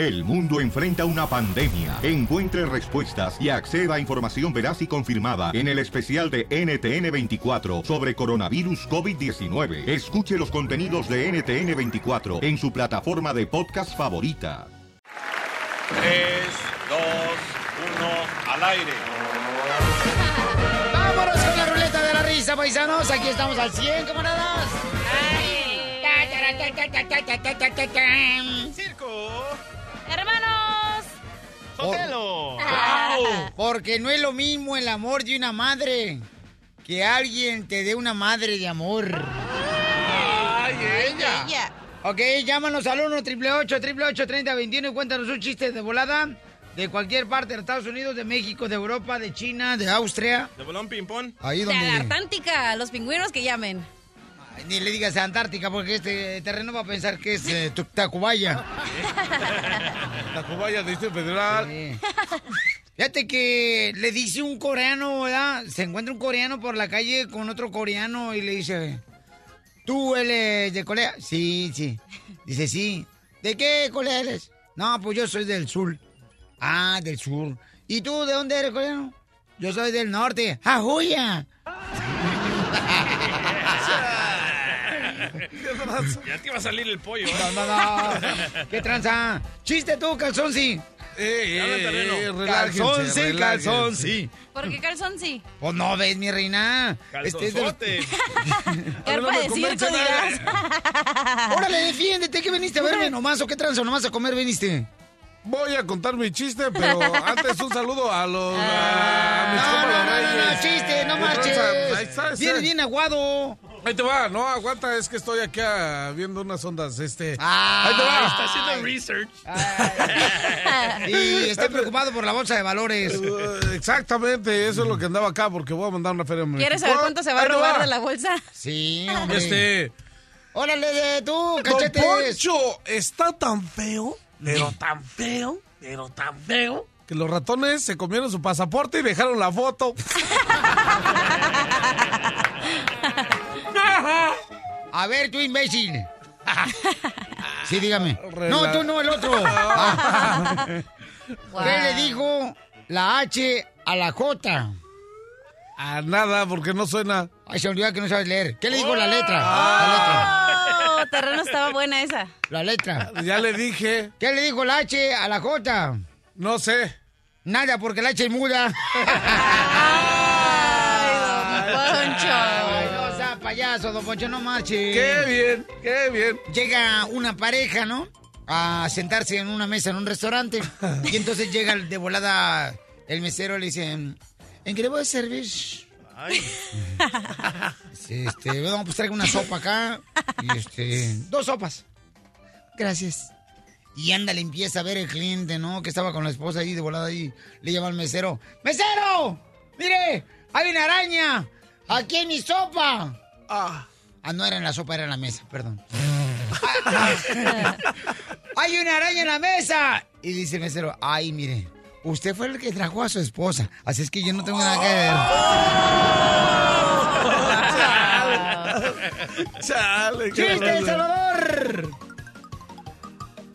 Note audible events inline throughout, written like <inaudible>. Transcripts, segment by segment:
El mundo enfrenta una pandemia. Encuentre respuestas y acceda a información veraz y confirmada en el especial de NTN24 sobre coronavirus COVID-19. Escuche los contenidos de NTN24 en su plataforma de podcast favorita. 3, 2, 1, al aire. ¡Vámonos con la ruleta de la risa, paisanos! Aquí estamos al 100, camaradas. Circo. <laughs> Porque no es lo mismo el amor de una madre que alguien te dé una madre de amor. Ay, ella. Ella. Ok, llámanos al 1 888 3021 y cuéntanos un chiste de volada de cualquier parte de Estados Unidos, de México, de Europa, de China, de Austria. ¿De bolón ping-pong? Ahí De donde... la Antártica, los pingüinos que llamen. Ni le digas a Antártica porque este terreno va a pensar que es eh, Tacubaya. <laughs> Tacubaya, Distrito Federal. Sí. Fíjate que le dice un coreano, ¿verdad? Se encuentra un coreano por la calle con otro coreano y le dice, ¿tú eres de Corea? Sí, sí. Dice, sí. ¿De qué Corea eres? No, pues yo soy del sur. Ah, del sur. ¿Y tú de dónde eres coreano? Yo soy del norte. ¡Ah, <laughs> Ya te iba a salir el pollo. ¿eh? No, no, no. ¿Qué tranza? ¡Chiste tú, calzón, sí! Eh, eh, eh, Calzón, sí, calzón, sí. ¿Por qué calzón sí? Pues no ves, mi reina. Este es de los- Calzonzote. Carpa <laughs> me de circo, dirás. <laughs> Órale, defiéndete. ¿Qué viniste a verme nomás o qué tranza? ¿Nomás a comer viniste? Voy a contar mi chiste, pero antes un saludo a los a mis No, compas no, no, no, no, chiste, no marches. está, está. Viene bien aguado. Ahí te va, no, aguanta, es que estoy acá viendo unas ondas, este. Ah, Ahí te va. Está haciendo research. <laughs> Y estoy preocupado por la bolsa de valores. Uh, Exactamente, eso es lo que andaba acá porque voy a mandar una feria. ¿Quieres saber cuánto se va a robar de la bolsa? Sí, <laughs> hombre. Este. Órale, de tú, Don cachetes. Poncho está tan feo, pero tan feo, pero tan feo. Que los ratones se comieron su pasaporte y dejaron la foto. <laughs> A ver, tú, imbécil. <laughs> Sí, dígame. No, tú no, el otro. <laughs> ¿Qué le dijo la H a la J? A nada, porque no suena. Ay, se olvidó que no sabes leer. ¿Qué le dijo la letra? La Oh, terreno estaba buena esa. letra. La letra. Ya le dije, ¿Qué le dijo la H a la J? no sé. Nada, porque la H es muda. <laughs> Ay, don Poncho. Payaso, don Poncho, no marche. Qué bien, qué bien. Llega una pareja, ¿no? A sentarse en una mesa en un restaurante. <laughs> Y entonces llega de volada el mesero y le dice, ¿en qué le voy a servir? Ay, <laughs> Este, bueno, pues traigo una sopa acá. Y este, dos sopas. Gracias. Y anda, le empieza a ver el cliente, ¿no? Que estaba con la esposa ahí de volada ahí. Le llama al mesero. ¡Mesero! ¡Mire! ¡Hay una araña! ¡Aquí en mi sopa! Ah, Ah, no era en la sopa, era en la mesa, perdón. <laughs> ¡Hay una araña en la mesa! Y dice el mesero, ay, mire, usted fue el que trajo a su esposa, así es que yo no tengo nada que ver. <laughs> chale, qué ¡Chiste, El Salvador!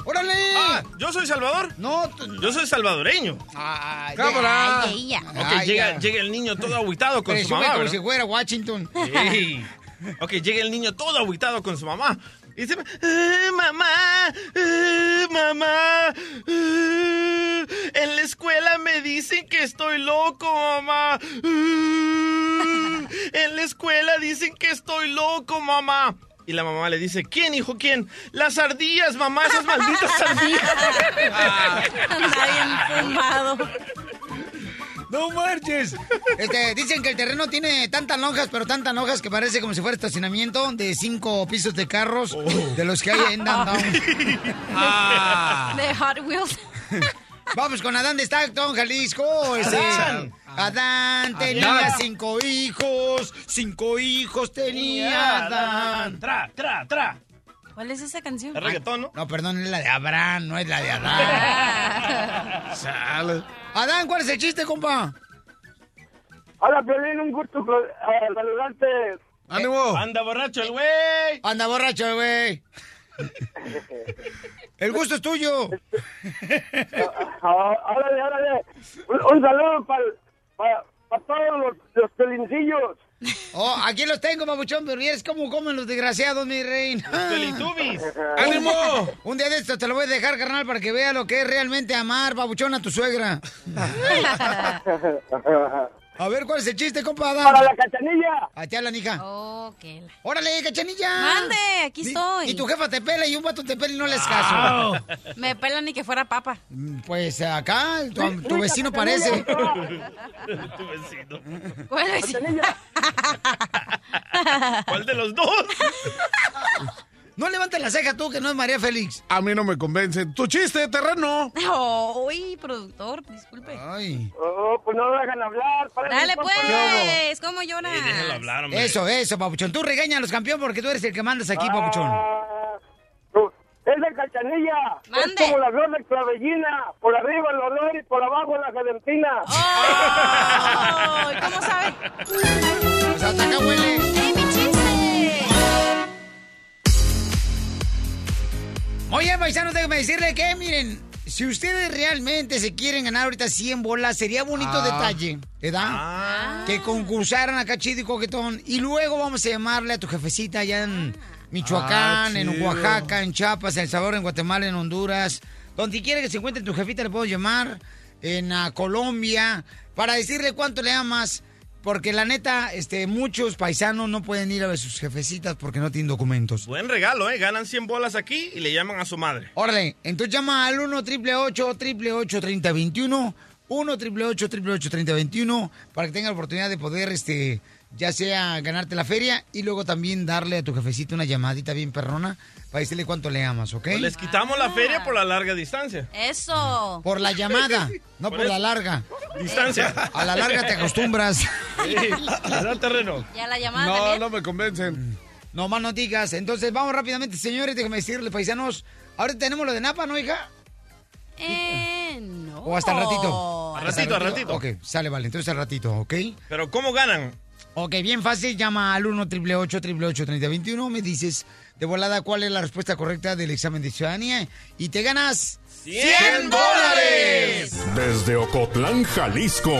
¡Órale! Ah, ¿yo soy Salvador? No, tú- Yo soy salvadoreño. Ay, Cámara. Ay, ella. Ok, llega, el niño todo aguitado con su mamá, como si fuera Washington. <laughs> Ok, llega el niño todo aguitado con su mamá. Y dice, "Eh, mamá, eh, mamá, eh, en la escuela me dicen que estoy loco, mamá. Eh, en la escuela dicen que estoy loco, mamá. Y la mamá le dice, ¿quién, hijo, quién? Las ardillas, mamá, esas malditas ardillas. <laughs> Anda bien. ¡No marches! Este, dicen que el terreno tiene tantas lonjas, pero tantas lonjas que parece como si fuera estacionamiento de cinco pisos de carros de los que hay en downtown. De Hot Wheels. <laughs> Vamos con Adán de Stockton, Jalisco. Adán. Adán tenía Adán. cinco hijos, cinco hijos tenía Adán. Tra, tra, tra. ¿Cuál es esa canción? Es reggaetón, ¿no? No, perdón, es la de Abraham, no es la de Adán. <laughs> chale. Adán, ¿cuál es el chiste, compa? Hola, Piolín, un gusto eh, saludarte. ¡Ánimo! Anda borracho el güey. Anda borracho, güey. El gusto es tuyo. Ah, órale, órale. Un, un saludo para todos los, los pelincillos. <laughs> Oh, aquí los tengo, babuchón, pero es como comen los desgraciados, mi reina. Teletubbies. <laughs> ¡Ánimo! Un día de esto te lo voy a dejar, carnal, para que vea lo que es realmente amar, babuchón, a tu suegra. <laughs> A ver, ¿cuál es el chiste, compadre? Para la cachanilla. Ahí te hablan, hija. Ok. ¡Órale, cachanilla! Mande, aquí estoy. Y tu jefa te pela y un vato te pela y no le haces caso. Me pelan ni que fuera papa. Pues acá, tu, tu vecino parece. <laughs> Tu vecino. ¿Cuál es? <laughs> ¿Cuál de los dos? <laughs> No levantes la ceja tú, que no es María Félix. A mí no me convence. Tu chiste, terreno. Uy, productor, disculpe. Ay. Oh, pues no lo dejan hablar. Dale pues, ¿cómo lloras? Déjalo hablar, hombre. Eso, eso, papuchón. Tú regañalos, campeón, porque tú eres el que mandas aquí, papuchón. Ah, no, es de cachanilla. Mande. Es como la flor de clavellina. Por arriba el olor y por abajo la gedentina. ¡Oh! ¿Y ¿Cómo sabe? Pues hasta acá huele. Oye, paisanos, déjenme decirle que, miren, si ustedes realmente se quieren ganar ahorita 100 bolas, sería bonito Ah. detalle, ¿verdad? Ah. Que concursaran acá chido y coquetón. Y luego vamos a llamarle a tu jefecita allá en Michoacán, Ah, en. Oaxaca, en Chiapas, en El Salvador, en Guatemala, en Honduras. Donde quiera que se encuentre tu jefita, le puedo llamar. En ah, Colombia, para decirle cuánto le amas. Porque la neta, este, muchos paisanos no pueden ir a ver sus jefecitas porque no tienen documentos. Buen regalo, ¿eh? Ganan 100 bolas aquí y le llaman a su madre. Órale, entonces llama al 1 888 3021 1 888 3021 para que tenga la oportunidad de poder, este, ya sea ganarte la feria y luego también darle a tu jefecito una llamadita bien perrona para decirle cuánto le amas, ¿ok? Pues les quitamos la feria por la larga distancia. Eso. Por la llamada, <laughs> no por, Por la larga. Distancia. A la larga te acostumbras. <laughs> Sí, ¿verdad, terreno? Ya la llamada No, también. no me convencen. No más no digas. Entonces vamos rápidamente, señores, déjenme decirles, paisanos. Ahorita tenemos lo de Napa, ¿no, hija? Eh, no. ¿O hasta el ratito? Al ratito, al ratito. Ok, sale, vale. Entonces al ratito, ¿ok? Pero ¿cómo ganan? Ok, bien fácil, llama al 1 888 3021 me dices de volada cuál es la respuesta correcta del examen de ciudadanía y te ganas 100 dólares. Desde Ocotlán, Jalisco.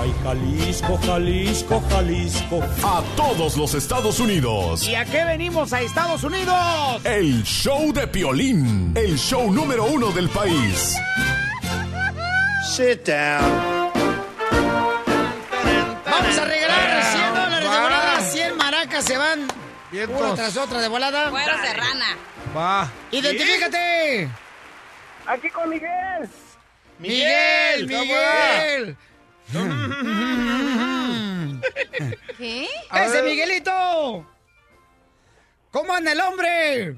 Ay, Jalisco, Jalisco, Jalisco. A todos los Estados Unidos. ¿Y a qué venimos a Estados Unidos? El show de Piolín. El show número uno del país. Sit down. 100 maracas se van Vientos. una tras otra de volada. Cueros de rana. Va. ¡Identifícate! Aquí con Miguel. Miguel, Miguel. <laughs> ¿Qué? ¡Ese Miguelito! ¿Cómo anda el hombre?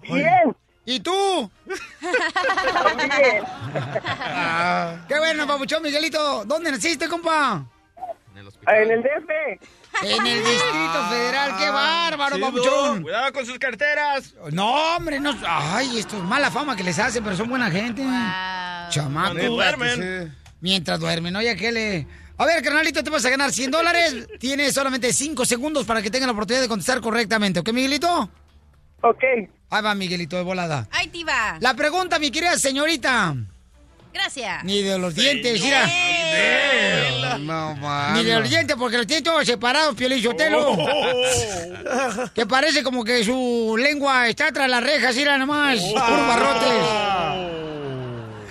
Bien. ¿Y tú? Bien. ¡Qué bueno, papuchón Miguelito! ¿Dónde naciste, compa? En el DF. En el Distrito Federal, qué bárbaro, Chido. papuchón. Cuidado con sus carteras. No, hombre, no. Ay, esto es mala fama que les hacen, pero son buena gente. Wow. Chamaco. Cuando duermen. Sí. Mientras duermen, oye, que le. A ver, carnalito, te vas a ganar 100 dólares. Tienes solamente 5 segundos para que tengan la oportunidad de contestar correctamente, ¿ok, Miguelito? Ok. Ahí va, Miguelito, de volada. Ahí te va. La pregunta, mi querida señorita. Gracias. Ni de los dientes, mira. No, Ni de los dientes, porque los tiene todos separados, Piolín Sotelo. <laughs> Que parece como que su lengua está tras las rejas, mira nomás. Puros barrotes.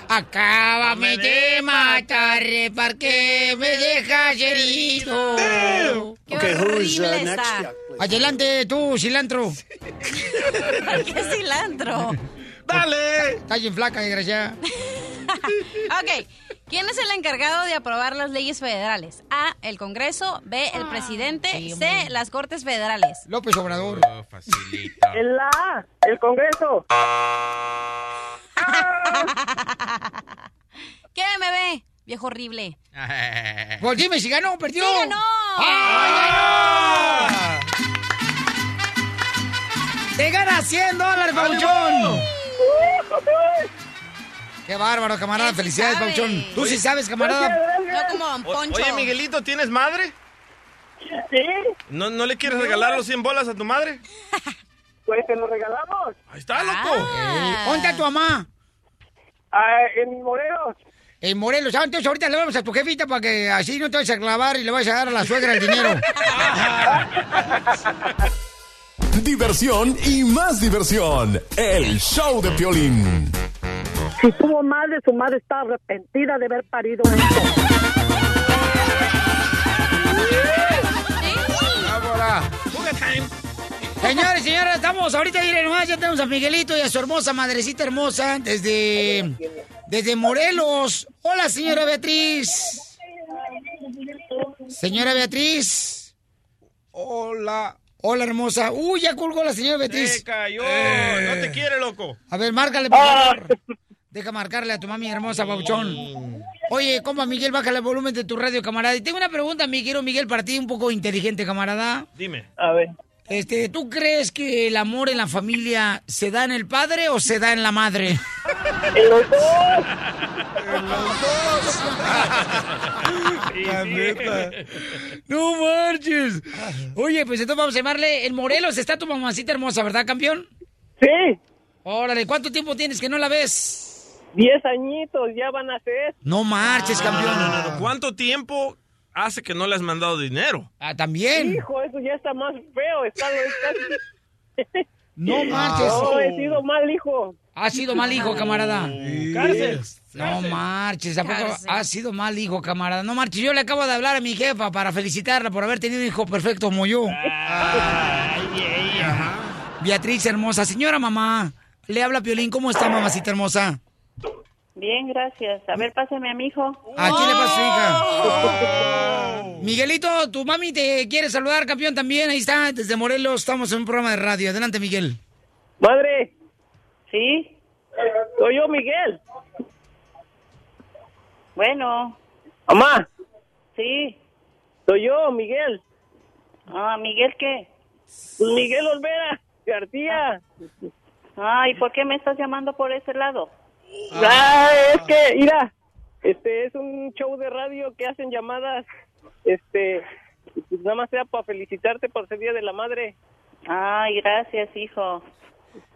Acábame de matar, porque me dejas herido. Qué Okay, uh, horrible next? está. Adelante tú, cilantro. ¿Por <laughs> qué cilantro? ¡Dale! Está bien flaca, desgraciada. <laughs> <laughs> Ok. ¿Quién es el encargado de aprobar las leyes federales? A. El Congreso. B. El presidente. C. Las Cortes Federales. López Obrador. En la A. El Congreso. <laughs> ¿Qué me ve? Viejo horrible. <laughs> Pues dime si ganó o perdió. ¡Sí ganó! ¡Ay, ganó! ¡Te gana 100 dólares, Pauchón! ¡Qué bárbaro, camarada! ¡Felicidades. Pauchón! ¿Tú sí sabes, camarada? No como Poncho. Oye, Miguelito, ¿tienes madre? Sí. ¿No, ¿No le quieres regalar los 100 bolas a tu madre? <laughs> Pues se lo regalamos. Ahí está, loco. Eh, ¿Dónde está tu mamá? Ah, en Morelos. En Morelos. Ah, entonces ahorita le vamos a tu jefita para que así no te vayas a clavar y le vayas a dar a la suegra el dinero. <laughs> Diversión y más diversión. El show de Piolín. Si tuvo madre, su madre está arrepentida de haber parido esto. Time. Señores, señoras, estamos ahorita, miren nomás, ya tenemos a Miguelito y a su hermosa madrecita hermosa desde, desde Morelos. Hola, señora Beatriz. Señora Beatriz. Hola. Hola, hermosa. Uy, ya colgó la señora Beatriz. Se cayó. Eh. No te quiere, loco. A ver, márcale, por favor. Deja marcarle a tu mami hermosa, Pauchón. Oye, compa Miguel, bájale el volumen de tu radio, camarada. Y tengo una pregunta, mi querido Miguel, para ti, un poco inteligente, camarada. Dime. A ver. Este, ¿tú crees que el amor en la familia se da en el padre o se da en la madre? <laughs> En los dos. La neta. ¡No marches! Oye, pues entonces vamos a llamarle. En Morelos está tu mamacita hermosa, ¿verdad, campeón? Sí. Órale, ¿cuánto tiempo tienes que no la ves? Diez añitos ya van a ser. No marches, campeón. No, no, no. ¿Cuánto tiempo hace que no le has mandado dinero? Ah, también. Hijo, eso ya está más feo. Está, está- <laughs> <laughs> No marches. No, he sido mal hijo. Ha sido mal hijo, camarada. Cárcel. No marches, ¿a poco Cárcel. ha sido mal hijo, camarada? No marches, yo le acabo de hablar a mi jefa para felicitarla por haber tenido un hijo perfecto como yo. Beatriz hermosa, señora mamá, le habla Piolín, ¿cómo está mamacita hermosa? Bien, gracias. A ver, pásame a mi hijo. ¿A quién le pasa su hija? Miguelito, tu mami te quiere saludar, campeón, también. Ahí está, desde Morelos, estamos en un programa de radio. Adelante, Miguel. Madre, ¿Sí? soy yo, Miguel. Bueno, Mamá, sí. soy yo, Miguel. Ah, ¿Miguel qué? Pues Miguel Olvera García. Ah, ¿y por qué me estás llamando por ese lado? Ah, es que, mira, este es un show de radio que hacen llamadas, este, pues nada más sea para felicitarte por ese Día de la Madre. Ay, gracias, hijo.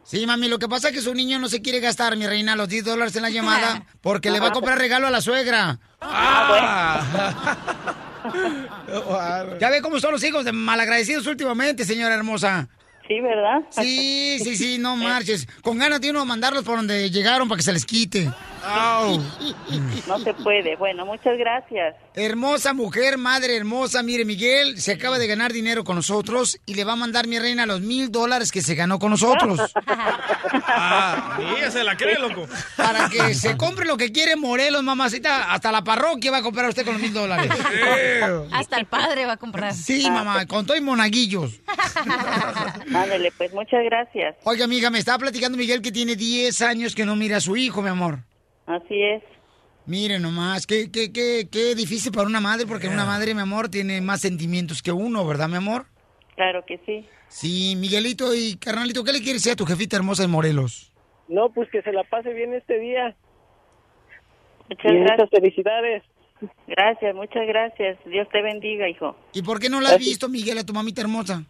Sí, mami, lo que pasa es que su niño no se quiere gastar, mi reina, los 10 dólares en la llamada <laughs> porque le va a comprar regalo a la suegra. <laughs> Ya ve cómo son los hijos de malagradecidos últimamente, señora hermosa. Sí, ¿verdad? Sí, sí, sí, no marches. Con ganas de uno mandarlos por donde llegaron para que se les quite. <laughs> No se puede. Bueno, muchas gracias. Hermosa mujer, madre hermosa. Mire, Miguel se acaba de ganar dinero con nosotros y le va a mandar mi reina los mil dólares que se ganó con nosotros. <laughs> Ah, ella se la cree, loco. Para que se compre lo que quiere Morelos, mamacita. Hasta la parroquia va a comprar usted con los mil dólares. <laughs> Hasta el padre va a comprar. Sí, mamá, con todo y monaguillos. Ándale, pues muchas gracias. Oiga, amiga, me estaba platicando Miguel que tiene 10 años que no mira a su hijo, mi amor. Así es. Mire nomás, qué, qué, qué, qué difícil para una madre, porque una madre, mi amor, tiene más sentimientos que uno, ¿verdad, mi amor? Claro que sí. Sí, Miguelito y carnalito, ¿qué le quieres decir a tu jefita hermosa de Morelos? No, pues que se la pase bien este día. Muchas Y muchas gracias. felicidades. Gracias, muchas gracias. Dios te bendiga, hijo. ¿Y por qué no la has visto, Miguel, a tu mamita hermosa?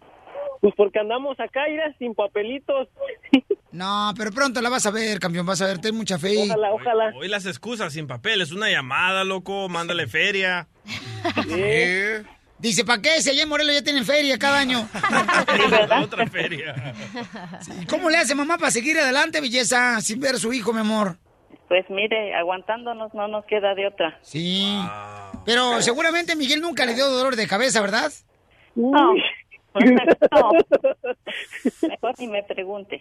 Pues porque andamos acá, mira, sin papelitos. <laughs> No, pero pronto la vas a ver, campeón, vas a ver, ten mucha fe. y- Ojalá, ojalá. Hoy las excusas sin papel. Es una llamada, loco. Mándale feria. <laughs> Dice, ¿para qué? Si allá en Morelos ya tienen feria cada año. <laughs> Otra feria. ¿Y ¿Cómo le hace mamá para seguir adelante, belleza, sin ver a su hijo, mi amor? Pues mire, aguantándonos no nos queda de otra. Sí. Pero seguramente Miguel nunca le dio dolor de cabeza, ¿verdad? No. <laughs> no. Mejor ni me pregunte.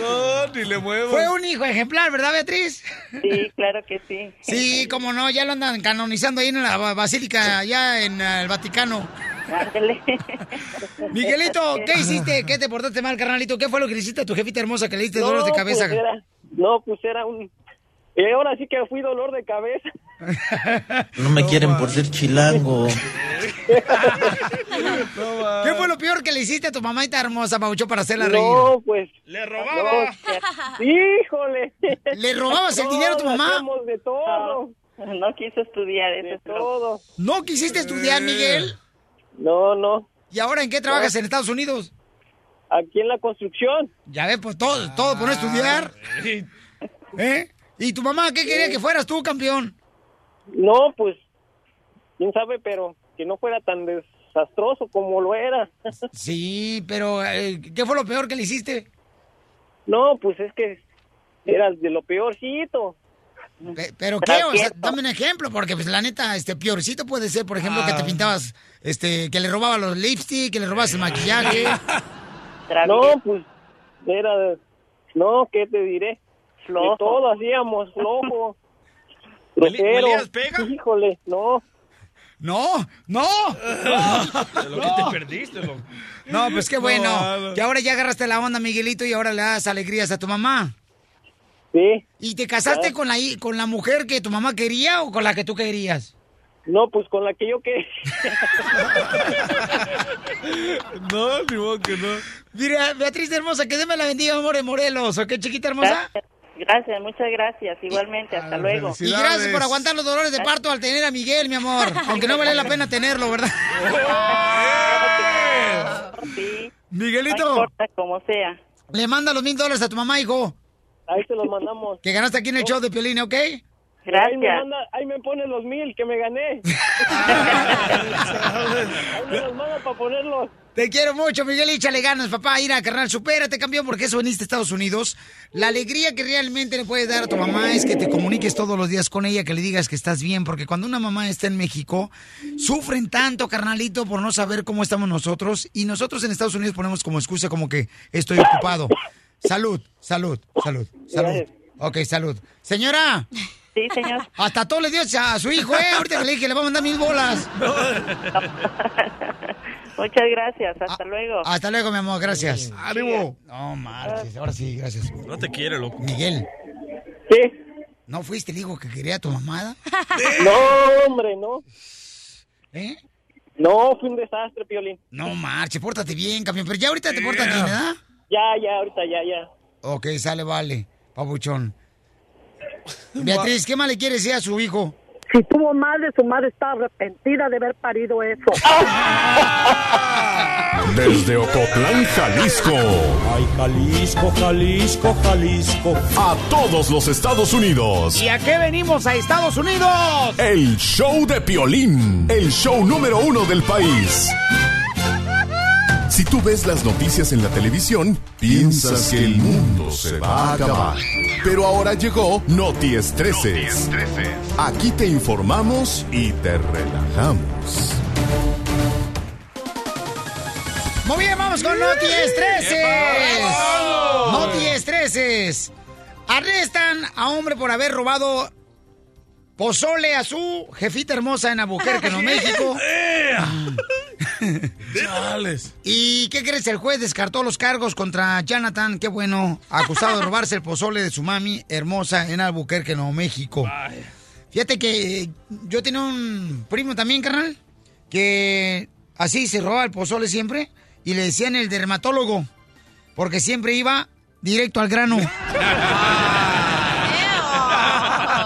No, ni le muevo. Fue un hijo ejemplar, ¿verdad, Beatriz? Sí, claro que sí. Sí, cómo no, ya lo andan canonizando ahí en la ba- basílica, allá en el Vaticano. Ándale. Miguelito, ¿qué <laughs> hiciste? ¿Qué te portaste mal, carnalito? ¿Qué fue lo que le hiciste a tu jefita hermosa que le diste No, dolores de cabeza? pues era- no, pues era un... eh, ahora sí que fui dolor de cabeza. No me quieren por ser chilango. <laughs> ¿Qué fue lo peor que le hiciste a tu mamita hermosa, Paucho, para hacerla reír? No, pues... Le robaba. <laughs> ¡Híjole! ¿Le robabas el dinero a tu mamá? de todo. No quiso estudiar, eso De es todo. ¿No quisiste estudiar, Miguel? No, no. ¿Y ahora en qué trabajas en Estados Unidos? Aquí en la construcción. Ya ves, pues todo, todo por no estudiar. ¿Eh? ¿Y tu mamá qué quería que fueras tú, campeón? No, pues, quién sabe, pero que no fuera tan desastroso como lo era. <laughs> Sí, pero eh, ¿qué fue lo peor que le hiciste? No, pues es que era de lo peorcito. Pe- ¿Pero qué? O sea, dame un ejemplo, porque pues la neta, este peorcito puede ser, por ejemplo, que te pintabas, este, que le robaba los lipstick, que le robabas el maquillaje. <laughs> No, pues, era de... No, ¿qué te diré? Flojo. De todo hacíamos, flojo. <laughs> ¿Huele- grosero. huelías pega? Híjole, no. No, no. De lo que te <laughs> perdiste, loco. No, pues qué bueno. No, no. Que ahora ya agarraste la onda, Miguelito, y ahora le das alegrías a tu mamá. Sí. ¿Y te casaste con la con la mujer que tu mamá quería o con la que tú querías? No, pues con la que yo quería. <laughs> No, ni modo que no. Mira, Beatriz hermosa, que Dios me la bendiga, amor de Morelos, ¿ok, chiquita hermosa? Gracias, muchas gracias. Igualmente, hasta luego. Y gracias por aguantar los dolores de parto al tener a Miguel, mi amor. <laughs> Aunque no vale la pena tenerlo, ¿verdad? <laughs> Sí. Miguelito. No importa como sea. Le manda los mil dólares a tu mamá, hijo. Ahí se los mandamos. Que ganaste aquí en el show de Piolín, ¿ok? Ahí me, manda, ahí me pone los mil que me gané. <laughs> ahí me los manda para ponerlos. Te quiero mucho, Miguel, échale ganas, papá. Ira, carnal, supérate, campeón, porque eso veniste a Estados Unidos. La alegría que realmente le puedes dar a tu mamá es que te comuniques todos los días con ella, que le digas que estás bien, porque cuando una mamá está en México, sufren tanto, carnalito, por no saber cómo estamos nosotros, y nosotros en Estados Unidos ponemos como excusa como que estoy ocupado. Salud, salud, salud, salud. Gracias. Ok, salud. Señora. Sí, señor. <laughs> Hasta todo le dio a su hijo, ¿eh? Ahorita que le dije le va a mandar mil bolas. <laughs> Muchas gracias. Hasta luego. Hasta luego, mi amor, gracias. ¡Ánimo! No marches, ahora sí, gracias. No te quiere, loco. Miguel. ¿Qué? ¿No fuiste el hijo que quería tu mamada? <laughs> No, hombre, no. ¿Eh? No, fue un desastre, Piolín. No marches, pórtate bien, campeón. Pero ya ahorita te portas bien, ¿verdad? Ya, ya, ahorita, ya, ya. Ok, sale, vale, papuchón. <laughs> Beatriz, ¿qué más le quiere decir a su hijo? Si tuvo madre, su madre está arrepentida de haber parido eso. <laughs> Desde Ocotlán, Jalisco. Ay, Jalisco, Jalisco, Jalisco. A todos los Estados Unidos. ¿Y a qué venimos a Estados Unidos? El show de Piolín. El show número uno del país. Si tú ves las noticias en la televisión, piensas que el mundo se va a acabar. Pero ahora llegó Noti Estreses. Aquí te informamos y te relajamos. Muy bien, vamos con Noti Estreses. Noti Estreses. Arrestan a hombre por haber robado pozole a su jefita hermosa en Albuquerque, Nuevo <laughs> México. Chales. ¿Y qué crees? El juez descartó los cargos contra Jonathan, qué bueno, acusado de robarse el pozole de su mami hermosa en Albuquerque, Nuevo México. Fíjate que eh, yo tenía un primo también, carnal, que así se robaba el pozole siempre y le decían el dermatólogo, porque siempre iba directo al grano. <laughs>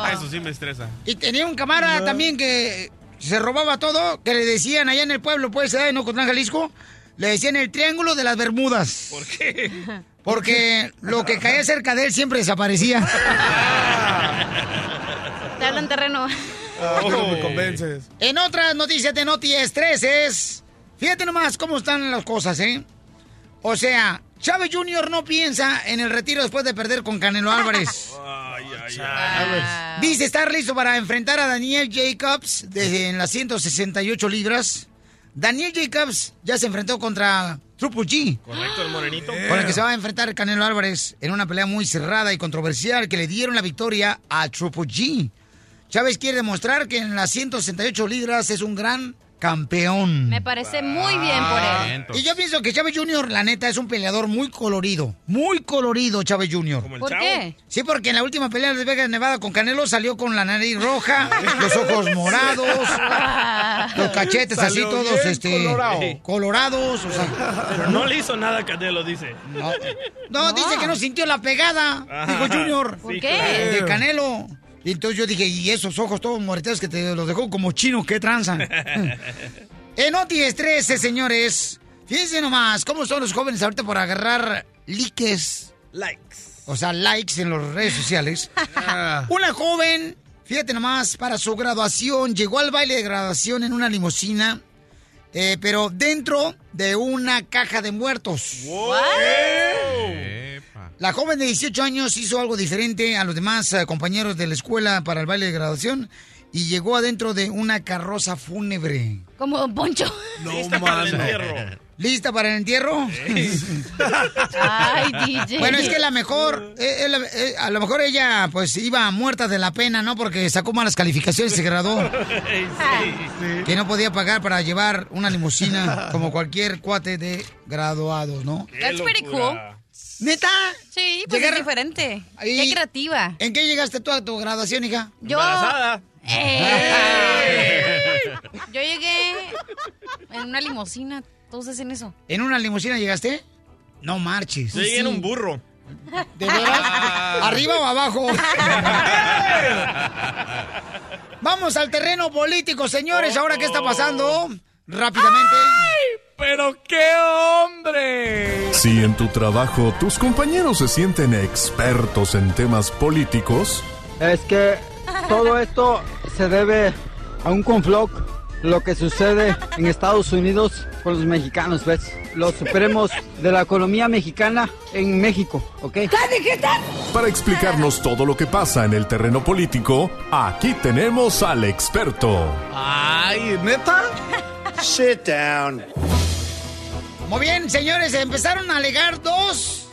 <laughs> Eso sí me estresa. Y tenía un camarada también que se robaba todo, que le decían allá en el pueblo, pues, ¿eh? en Ocotlán, Jalisco, le decían el triángulo de las Bermudas. ¿Por qué? <laughs> Porque lo que caía cerca de él siempre desaparecía. <laughs> Te hablan terreno. no me convences. En otras noticias de Noti Estreses, fíjate nomás cómo están las cosas, ¿eh? O sea, Chávez Jr. no piensa en el retiro después de perder con Canelo Álvarez. Ay, <laughs> ay, ay. Dice estar listo para enfrentar a Daniel Jacobs de, en las 168 libras. Daniel Jacobs ya se enfrentó contra Triple G. Correcto, el morenito. Con el que se va a enfrentar el Canelo Álvarez en una pelea muy cerrada y controversial que le dieron la victoria a Triple G. Chávez quiere demostrar que en las 168 libras es un gran campeón. Me parece muy bien por él. Y yo pienso que Chávez Jr., la neta, es un peleador muy colorido. Muy colorido, Chávez Jr. ¿Por qué? Sí, porque en la última pelea de Vegas, Nevada con Canelo salió con la nariz roja, <laughs> los ojos morados, <laughs> los cachetes así todos, este, colorado. colorados, o sea. Pero no le hizo nada a Canelo, dice. No, dice que no sintió la pegada, Ah, dijo Junior. ¿Por qué? De Canelo. Y entonces yo dije, y esos ojos todos moreteados que te los dejó como chinos, qué tranza. <laughs> En Otis 13, señores. Fíjense nomás cómo son los jóvenes ahorita por agarrar likes. Likes. O sea, likes en las redes sociales. <laughs> Una joven, fíjate nomás, para su graduación, llegó al baile de graduación en una limusina, eh, pero dentro de una caja de muertos. La joven de 18 años hizo algo diferente a los demás eh, compañeros de la escuela para el baile de graduación y llegó adentro de una carroza fúnebre. Como Don Poncho. Lista para el entierro. ¿Lista para el entierro? Ay, DJ. Bueno, es que la mejor, eh, eh, eh, a lo mejor ella pues iba muerta de la pena, ¿no? Porque sacó malas calificaciones y se graduó. <laughs> Que no podía pagar para llevar una limusina como cualquier cuate de graduados, ¿no? That's pretty cool. ¿Neta? Sí, pues Llegar- es diferente. Ahí- Qué creativa. ¿En qué llegaste tú a tu graduación, hija? Yo... Embarazada. Eh. Yo llegué en una limusina. Todos hacen eso. ¿En una limusina llegaste? No marches. Yo llegué en un burro. ¿De veras? ¿Arriba o abajo? Vamos al terreno político, señores. Ahora, ¿qué está pasando? Rápidamente. ¡Pero qué hombre! Si en tu trabajo tus compañeros se sienten expertos en temas políticos, Es que todo esto se debe a un confloc, lo que sucede en Estados Unidos con los mexicanos, ¿ves? Los supremos de la economía mexicana en México, ¿ok? para explicarnos todo lo que pasa en el terreno político, aquí tenemos al experto. Ay, ¿neta? Sit down. Muy bien, señores, empezaron a alegar dos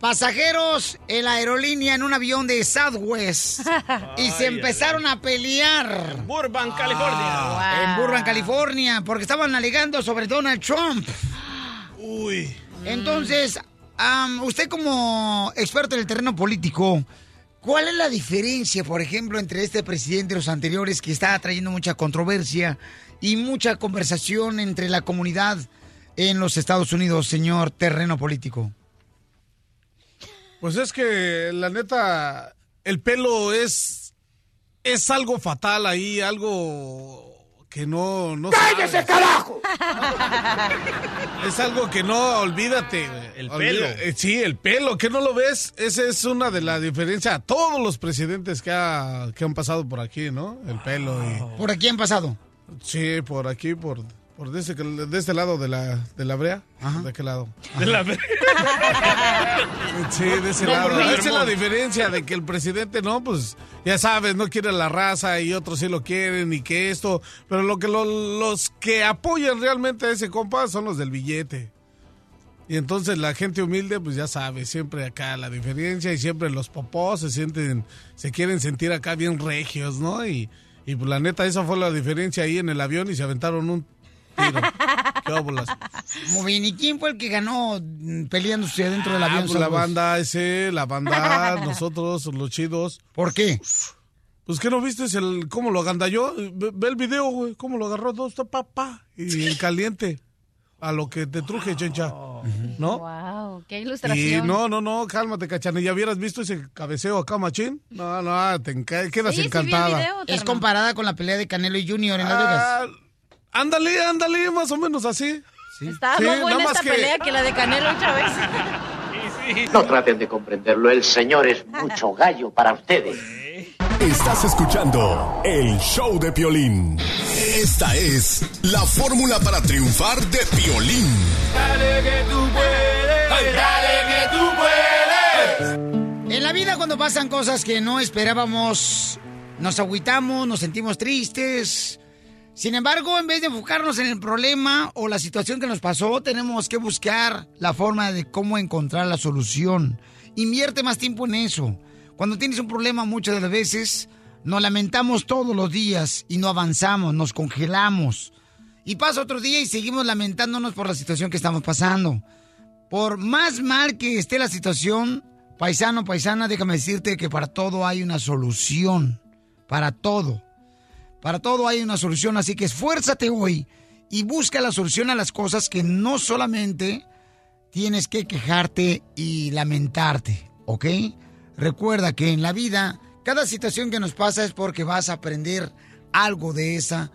pasajeros en la aerolínea en un avión de Southwest <laughs> y se empezaron a pelear Burbank, California. en Burbank, California, porque estaban alegando sobre Donald Trump. <gasps> Uy. Entonces, usted como experto en el terreno político, ¿cuál es la diferencia, por ejemplo, entre este presidente y los anteriores que está trayendo mucha controversia y mucha conversación entre la comunidad en los Estados Unidos, señor terreno político? Pues es que la neta, el pelo es es algo fatal ahí, algo que no no ¡Cállese, carajo! <laughs> Es algo que no, olvídate. El pelo. eh, sí, el pelo, que no lo ves. Esa es una de las diferencias a todos los presidentes que, ha- que han pasado por aquí, ¿no? El pelo y... ¿Por aquí han pasado? Sí, por aquí, por, por de, este, de este lado de la, de la brea. ¿De qué lado? De la... <laughs> Sí, de ese No, lado. Esa es la diferencia de que el presidente, no, pues ya sabes, no quiere la raza y otros sí lo quieren y que esto. Pero lo que lo- los que apoyan realmente a ese compa son los del billete. Y entonces la gente humilde, pues ya sabe, siempre acá la diferencia y siempre los popós se sienten, se quieren sentir acá bien regios, ¿no? Y, y pues la neta, esa fue la diferencia ahí en el avión y se aventaron un tiro. ¿Qué óbolas? Muy bien, ¿y quién fue el que ganó mm, peleándose dentro del Ah, avión? pues la banda ese, la banda, <laughs> nosotros, los chidos. ¿Por qué? Pues que no viste el cómo lo agandalló. Ve, ve el video, güey, cómo lo agarró dos, pa, pa, y en caliente. A lo que te truje, chencha. ¿No? Wow, qué Y ilustración. no, no, no, cálmate, cachanilla. ¿Hubieras visto ese cabeceo acá, machín? No, no, te quedas Sí, sí vi el encantada. video, Es comparada con la pelea de Canelo y Junior en Las Ah, Vegas. Ándale, ándale, más o menos así. Estaba Sí, más buena nada más esta que- pelea que la de Canelo otra vez. <laughs> No traten de comprenderlo, el señor es mucho gallo para ustedes. Estás escuchando el show de Piolín. Esta es la fórmula para triunfar de Piolín. Dale que tú puedes, dale que tú puedes. En la vida cuando pasan cosas que no esperábamos, nos agüitamos, nos sentimos tristes. Sin embargo, en vez de enfocarnos en el problema o la situación que nos pasó, tenemos que buscar la forma de cómo encontrar la solución. Invierte más tiempo en eso. Cuando tienes un problema muchas de las veces, nos lamentamos todos los días y no avanzamos, nos congelamos. Y pasa otro día y seguimos lamentándonos por la situación que estamos pasando. Por más mal que esté la situación, paisano, paisana, déjame decirte que para todo hay una solución. Para todo. Para todo hay una solución, así que esfuérzate hoy y busca la solución a las cosas que no solamente tienes que quejarte y lamentarte, ¿ok? Recuerda que en la vida, cada situación que nos pasa es porque vas a aprender algo de esa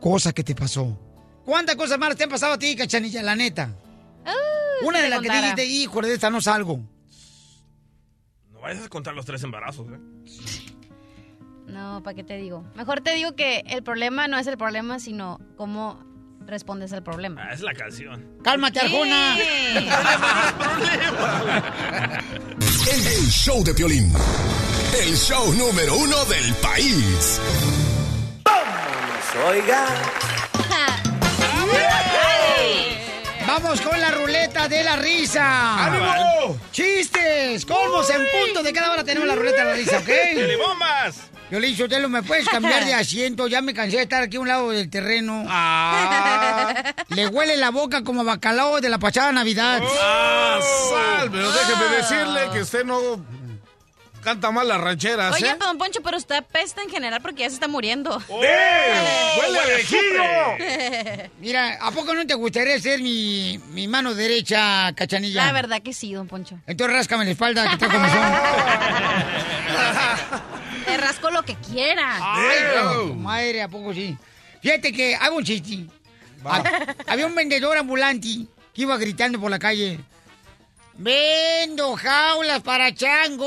cosa que te pasó. ¿Cuántas cosas malas te han pasado a ti, cachanilla, la neta? Una de te las que dijiste, híjole, de esta no salgo. No vayas a contar los tres embarazos, ¿eh? <laughs> No, ¿para qué te digo? Mejor te digo que el problema no es el problema, sino cómo respondes al problema. Ah, es la canción. Cálmate, Arjona. El, el show de Piolín. El show número uno del país. Oiga. <laughs> Vamos con la ruleta de la risa. ¡Ánimo! ¡Chistes! ¡Colmos en punto! De cada hora tenemos la ruleta de la risa, ¿ok? bombas! Yo le dije, ¿me puedes cambiar de <laughs> asiento? Ya me cansé de estar aquí a un lado del terreno. Le huele la boca como bacalao de la pasada Navidad. ¡Ah, sal! Pero déjeme decirle que usted no canta mal las rancheras, Oye, ¿eh? don Poncho, pero usted apesta en general porque ya se está muriendo. ¡Huele a viejillo! <laughs> Mira, ¿a poco no te gustaría ser mi, mi mano derecha, cachanilla? La verdad que sí, don Poncho. Entonces ráscame la espalda, que está como son. Te rasco lo que quiera. Ay, no, madre, ¿a poco sí? Fíjate que hago un chiste. Hab- Había un vendedor ambulante que iba gritando por la calle. ¡Vendo jaulas para changos!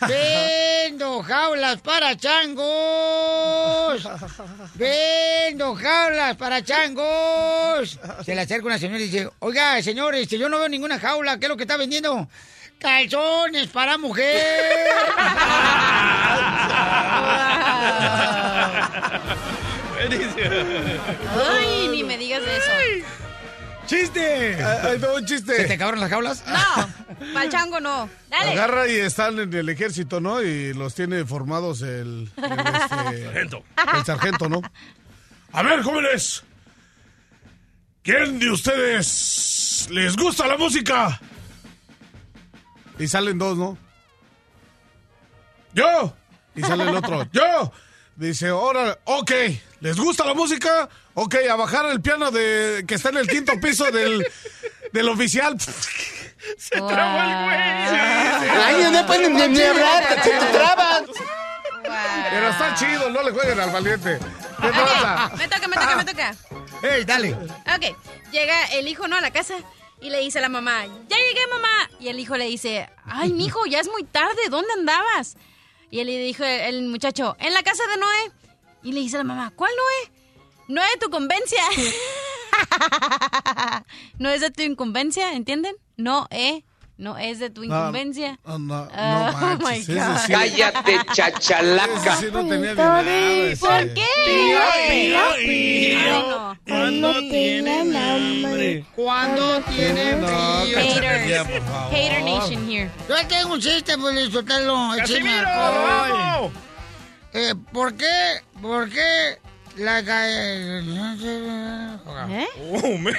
<laughs> ¡Vendo jaulas para changos! ¡Vendo jaulas para changos! Se le acerca una señora y dice, oiga, señor, este, yo no veo ninguna jaula, ¿qué es lo que está vendiendo? ¡Calzones para mujer! Ay, ni me digas de eso. ¡Chiste! Ahí va un chiste. ¿Se te acabaron las jaulas? No, pa'l chango no. Dale. Agarra y están en el ejército, ¿no? Y los tiene formados el... el, este, Sargento. el sargento, ¿no? A ver, jóvenes. ¿Quién de ustedes les gusta la música? Y salen dos, ¿no? ¡Yo! Y sale el otro. <laughs> ¡Yo! Dice, ahora, ok, ¿les gusta la música? Ok, a bajar el piano de que está en el quinto piso del, del oficial. <laughs> Se trabó el güey. Ay, no pueden ni- ni hablar, se te traban. Pero está chido, no le jueguen al valiente. ¿Qué Ok, pasa? me toca, me toca, me toca. ¡Ey, dale! Ok, llega el hijo, ¿no? A la casa y le dice a la mamá, ya llegué, mamá. Y el hijo le dice, ay, mijo, ya es muy tarde, ¿dónde andabas? Y él le dijo el muchacho, en la casa de Noé. Y le dice a la mamá, ¿cuál Noé? Noé, tu convencia. <laughs> no es de tu incumbencia, ¿entienden? No, eh, no es de tu incumbencia. No, no, Ah, no oh my manches, ese God. sí- Cállate, <laughs> chachalaca. sí no tenía nada. ¿Por qué? Ay, no. Cuando tienen hambre. Cuando tiene No, frío. Haters. Hater Nation here. Yo tengo un chiste, pues, disfrutarlo. ¡Casimiro! Eh, ¿Por qué? ¿Por qué la ¿Eh? Oh, man.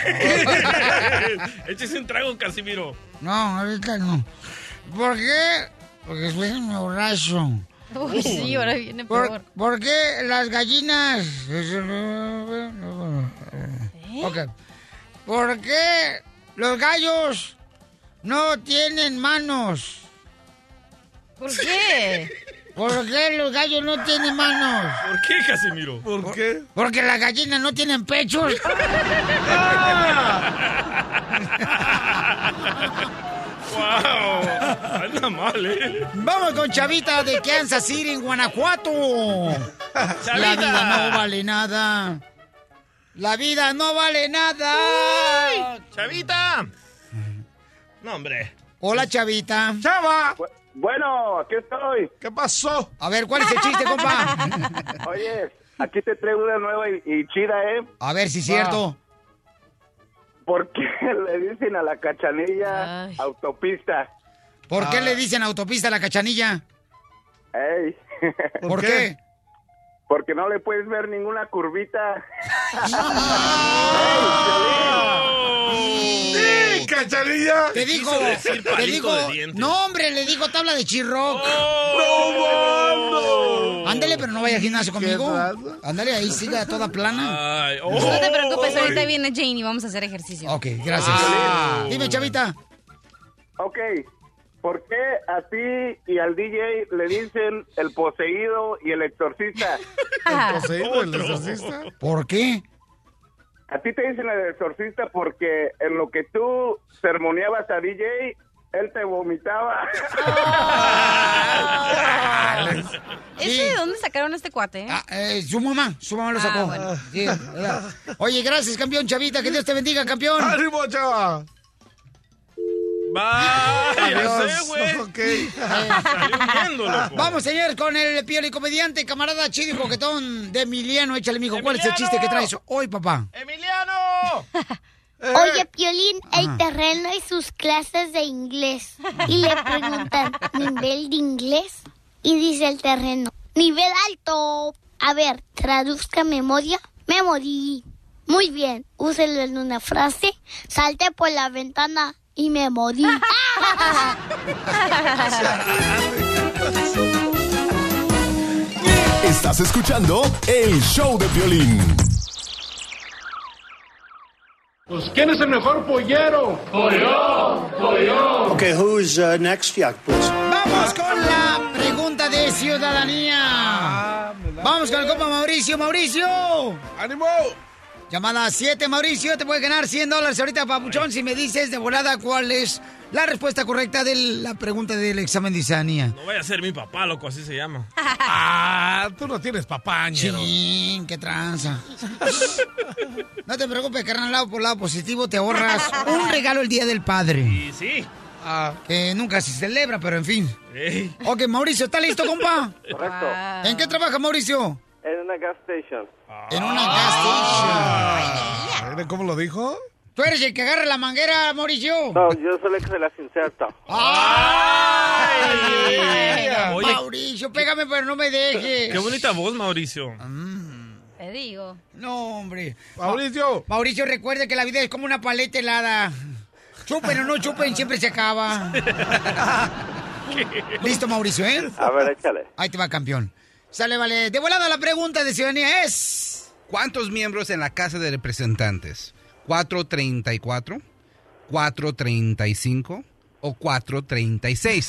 Échese un trago, Casimiro. No, ahorita no. ¿Por qué? Porque soy un borracho. Uy, sí, ahora viene ¿Por, peor. por qué las gallinas? ¿Por qué los gallos no tienen manos? ¿Por qué? ¿Por qué los gallos no tienen manos? ¿Por qué, Casimiro? ¿Por qué? Porque las gallinas no tienen pechos. <laughs> ¡Wow! Anda mal, ¿eh? Vamos con Chavita de Kansas City, en Guanajuato. La vida no vale nada. La vida no vale nada. ¡Chavita! No, hombre. Hola, Chavita. ¡Chava! Bueno, aquí estoy. ¿Qué pasó? A ver, ¿cuál es el chiste, compa? <laughs> Oye, aquí te traigo una nueva y, y chida, ¿eh? A ver si es cierto. ¿Por qué <laughs> le dicen a la cachanilla Ay. autopista? ¿Por qué le dicen autopista a la cachanilla? Ey. ¿Por, qué? Porque no le puedes ver ninguna curvita. ¡Sí, cachanilla! Te decir te dientes. no hombre, le dijo tabla de chirroc. ¡Oh! Ándale, pero no vaya al gimnasio conmigo. Ándale, ahí siga toda plana. Ay, oh. No te preocupes, ahorita viene Jane y vamos a hacer ejercicio. Ok, gracias. Ah. Dime, Chavita. Ok. ¿Por qué a ti y al DJ le dicen el poseído y el exorcista? <laughs> ¿El poseído, el exorcista? ¿Por qué? A ti te dicen el exorcista porque en lo que tú sermoneabas a DJ, él te vomitaba. <laughs> ¿Ese de dónde sacaron a este cuate? Ah, eh, su mamá, su mamá lo sacó. Ah, bueno. Sí, ya. Oye, gracias, campeón Chavita. Que Dios te bendiga, campeón. ¡Ánimo, chava! Vaya, güey. Ok. Salió huyendo, loco. Vamos, señor, con el piel y comediante, camarada chido y coquetón de Emiliano. Échale, mijo. ¿Cuál es el chiste que traes hoy, papá? ¡Emiliano! <laughs> Oye, Piolín, el terreno y sus clases de inglés. Y le preguntan, ¿nivel de inglés? Y dice el terreno, nivel alto. A ver, traduzca memoria. Memory. Muy bien, úselo en una frase. Salte por la ventana y me morí. <laughs> Estás escuchando el show de violín. Pues, ¿quién es el mejor pollero? Pollo, pollo. Okay, who's uh, next? Yeah, please. Vamos con la pregunta de ciudadanía. Vamos con el compa Mauricio. Mauricio. ¡Ánimo! Llamada 7, Mauricio. Te puede ganar 100 dólares ahorita, papuchón, si me dices de volada cuál es la respuesta correcta de la pregunta del examen de ciudadanía. No vaya a ser mi papá, loco, así se llama. <laughs> Ah, tú no tienes papá, ñero. Chin, qué tranza. <laughs> No te preocupes, carnal, lado por lado positivo te ahorras un <laughs> regalo el Día del Padre. Y sí. Que nunca se celebra, pero en fin. Ey. Ok, Mauricio, ¿está listo, compa? Correcto. ¿En qué trabaja Mauricio? En una gas station. En una gas station. Ah, ¿mire ¿Cómo lo dijo? ¿Tú eres el que agarra la manguera, Mauricio? No, yo soy el que se las inserta. ¡Ay! Oye. Mauricio, pégame, pero no me dejes. Qué bonita voz, Mauricio. Te digo. No, hombre. Mauricio. Mauricio, recuerde que la vida es como una paleta helada. Chupen o no chupen, siempre se acaba. <laughs> Listo, Mauricio, ¿eh? A ver, échale. Ahí te va, campeón. Sale, vale. De volada la pregunta de ciudadanía es... ¿Cuántos miembros en la Casa de Representantes? ¿434, 435 o 436?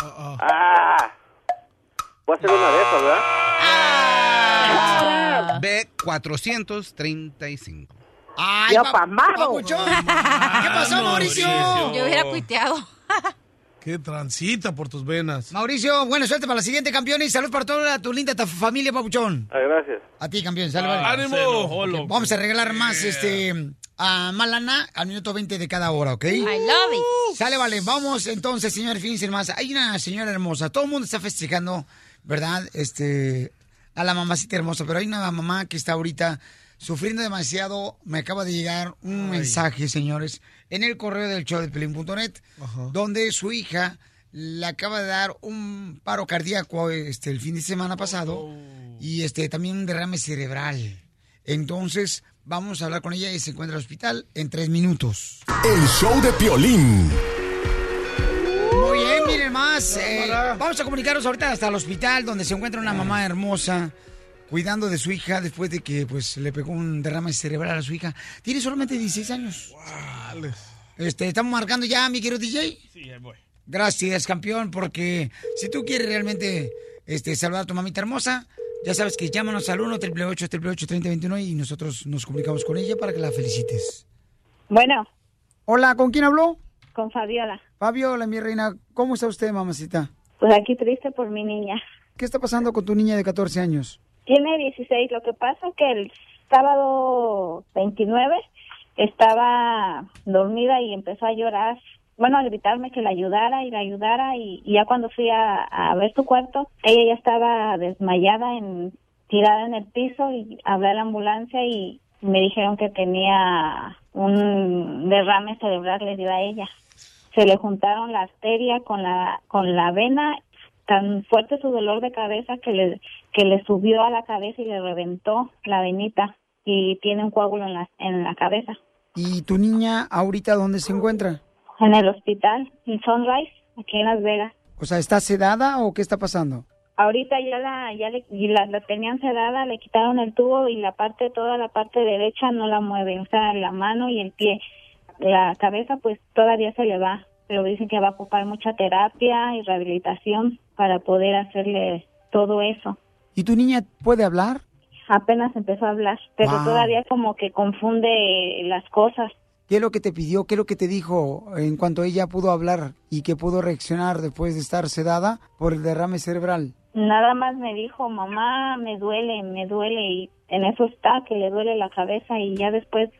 Ah. Voy a hacer una de esas, ¿verdad? B, 435. ¡Ay, pa- papuchón! ¿Qué pasó, Mauricio? Yo hubiera cuiteado. Que transita por tus venas. Mauricio, buena suerte para la siguiente, campeón, y salud para toda tu linda ta- familia, papuchón. Ah, gracias. A ti, campeón, salud. Ah, loco. Vamos a regalar más, este, a Malana al minuto 20 de cada hora, ¿ok? I love it. Sale, vale. Vamos entonces, señor, fíjense más. Hay una señora hermosa. Todo el mundo está festejando, ¿verdad? Este, a la mamacita hermosa. Pero hay una mamá que está ahorita sufriendo demasiado. Me acaba de llegar un mensaje, señores, en el correo del show de Pelín.net, donde su hija le acaba de dar un paro cardíaco este, el fin de semana pasado y este también un derrame cerebral. Entonces, vamos a hablar con ella y se encuentra en el hospital en tres minutos. El show de Piolín. Muy bien, miren más. eh, vamos a comunicarnos ahorita hasta el hospital donde se encuentra una mamá hermosa cuidando de su hija después de que pues le pegó un derrame cerebral a su hija. Tiene solamente 16 años. Este, estamos marcando ya, mi querido DJ. Sí, ahí voy. Gracias, campeón, porque si tú quieres realmente este, salvar a tu mamita hermosa, ya sabes que llámanos al 1 888 3021 y nosotros nos comunicamos con ella para que la felicites. Bueno, Hola, ¿con quién habló? con Fabiola. Fabiola, mi reina, ¿cómo está usted, mamacita? Pues aquí triste por mi niña. ¿Qué está pasando con tu niña de 14 años? Tiene 16. Lo que pasa es que el sábado 29 estaba dormida y empezó a llorar. Bueno, a gritarme que la ayudara y la ayudara. Y, ya cuando fui a, a ver su cuarto, ella ya estaba desmayada, en, tirada en el piso. Y hablé a la ambulancia y me dijeron que tenía un derrame cerebral, le dio a ella. Se le juntaron la arteria con la, con la vena tan fuerte su dolor de cabeza que le que le subió a la cabeza y le reventó la venita y tiene un coágulo en la en la cabeza ¿Y tu niña ahorita dónde se encuentra? en el hospital en Sunrise aquí en Las Vegas O sea, ¿está sedada o qué está pasando? ahorita ya la ya le, la tenían sedada le quitaron el tubo y la parte toda la parte derecha no la mueve o sea la mano y el pie la cabeza pues todavía se le va pero dicen que va a ocupar mucha terapia y rehabilitación para poder hacerle todo eso. ¿Y tu niña puede hablar? Apenas empezó a hablar, pero Wow. todavía como que confunde las cosas. ¿Qué es lo que te pidió? ¿Qué es lo que te dijo en cuanto ella pudo hablar y que pudo reaccionar después de estar sedada por el derrame cerebral? Nada más me dijo, mamá, me duele, me duele y en eso está, que le duele la cabeza y ya después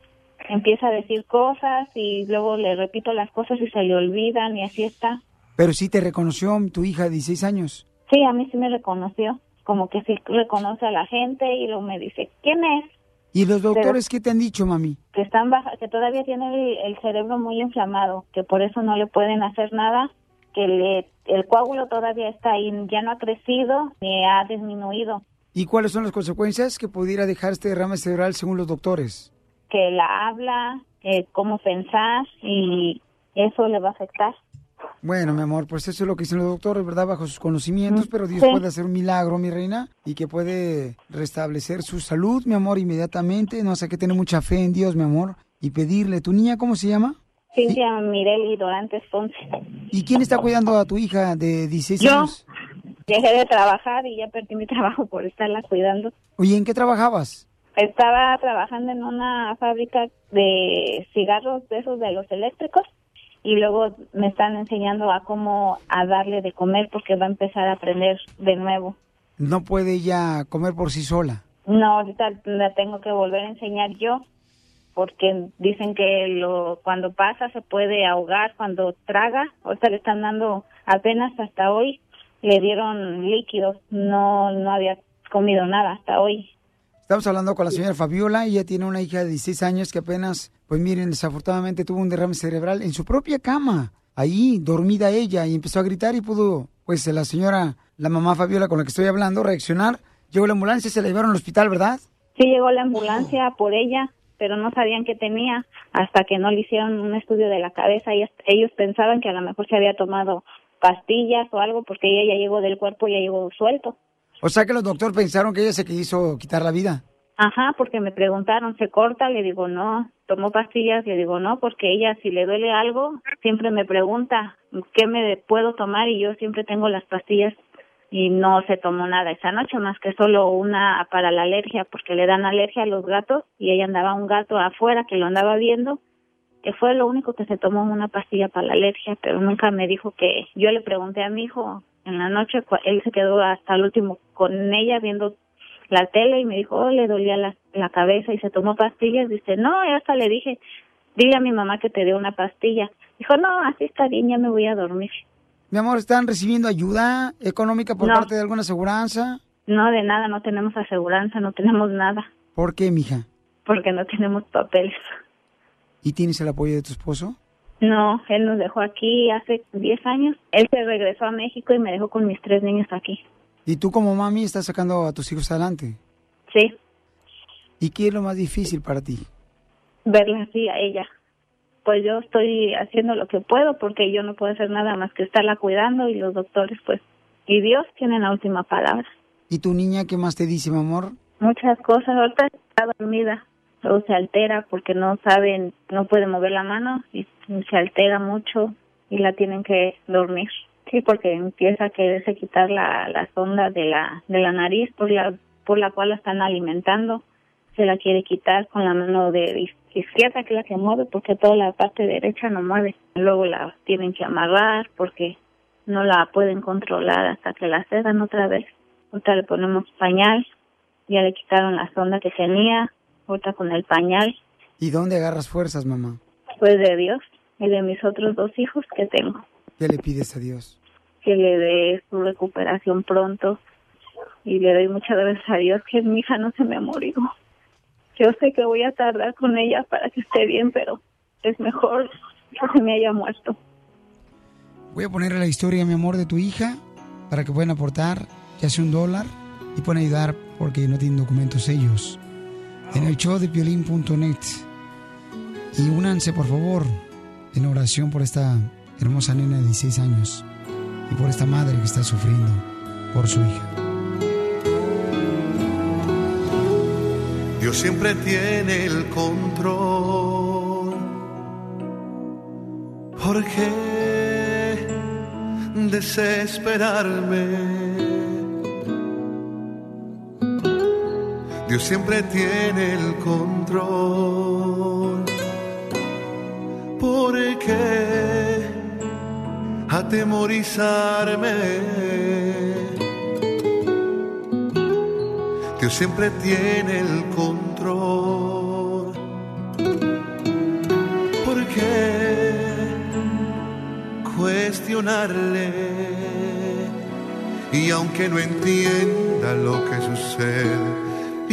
empieza a decir cosas y luego le repito las cosas y se le olvidan y así está. Pero sí te reconoció tu hija de 16 años. Sí, a mí sí me reconoció, como que sí reconoce a la gente y luego me dice, ¿quién es? ¿Y los doctores qué te han dicho, mami? Que están baja, que todavía tiene el, el cerebro muy inflamado, que por eso no le pueden hacer nada, que le, el coágulo todavía está ahí, ya no ha crecido ni ha disminuido, ¿Y cuáles son las consecuencias que pudiera dejar este derrame cerebral según los doctores? Que la habla, eh, cómo pensar y eso le va a afectar. Bueno, mi amor, pues eso es lo que dicen los doctores, ¿verdad? Bajo sus conocimientos, pero Dios Sí. puede hacer un milagro, mi reina, y que puede restablecer su salud, mi amor, inmediatamente. No sé, que tener mucha fe en Dios, mi amor, y pedirle. ¿Tu niña cómo se llama? Cintia Mireli Dorantes Ponce. ¿Y quién está cuidando a tu hija de 16 Yo. años? Dejé de trabajar y ya perdí mi <laughs> trabajo por estarla cuidando. Oye, ¿en qué trabajabas? Estaba trabajando en una fábrica de cigarros de esos de los eléctricos y luego me están enseñando a cómo a darle de comer porque va a empezar a aprender de nuevo. No puede ella comer por sí sola. No, ahorita la tengo que volver a enseñar yo porque dicen que lo cuando pasa se puede ahogar cuando traga. Ahorita le están dando apenas hasta hoy le dieron líquidos, no no había comido nada hasta hoy. Estamos hablando con la señora Fabiola, ella tiene una hija de 16 años que apenas, pues miren, desafortunadamente tuvo un derrame cerebral en su propia cama, ahí dormida ella, y empezó a gritar y pudo, pues la señora, la mamá Fabiola con la que estoy hablando, reaccionar. Llegó la ambulancia, se la llevaron al hospital, ¿verdad? Sí llegó la ambulancia por ella, pero no sabían qué tenía hasta que no le hicieron un estudio de la cabeza. Ellos, ellos pensaban que a lo mejor se había tomado pastillas o algo porque ella ya llegó del cuerpo, ya llegó suelto. O sea que los doctores pensaron que ella se quiso quitar la vida. Ajá, porque me preguntaron, ¿se corta? Le digo, no. ¿Tomó pastillas? Le digo, no, porque ella si le duele algo, siempre me pregunta, ¿qué me puedo tomar? Y yo siempre tengo las pastillas y no se tomó nada esa noche, más que solo una para la alergia, porque le dan alergia a los gatos y ella andaba un gato afuera que lo andaba viendo, que fue lo único que se tomó una pastilla para la alergia, pero nunca me dijo que yo le pregunté a mi hijo en la noche, él se quedó hasta el último con ella viendo la tele y me dijo, oh, le dolía la, la cabeza y se tomó pastillas. Dice, no, y hasta le dije, dile a mi mamá que te dé una pastilla. Dijo, no, así está bien, ya me voy a dormir. Mi amor, ¿están recibiendo ayuda económica por No. parte de alguna aseguranza? No, de nada, no tenemos aseguranza, no tenemos nada, ¿Por qué, mija? porque no tenemos papeles. ¿Y tienes el apoyo de tu esposo? No, él nos dejó aquí hace 10 años. Él se regresó a México y me dejó con mis tres niños aquí. ¿Y tú como mami estás sacando a tus hijos adelante? Sí, ¿Y qué es lo más difícil para ti? verla así a ella. Pues yo estoy haciendo lo que puedo porque yo no puedo hacer nada más que estarla cuidando y los doctores pues y Dios tienen la última palabra. ¿Y tu niña qué más te dice, mi amor? Muchas cosas, ahorita está dormida, luego se altera porque no saben, no puede mover la mano y se altera mucho y la tienen que dormir. Sí, porque empieza a quererse quitar la, la sonda de la, de la nariz por la, por la cual la están alimentando. Se la quiere quitar con la mano de iz- izquierda, que es la que mueve, porque toda la parte derecha no mueve. Luego la tienen que amarrar porque no la pueden controlar hasta que la cedan otra vez. Otra le ponemos pañal, ya le quitaron la sonda que tenía, otra con el pañal, ¿Y dónde agarras fuerzas, mamá? pues de Dios y de mis otros dos hijos que tengo. ¿Qué le pides a Dios? que le dé su recuperación pronto y le doy muchas gracias a Dios que mi hija no se me ha morido. Yo sé que voy a tardar con ella para que esté bien, pero es mejor que se me haya muerto. Voy a ponerle la historia, mi amor, de tu hija para que puedan aportar ya sea un dólar y puedan ayudar porque no tienen documentos ellos. En el show de piolín.net. Y únanse, por favor, en oración por esta hermosa nena de 16 años y por esta madre que está sufriendo por su hija. Dios siempre tiene el control. Porque desesperarme. Dios siempre tiene el control. ¿Por qué atemorizarme? Dios siempre tiene el control. ¿Por qué cuestionarle? Y aunque no entienda lo que sucede,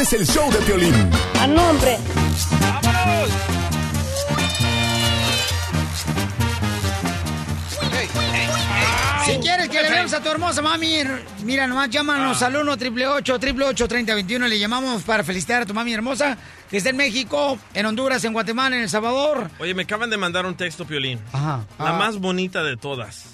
Este es el show de Piolín. A nombre. Si quieres que le veamos a tu hermosa mami, mira, nomás llámanos al 1 888 3021 Le llamamos para felicitar a tu mami hermosa que está en México, en Honduras, en Guatemala, en El Salvador. Oye, me acaban de mandar un texto, Piolín. Ajá. La Ah. más bonita de todas.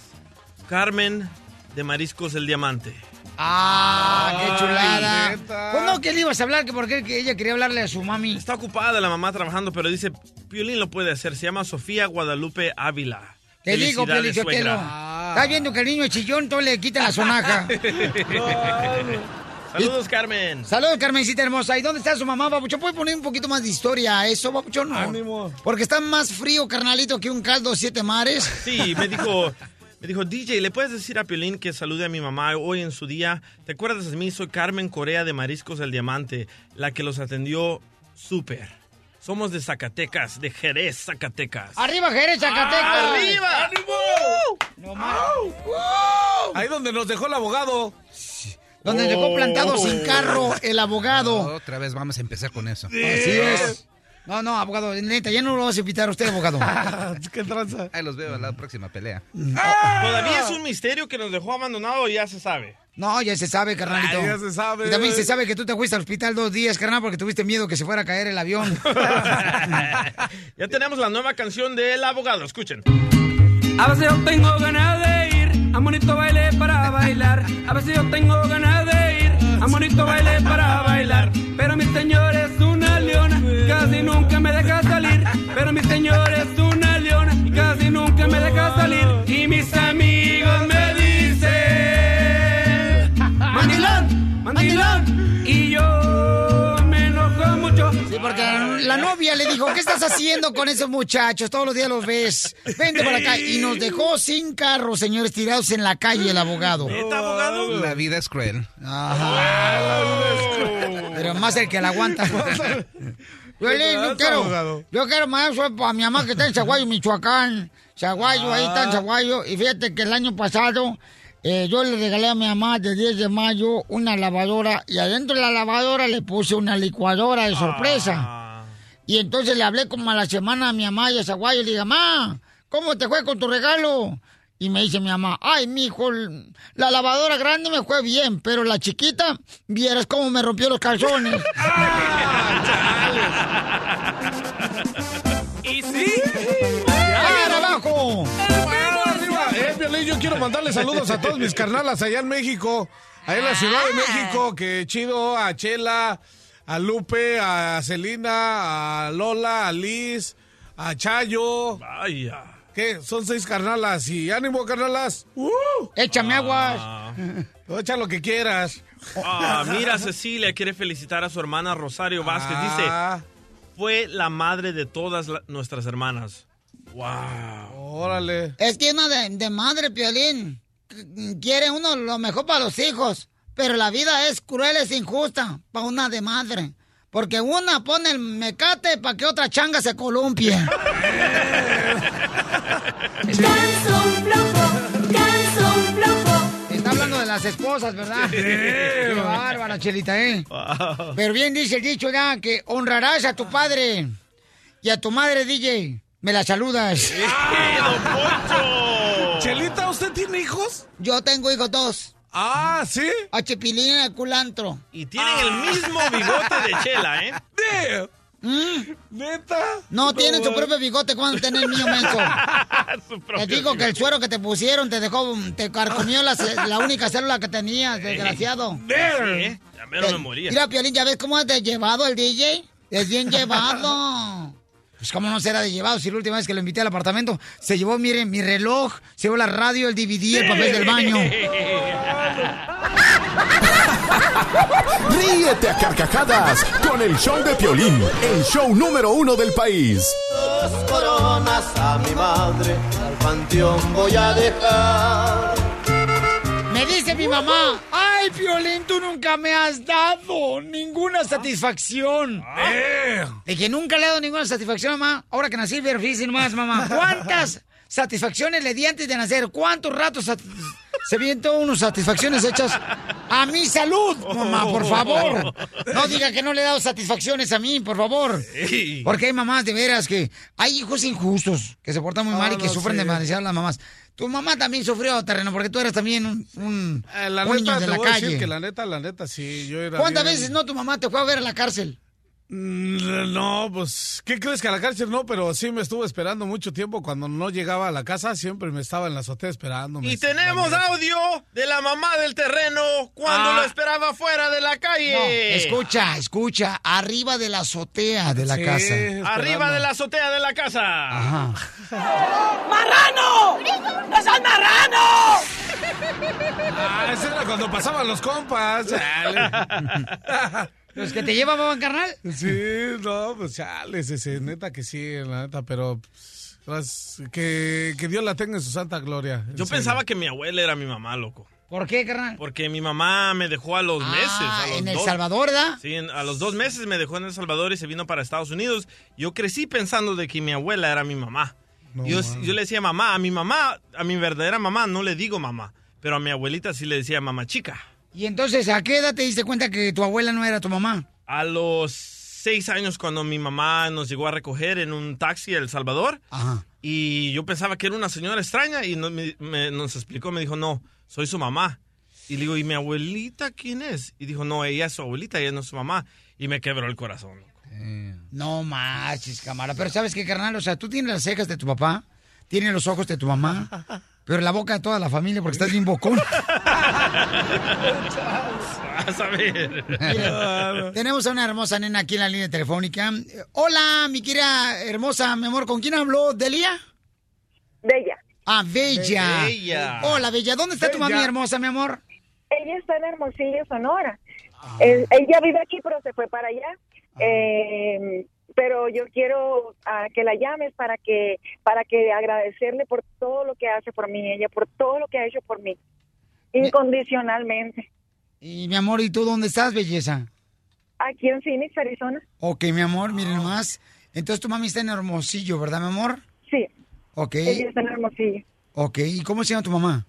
Carmen de Mariscos el Diamante. Ah, qué chulada. neta. Pues que le ibas a hablar, que porque que ella quería hablarle a su mami. Está ocupada la mamá trabajando, pero dice, Piolín lo puede hacer. Se llama Sofía Guadalupe Ávila. Te digo. Estás viendo que el niño es chillón, todo le quita la sonaja. <laughs> Saludos, Carmen. Saludos, Carmencita hermosa. ¿Y dónde está su mamá, Papuchón? ¿Puede poner un poquito más de historia a eso, Papuchón? No. Ánimo. Porque está más frío, carnalito, que un caldo siete mares. Sí, me dijo, me dijo, DJ, ¿le puedes decir a Piolín que salude a mi mamá hoy en su día? ¿Te acuerdas de mí? Soy Carmen Corea de Mariscos El Diamante, la que los atendió súper. Somos de Zacatecas, de Jerez, Zacatecas. ¡Arriba, Jerez, Zacatecas! ¡Arriba! No más. Ahí donde nos dejó el abogado. Donde dejó plantado sin Oh. carro el abogado. Otra vez vamos a empezar con eso. Así es. No, no, abogado, neta, ya no lo vas a invitar a usted, abogado. <laughs> ¿Qué tranza? Ahí los veo en la próxima pelea. Todavía es un misterio que nos dejó abandonado, ya se sabe. No, ya se sabe, carnalito. Ay, ya se sabe. Y también se sabe que tú te fuiste al hospital dos días, carnal, porque tuviste miedo que se fuera a caer el avión. <laughs> <laughs> Ya tenemos la nueva canción del abogado, escuchen. A veces yo tengo ganas de ir a bonito baile para bailar. A veces yo tengo ganas de ir a bonito baile para bailar. Pero mi señor es leona, casi nunca me deja salir. Pero mi señor es una leona, casi nunca me deja salir. Y mis amigos me dicen: Mandilón, mandilón. Y yo me enojo mucho. Sí, porque la, novia le dijo, ¿qué estás haciendo con esos muchachos? Todos los días los ves. Vente para acá. Y nos dejó sin carro, señores, tirados en la calle el abogado. La vida es cruel. Pero más el que la aguanta. <laughs> Yo, le- yo quiero, yo quiero más eso para mi mamá que está en Zaguayo, Michoacán. Zaguayo, ahí está en Zaguayo. Y fíjate que el año pasado eh, yo le regalé a mi mamá de 10 de mayo una lavadora y adentro de la lavadora le puse una licuadora de sorpresa. Y entonces le hablé como a la semana a mi mamá y a Zaguayo y le dije, mamá, ¿cómo te fue con tu regalo? Y me dice mi mamá, ay, mijo, la lavadora grande me fue bien, pero la chiquita, vieras cómo me rompió los calzones. Y <laughs> quiero mandarle saludos a todos mis carnalas allá en México, allá en la Ciudad de México, que chido, a Chela, a Lupe, a Celina, a Lola, a Liz, a Chayo. Vaya. ¿Qué? Son seis carnalas y ánimo, carnalas. ¡Uh! Échame aguas. Echa lo que quieras. Ah, mira, Cecilia quiere felicitar a su hermana Rosario Vázquez. Ah. Dice, fue la madre de todas la- nuestras hermanas. Wow. Órale. Es que uno de, de madre, Piolín, qu- quiere uno lo mejor para los hijos, pero la vida es cruel, es injusta para una de madre. Porque una pone el mecate para que otra changa se columpie. <laughs> Está hablando de las esposas, ¿verdad? Sí. Qué bárbara, Chelita, ¿eh? Pero bien dice el dicho ya que honrarás a tu padre Y a tu madre, DJ, me la saludas. Chelita, ¿usted tiene hijos? Yo tengo hijos dos. Ah, ¿sí? A Chipilín y a Culantro. Y tienen el mismo bigote de Chela, ¿eh? Damn. ¿Mm? ¿Neta? No, tienen su propio bigote cuando tienen el mío, menso. <laughs> Su Te digo que el suero que te pusieron te dejó, te carcomió la, única célula que tenías, desgraciado. Sí, ¿eh? Ya mero me moría. Mira, Piolín, ¿ya ves cómo de llevado el DJ? Es bien <laughs> llevado. Pues cómo no será de llevado si la última vez que lo invité al apartamento se llevó, miren, mi reloj, se llevó la radio, el DVD, el papel del baño. Ríete a carcajadas con el show de Piolín, el show número uno del país. Dos coronas a mi madre, al panteón voy a dejar. Me dice mi mamá, ay, Piolín, tú nunca me has dado ninguna satisfacción. De que nunca le he dado ninguna satisfacción, mamá. Ahora que nací, ver fíjese más, mamá. ¿Cuántas satisfacciones le di antes de nacer? ¿Cuántos ratos se viento unas satisfacciones hechas a mi salud, mamá, por favor? No diga que no le he dado satisfacciones a mí, por favor. Porque hay mamás de veras que hay hijos injustos que se portan muy mal y que no, sufren demasiado las mamás. Tu mamá también sufrió terreno porque tú eras también un, un, Eh, la niño neta, de te la voy a decir calle. que la neta, la neta, sí, yo era ¿Cuántas bien- veces no tu mamá te fue a ver a la cárcel? Mm, No, pues, ¿qué crees que a la cárcel no? Pero sí me estuvo esperando mucho tiempo. Cuando no llegaba a la casa, siempre me estaba en la azotea esperando. Y tenemos audio de la mamá del terreno cuando Ah. lo esperaba fuera de la calle. No, escucha, escucha, arriba de la azotea de la Sí, casa. Arriba de la azotea de la casa. Ajá. <laughs> ¡Marrano! ¡No seas marrano! Ah, ese era cuando pasaban los compas. <laughs> <laughs> ¿Los que te llevaban, carnal? Sí, no, pues chale, ese, neta que sí, la neta, pero pues, que, que Dios la tenga en su santa gloria. Yo pensaba que mi abuela era mi mamá, loco. ¿Por qué, carnal? Porque mi mamá me dejó a los meses. a los en El dos- Salvador, ¿verdad? Sí, a los dos meses me dejó en El Salvador y se vino para Estados Unidos. Yo crecí pensando de que mi abuela era mi mamá. yo, yo le decía mamá, a mi mamá, a mi verdadera mamá no le digo mamá, pero a mi abuelita sí le decía mamá chica. Y entonces, ¿a qué edad te diste cuenta que tu abuela no era tu mamá? A los seis años cuando mi mamá nos llegó a recoger en un taxi a El Salvador Ajá. y yo pensaba que era una señora extraña y no- me- me- nos explicó, me dijo, no, soy su mamá. Y le digo, ¿y mi abuelita quién es? Y dijo, no, ella es su abuelita, ella no es su mamá. Y me quebró el corazón. No marches, cámara. Pero ¿sabes qué, carnal? O sea, tú tienes las cejas de tu papá, tienes los ojos de tu mamá, <laughs> pero la boca de toda la familia porque estás bien bocón. Vas <laughs> a ver. Mira, <laughs> tenemos a una hermosa nena aquí en la línea telefónica. Hola, mi querida hermosa, mi amor, ¿con quién habló? ¿Delia? Bella. Ah, Bella. Bella. Hola, Bella. ¿Dónde está tu mami hermosa, mi amor? Ella está en Hermosillo, Sonora. Eh, ella vive aquí, pero se fue para allá. Eh, pero yo quiero ah, que la llames para que para que agradecerle por todo lo que hace por mí, ella por todo lo que ha hecho por mí, incondicionalmente. Y mi amor, ¿y tú dónde estás, belleza? Aquí en Phoenix, Arizona. Ok, mi amor, miren más. Entonces tu mami está en Hermosillo, ¿verdad, mi amor? Sí. Ok. Ella está en Hermosillo. Ok, ¿y cómo se llama tu mamá?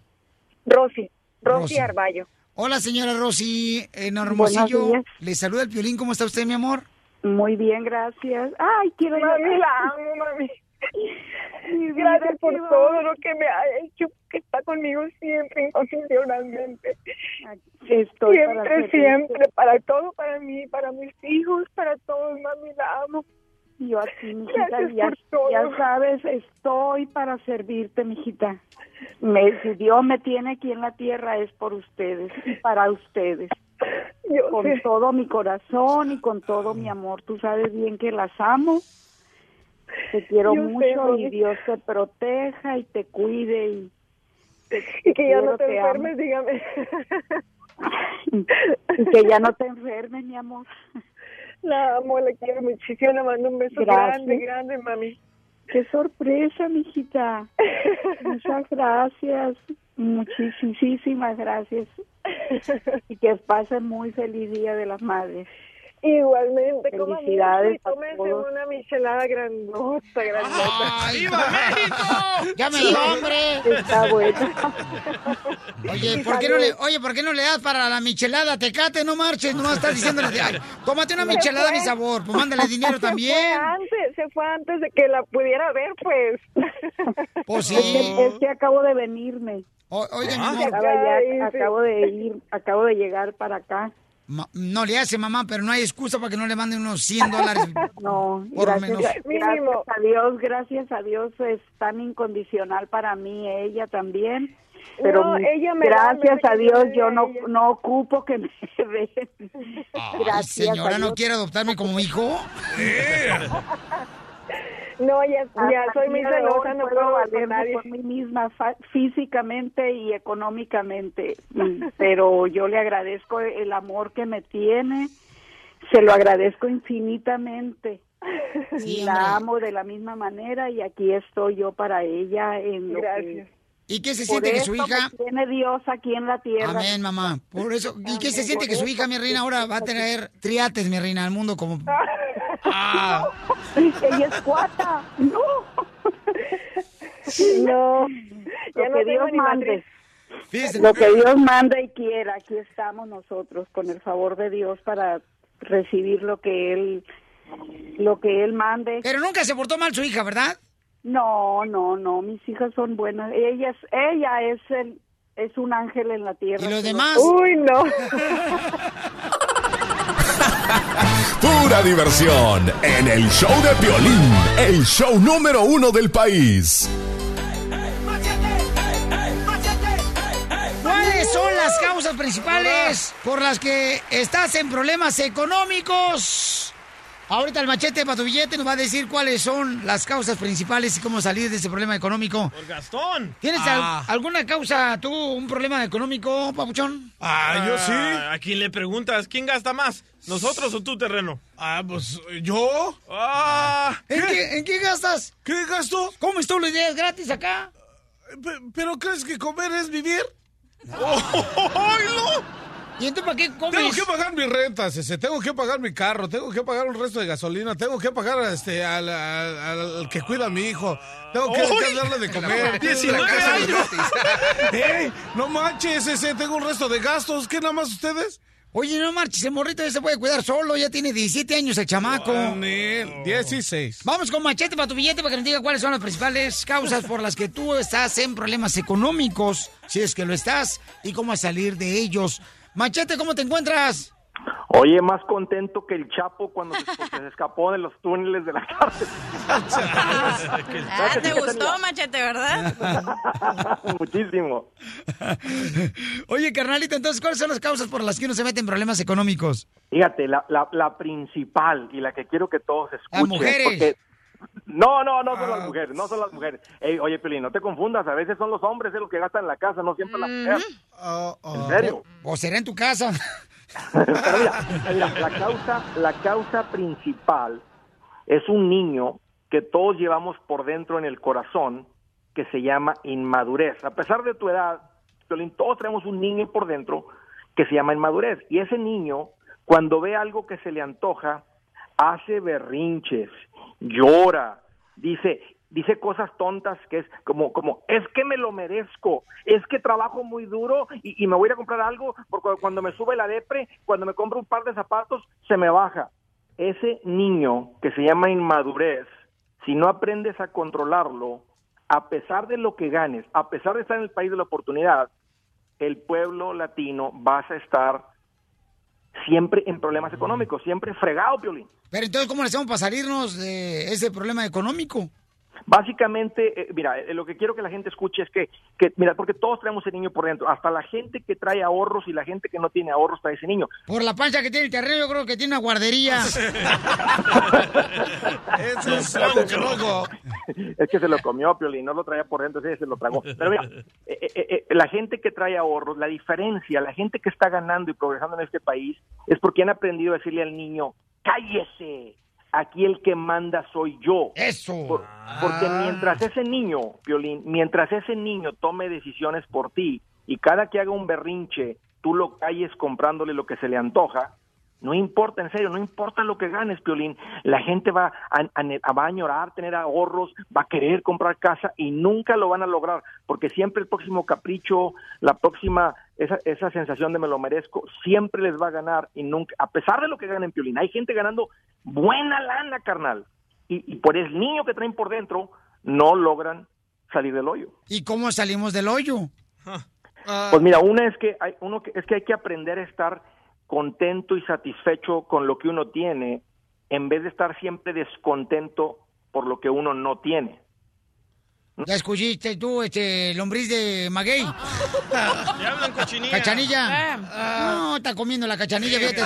Rosy, Rosy, Rosy. Arballo. Hola, señora Rosy, en Hermosillo. Le saluda el piolín. ¿Cómo está usted, mi amor? Muy bien, gracias. Ay, quiero Mami, la amo, mami. <laughs> Gracias por todo lo que me ha hecho, que está conmigo siempre, incondicionalmente. Estoy siempre, siempre, para todo, para mí, para mis hijos, para todos, mami, la amo. Yo a ti, mijita, ya, sabes, estoy para servirte, mijita. Me, si Dios me tiene aquí en la tierra es por ustedes y para ustedes. Yo con sé. todo mi corazón y con todo mi amor. Tú sabes bien que las amo. Te quiero Yo sé, mucho y. Dios te proteja y te cuide y, Y que ya no te amo. enfermes, dígame. <laughs> y que ya no te enfermes, mi amor. La amo, la quiero muchísimo, le mando un beso Gracias. grande, grande, mami. Qué sorpresa, mijita. Muchas gracias. Muchísimas gracias. <laughs> Y que pasen muy feliz Día de las Madres. Igualmente, Felicidades a todos. una michelada grandota, grandota. ¡Viva México! <laughs> ¡Ya me dio hambre! Está bueno. <laughs> Oye, ¿por qué no le, oye, ¿por qué no le das para la michelada? Tecate, no marches, no estás diciéndole, ay, tómate una michelada, fue. mi sabor, pues mándale dinero Se fue también. antes, se fue antes de que la pudiera ver, pues. Pues Es que, es que acabo de venirme. Oiga, mi amor. Acaba ya- acabo de ir, acabo de llegar para acá. Ma- no le hace, mamá, pero no hay excusa para que no le manden unos 100 dólares. <laughs> No, por lo gracias, menos. gracias a Dios, gracias a Dios es tan incondicional para mí, ella también. Pero No, ella me da, gracias me a da Dios yo no, no ocupo que me <laughs> den. Ay, Gracias señora, ¿no quiere adoptarme como hijo? <laughs> No, ya, ya soy muy celosa, no puedo valerme nadie. por mí misma fa- físicamente y económicamente, Mm, <laughs> pero yo le agradezco el amor que me tiene, se lo agradezco infinitamente. <laughs> Sí, y la hombre. amo de la misma manera y aquí estoy yo para ella en lo Gracias. que ¿Y qué se por siente que su hija... tiene Dios aquí en la tierra. Amén, mamá. Por eso, ¿y qué se siente por que su hija, mi reina, ahora va a traer triates, mi reina, al mundo como... <laughs> Ah. Ella es cuata. No. <laughs> No, ya Lo no que Dios mande. Lo que Dios manda y quiera, aquí estamos nosotros con el favor de Dios para recibir lo que él lo que él mande. Pero nunca se portó mal su hija, ¿verdad? No, no, no, mis hijas son buenas. Ella es ella es el es un ángel en la tierra. ¿Y los demás? Uy, no. <laughs> Pura diversión en el show de violín, el show número uno del país. ¿Cuáles son las causas principales por las que estás en problemas económicos? Ahorita el machete para tu billete nos va a decir cuáles son las causas principales y cómo salir de ese problema económico. Por Gastón. ¿Tienes al- Ah. alguna causa, tú, un problema económico, papuchón? Ah, yo sí. ¿A quién le preguntas? ¿Quién gasta más? ¿Nosotros o tu terreno? Ah, pues yo. Ah, ¿En qué, ¿En qué gastas? ¿Qué gasto? ¿Comes todos los días gratis acá? Pe- ¿Pero crees que comer es vivir? ¿Y entonces para qué comes? Tengo que pagar mi renta, ese, tengo que pagar mi carro, tengo que pagar un resto de gasolina, tengo que pagar este, al, al- al que cuida a mi hijo, tengo que, que darle de comer. 19 tengo la casa años. ¡Ey! <laughs> No manches, ese, tengo un resto de gastos, ¿qué nada más ustedes? Oye, no marches, el morrito ya se puede cuidar solo, ya tiene 17 años el chamaco. Juanel, 16. Vamos con machete para tu billete para que nos diga cuáles son las principales causas por las que tú estás en problemas económicos, si es que lo estás, y cómo salir de ellos. Machete, ¿cómo te encuentras? Oye, más contento que el Chapo cuando se, escapó de los túneles de la cárcel. <laughs> Ah, te gustó, machete, ¿verdad? <laughs> Muchísimo. Oye, carnalito, entonces, ¿cuáles son las causas por las que uno se mete en problemas económicos? Fíjate, la, la, la principal y la que quiero que todos escuchen. mujeres. porque- No, no, no son las mujeres, no son las mujeres. Ey, oye, Pelín, no te confundas, a veces son los hombres los que gastan en la casa, no siempre la mujer. ¿En serio? ¿O será en tu casa? <laughs> Pero mira, mira, la causa, la causa principal es un niño que todos llevamos por dentro en el corazón que se llama inmadurez. A pesar de tu edad, Piolín, todos tenemos un niño por dentro que se llama inmadurez. Y ese niño, cuando ve algo que se le antoja, hace berrinches, llora, dice, dice cosas tontas que es como, como, es que me lo merezco, es que trabajo muy duro y, me voy a a comprar algo porque cuando me sube la depre, cuando me compro un par de zapatos, se me baja. Ese niño que se llama inmadurez, si no aprendes a controlarlo, a pesar de lo que ganes, a pesar de estar en el país de la oportunidad, el pueblo latino vas a estar siempre en problemas económicos, siempre fregado, Piolín. Pero entonces, ¿cómo le hacemos para salirnos de ese problema económico? Básicamente, eh, mira, eh, lo que quiero que la gente escuche es que, que, mira, porque todos traemos el niño por dentro, hasta la gente que trae ahorros y la gente que no tiene ahorros trae ese niño. Por la pancha que tiene el terreno, yo creo que tiene una guardería. <laughs> Eso es loco. <laughs> es que se lo comió, Piolín, no lo traía por dentro, sí, se lo tragó. Pero mira, eh, eh, eh, la gente que trae ahorros, la diferencia, la gente que está ganando y progresando en este país es porque han aprendido a decirle al niño, cállese, aquí el que manda soy yo. Eso. Por- porque mientras ese niño, Piolín, mientras ese niño tome decisiones por ti y cada que haga un berrinche, tú lo calles comprándole lo que se le antoja, No importa, en serio, no importa lo que ganes, Piolín. La gente va a, a- va a añorar tener ahorros, va a querer comprar casa y nunca lo van a lograr, porque siempre el próximo capricho, la próxima, esa, esa sensación de me lo merezco, siempre les va a ganar y nunca, a pesar de lo que ganen, Piolín, hay gente ganando buena lana, carnal. Y, y por el niño que traen por dentro, no logran salir del hoyo. ¿Y cómo salimos del hoyo? Pues mira, una es que hay uno que, es que hay que aprender a estar contento y satisfecho con lo que uno tiene en vez de estar siempre descontento por lo que uno no tiene. Ya escuchaste tú, este, lombriz de maguey. <laughs> Ya hablan cochinilla. ¿Cachanilla? No, está comiendo la cachanilla, fíjate.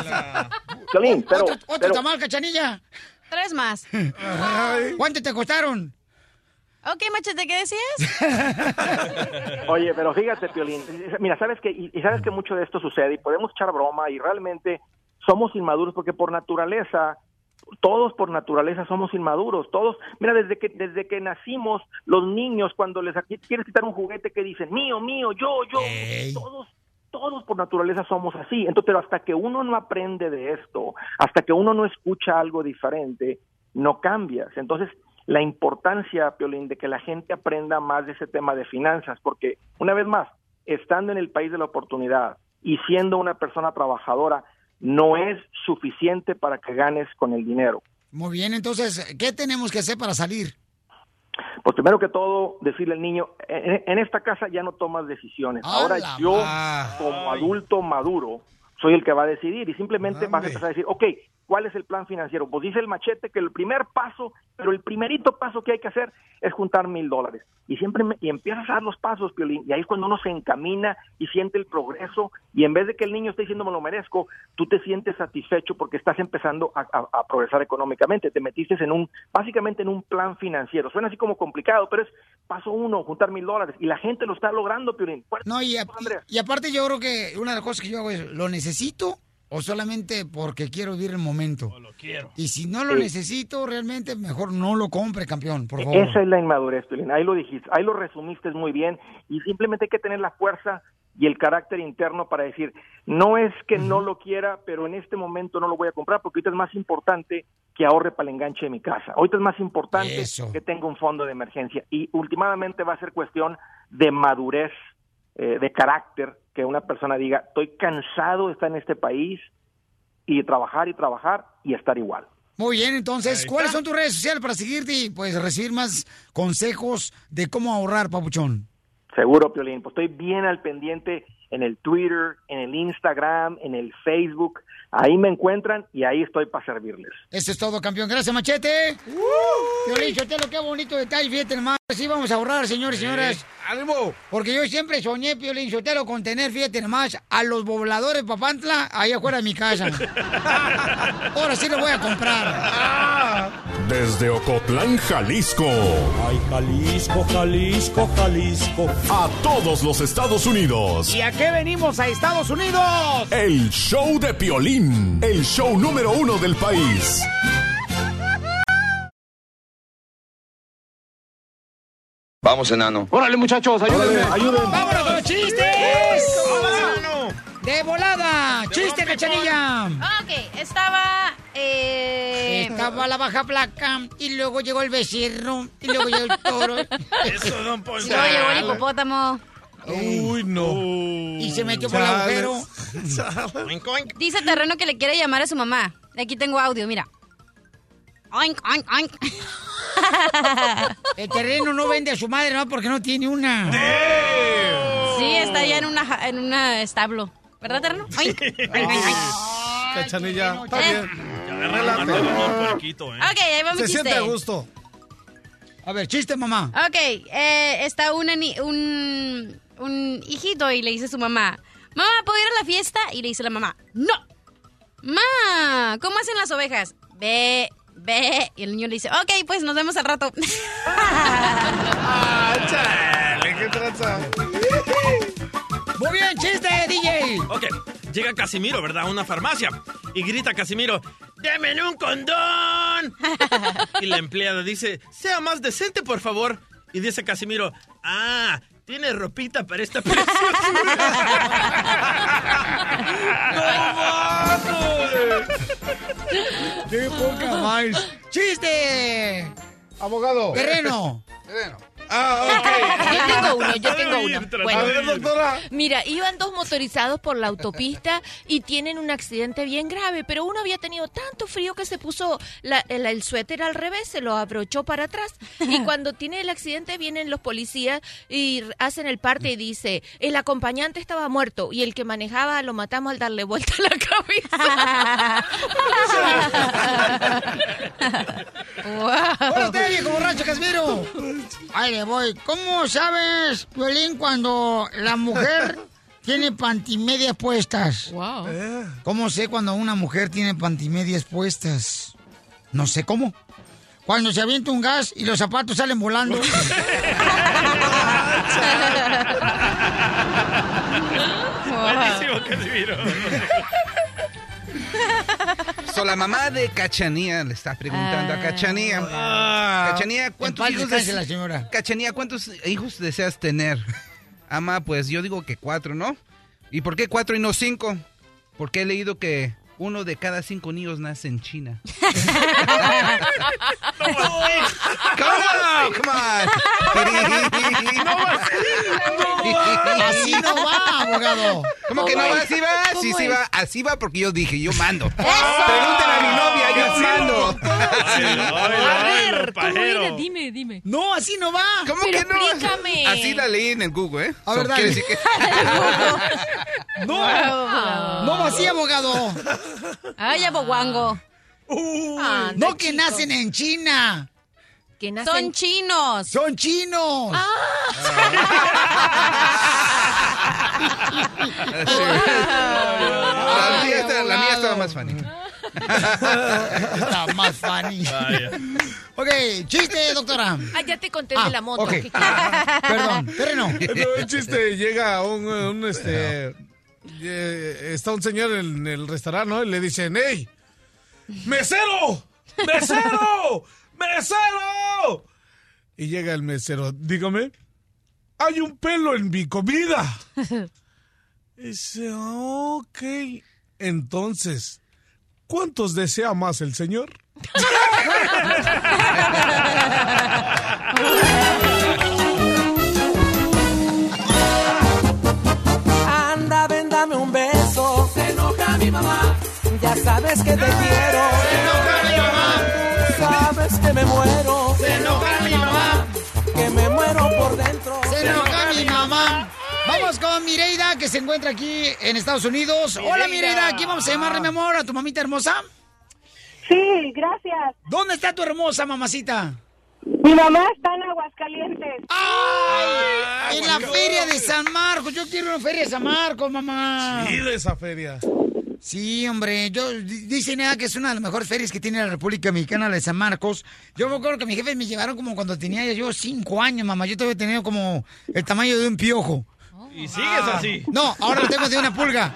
Piolín, pero- ¿Otro, otro pero- tamal, cachanilla? Tres más. <laughs> ¿Cuánto te costaron? Ok, machete, ¿qué decías? <laughs> Oye, pero fíjate, Piolín, mira, sabes que y, y sabes que mucho de esto sucede y podemos echar broma y realmente somos inmaduros porque por naturaleza todos por naturaleza somos inmaduros, todos, mira, desde que desde que nacimos los niños cuando les quieres quitar un juguete que dicen, "Mío, mío, yo, yo", todos todos por naturaleza somos así. Entonces, pero hasta que uno no aprende de esto, hasta que uno no escucha algo diferente, no cambias. Entonces, la importancia, Piolín, de que la gente aprenda más de ese tema de finanzas, porque una vez más, estando en el país de la oportunidad y siendo una persona trabajadora, no es suficiente para que ganes con el dinero. Muy bien, entonces, ¿qué tenemos que hacer para salir? Pues primero que todo, decirle al niño, en, en esta casa ya no tomas decisiones. ¡A Ahora yo, ma- como adulto maduro, soy el que va a decidir y simplemente vas a empezar a decir, ok, ¿cuál es el plan financiero? Pues dice el machete que el primer paso, pero el primerito paso que hay que hacer es juntar mil dólares. Y siempre me- y empiezas a dar los pasos, Piolín, y ahí es cuando uno se encamina y siente el progreso y en vez de que el niño esté diciendo me lo merezco, tú te sientes satisfecho porque estás empezando a, a- a progresar económicamente. Te metiste en un, básicamente en un plan financiero. Suena así como complicado, pero es paso uno, juntar mil dólares. Y la gente lo está logrando, Piolín. No, y, a- y aparte yo creo que una de las cosas que yo hago es, ¿lo necesito o solamente porque quiero vivir el momento? Lo quiero. Y si no lo Sí. necesito, realmente mejor no lo compre, campeón, por favor. Esa es la inmadurez, Piolín. Ahí lo dijiste, ahí lo resumiste muy bien. Y simplemente hay que tener la fuerza y el carácter interno para decir, no es que no lo quiera, pero en este momento no lo voy a comprar porque ahorita es más importante que ahorre para el enganche de mi casa. Ahorita es más importante Eso. que tenga un fondo de emergencia. Y últimamente va a ser cuestión de madurez, eh, de carácter, que una persona diga, estoy cansado de estar en este país y trabajar y trabajar y estar igual. Muy bien, entonces, ¿cuáles son tus redes sociales para seguirte y pues recibir más consejos de cómo ahorrar, papuchón? Seguro, Piolín. Pues estoy bien al pendiente en el Twitter, en el Instagram, en el Facebook. Ahí me encuentran y ahí estoy para servirles. Eso es todo, campeón. Gracias, Machete. Piolín, Sotelo, qué bonito detalle, fíjate nomás. Sí, vamos a ahorrar, señores y señoras. ¡Ánimo! Porque yo siempre soñé, Piolín Sotelo, con tener, fíjate nomás, a los pobladores Papantla ahí afuera de mi casa. <laughs> Ahora sí lo voy a comprar. Desde Ocotlán, Jalisco. Ay, Jalisco, Jalisco, Jalisco. A todos los Estados Unidos. ¿Y a qué venimos a Estados Unidos? El show de Piolín. El show número uno del país. Vamos, enano. Órale, muchachos, ayúdenme, ayúdenme. ¡Vámonos con los chistes! ¡De volada! ¡Chiste, cachanilla! Ok, estaba. Eh... Estaba la baja placa y luego llegó el becerro y luego llegó el toro. <laughs> Eso, don Y Poncho. luego llegó el hipopótamo. Uy, no. Y se metió por el agujero. <laughs> Oink, oink. Dice Terreno que le quiere llamar a su mamá. Aquí tengo audio, mira. Oink, oink, oink. El terreno no vende a su madre, no, porque no tiene una. Sí, está allá en una en una establo. ¿Verdad, Terreno? Oink, oink, oink, oink. Cachanilla, está bien. Del puerquito, ¿eh? Ok, ahí va mi Se chiste. siente a gusto. A ver, chiste, mamá. Ok, eh, está una ni- un, un hijito y le dice a su mamá, mamá, ¿puedo ir a la fiesta? Y le dice la mamá, no. Ma, ¿cómo hacen las ovejas? Ve, ve. Y el niño le dice, ok, pues nos vemos al rato. Ah, <laughs> chale, qué tranza. Muy bien, chiste, DJ. Ok, llega Casimiro, ¿verdad? A una farmacia. Y grita Casimiro, ¡Deme un condón! y la empleada dice, sea más decente, por favor. Y dice Casimiro, ah, tiene ropita para esta <laughs> ¡Qué poca más! ¡Chiste! Abogado. Terreno. Ah, <laughs> Yo tengo uno, yo tengo uno. Bueno, A ver, doctora. Mira, iban dos motorizados por la autopista y tienen un accidente bien grave, pero uno había tenido tanto frío que se puso la- el, el suéter al revés, se lo abrochó para atrás. Y <laughs> cuando tiene el accidente vienen los policías y hacen el parte y dice, el acompañante estaba muerto y el que manejaba lo matamos al darle vuelta a la cabeza. <laughs> ¡Hola, usted, viejo borracho, Casimiro! Ahí le voy. ¿Cómo sabes, Violín, cuando la mujer <laughs> tiene pantimedias puestas? Wow. ¿Cómo sé cuando una mujer tiene pantimedias puestas? No sé cómo. Cuando se avienta un gas y los zapatos salen volando. <laughs> <laughs> Buenísimo, Casimiro. So, la mamá de Cachanía le está preguntando a Cachanía. Cachanía, ¿cuántos hijos des- la señora. Cachanía, ¿cuántos hijos deseas tener? Ama, pues yo digo que cuatro, ¿no? ¿Y por qué cuatro y no cinco? Porque he leído que uno de cada cinco niños nace en China. Come on, come on. Así no va, abogado. ¿Cómo que no va? ¿Así va? Sí, sí va. Así va porque yo dije, yo mando. Pregúntale a mi novia, yo mando. A ver, ¿cómo era? Dime, dime. No, así no va. ¿Cómo Pero que no? explícame. Así la leí en el Google, ¿eh? A ver, So, dale. que- <laughs> No, no va así, abogado. Ay, aboguango. Anda, No que chico. nacen en China. Que nacen- Son chinos. Son chinos. Ah. La mía está- la mía estaba más funny. Está más funny. Ok, chiste, doctora. Ah, ya te conté Ah, de la moto. ok. ¿Qué- <laughs> Perdón, terreno. No, el chiste, llega un, un, este... eh, está un señor en el restaurante, ¿no? Y le dicen, ¡Ey! ¡Mesero! ¡Mesero! ¡Mesero! Y llega el mesero, dígame, hay un pelo en mi comida. Y dice, ok. Entonces, ¿cuántos desea más el señor? <laughs> mi mamá. Ya sabes que te quiero. Se enoja mi mamá. Sabes que me muero. Se enoja mi mamá. Que me muero por dentro. Se enoja mi mamá. Vamos con Mireida, que se encuentra aquí en Estados Unidos. Hola, Mireida. Aquí vamos a llamarle, mi amor, a tu mamita hermosa. Sí, gracias. ¿Dónde está tu hermosa mamacita? Mi mamá está en Aguascalientes. ¡Ay! En la feria de San Marcos. Yo quiero una feria de San Marcos, mamá. Y de esa feria. Sí, hombre, yo di- dicen ah, que es una de las mejores ferias que tiene la República Mexicana, la de San Marcos. Yo me acuerdo que mis jefes me llevaron como cuando tenía yo cinco años, mamá. Yo todavía tenía como el tamaño de un piojo. Y sigues así. No, ahora lo tengo de una pulga.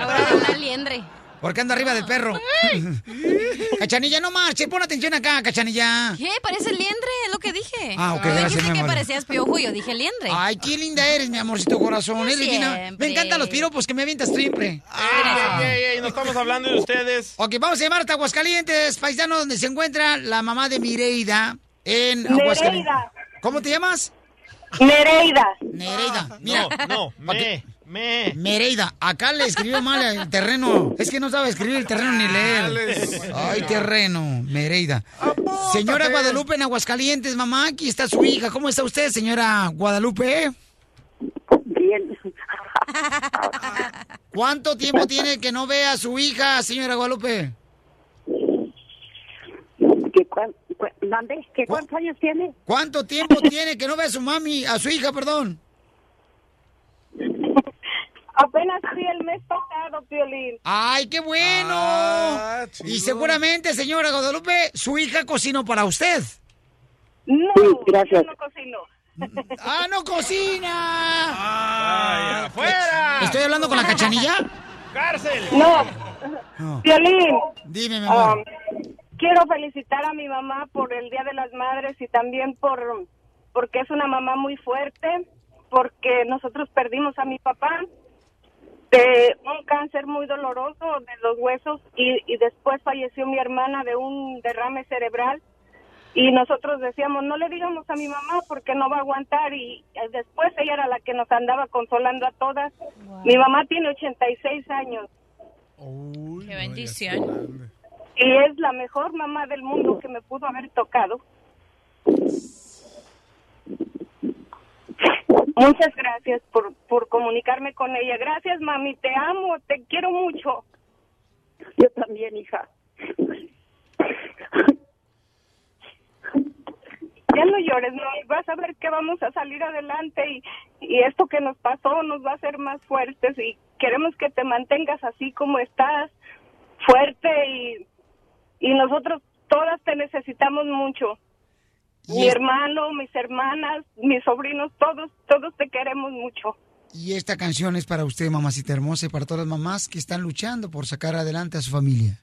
Ahora de una liendre. Porque ando arriba del perro. <laughs> Cachanilla, no marche, pon atención acá, cachanilla. ¿Qué? Parece liendre, es lo que dije. Ah, ok, gracias, dijiste que parecías piojo y yo dije liendre. Ay, qué linda eres, mi amorcito corazón. Eres divina. Siempre. Me encantan los piropos que me avientas siempre. Ey, ey, ey, no estamos hablando de ustedes. Ok, vamos a llamar hasta Aguascalientes, paisano, donde se encuentra la mamá de Mireida en Aguascalientes. Nereida. ¿Cómo te llamas? Nereida. Nereida. Mira, No, no, me, me. Mereida, acá le escribió mal el terreno. Es que no sabe escribir el terreno ni leer. Ay, terreno, Mereida. Señora Guadalupe en Aguascalientes, mamá, aquí está su hija. ¿Cómo está usted, señora Guadalupe? Bien. <laughs> ¿Cuánto tiempo tiene que no ve a su hija, señora Guadalupe? ¿Qué. ¿Qué, ¿Cuántos años tiene? ¿Cuánto tiempo tiene que no ve a su mami, a su hija, perdón? Apenas fui el mes pasado, Piolín. ¡Ay, qué bueno! y seguramente, señora Guadalupe, su hija cocinó para usted. No, gracias. yo no cocino. ¡Ah, no cocina! ¡Ay, afuera! ¿Estoy hablando con la cachanilla? ¡Cárcel! No, Piolín. Dime, mi amor. um, quiero felicitar a mi mamá por el Día de las Madres y también por porque es una mamá muy fuerte porque nosotros perdimos a mi papá de un cáncer muy doloroso de los huesos y, y después falleció mi hermana de un derrame cerebral y nosotros decíamos no le digamos a mi mamá porque no va a aguantar y eh, después ella era la que nos andaba consolando a todas. Mi mamá tiene 86 años Qué bendición. y es la mejor mamá del mundo que me pudo haber tocado. Muchas gracias por, por comunicarme con ella. Gracias, mami. Te amo, te quiero mucho. Yo también, hija. Ya no llores, no. Vas a ver que vamos a salir adelante y, y esto que nos pasó nos va a hacer más fuertes y queremos que te mantengas así como estás, fuerte y, y nosotros todas te necesitamos mucho. Mi hermano, mis hermanas, mis sobrinos, todos, todos te queremos mucho. Y esta canción es para usted, mamacita hermosa, y para todas las mamás que están luchando por sacar adelante a su familia.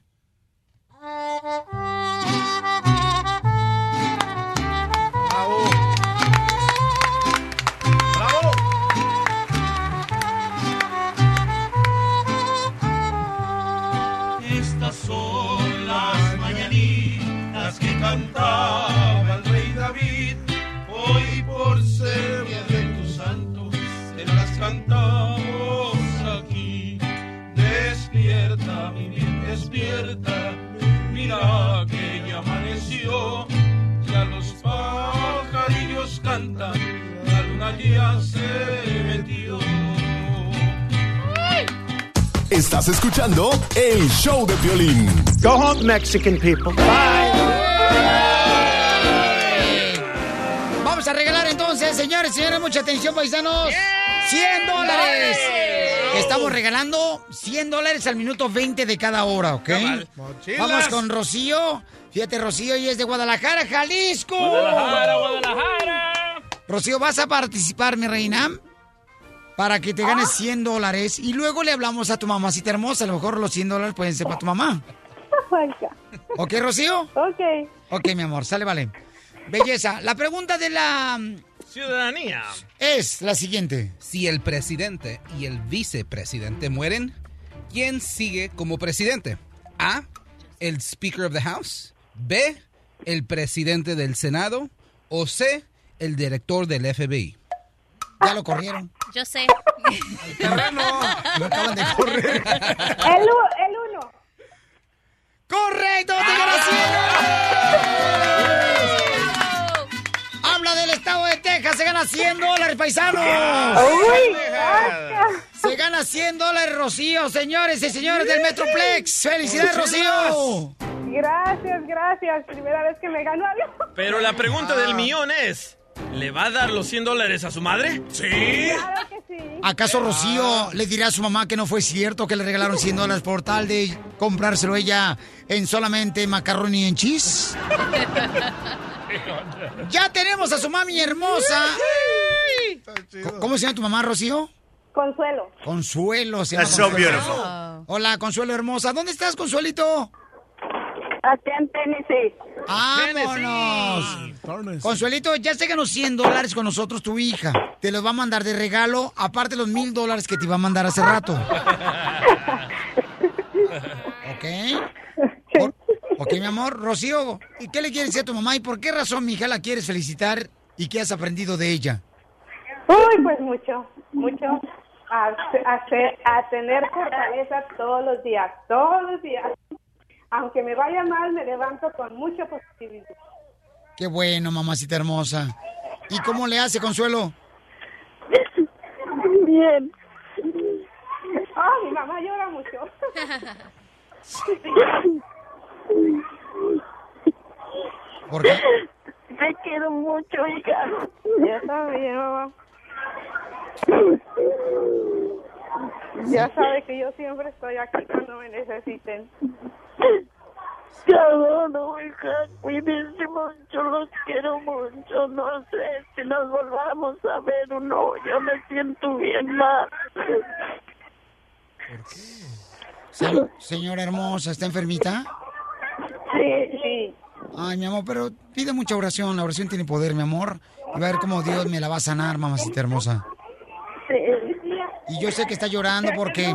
Amaneció. Ya los pajarillos cantan. La luna ya se metió. Estás escuchando el show de violín. Go home, Mexican people. Vamos a regalar entonces, señores, señores, mucha atención, paisanos. 100 dólares. Estamos regalando 100 dólares al minuto 20 de cada hora, ¿ok? Vamos con Rocío. Fíjate, Rocío, ella es de Guadalajara, Jalisco. Guadalajara, Guadalajara. Rocío, vas a participar, mi reina, para que te ganes 100 dólares y luego le hablamos a tu mamacita hermosa. A lo mejor los 100 dólares pueden ser para tu mamá. ¿Ok, Rocío? Ok. Ok, mi amor, sale, vale. Belleza. La pregunta de la Ciudadanía. es la siguiente. Si el presidente y el vicepresidente mueren, ¿quién sigue como presidente? A. El Speaker of the House. B. El presidente del Senado. O C. El director del FBI. Ya lo corrieron. Yo sé. Lo acaban de correr. El, uno. ¡Correcto! ¡Te ganas 100 dólares! Habla del estado de Texas, se gana 100 dólares, paisano. Uy, Se gana 100 dólares, Rocío, señores y señores del Metroplex. ¡Felicidades, Rocío! Gracias, gracias. Primera vez que me gano algo. Pero la pregunta del millón es, ¿le va a dar los 100 dólares a su madre? Sí. Claro que sí. ¿Acaso Rocío le dirá a su mamá que no fue cierto que le regalaron 100 dólares por tal de comprárselo ella en solamente macaroni en cheese? <laughs> Ya tenemos a su mami hermosa. ¿Cómo se llama tu mamá, Rocío? Consuelo. Consuelo. Se llama Consuelo. beautiful. Hola, Consuelo hermosa. ¿Dónde estás, Consuelito? Aquí en Tennessee. ¡Vámonos! Consuelito, ya se ganó 100 dólares con nosotros tu hija. Te los va a mandar de regalo, aparte de los mil dólares que te iba a mandar hace rato. <laughs> ¿Ok? Por- ok, mi amor. Rocío, ¿y qué le quieres decir a tu mamá y por qué razón, mi hija, la quieres felicitar y qué has aprendido de ella? Uy, pues mucho, mucho. A, a, ser- a tener fortaleza todos los días, todos los días. Aunque me vaya mal, me levanto con mucha positividad. Qué bueno, mamacita hermosa. ¿Y cómo le hace, Consuelo? Bien. Ah, mi mamá llora mucho. <laughs> ¿Por qué? <laughs> Te quiero mucho, hija. Ya sabes, mamá. Ya sabe que yo siempre estoy aquí cuando me necesiten. Te adoro, hija. Cuídense mucho, los quiero mucho. No sé si nos volvamos a ver o no. Yo me siento bien mal. Se- señora hermosa, ¿está enfermita? Sí, sí. Ay, mi amor, pero pide mucha oración. La oración tiene poder, mi amor. Y va a ver cómo Dios me la va a sanar, mamacita hermosa. Y yo sé que está llorando porque...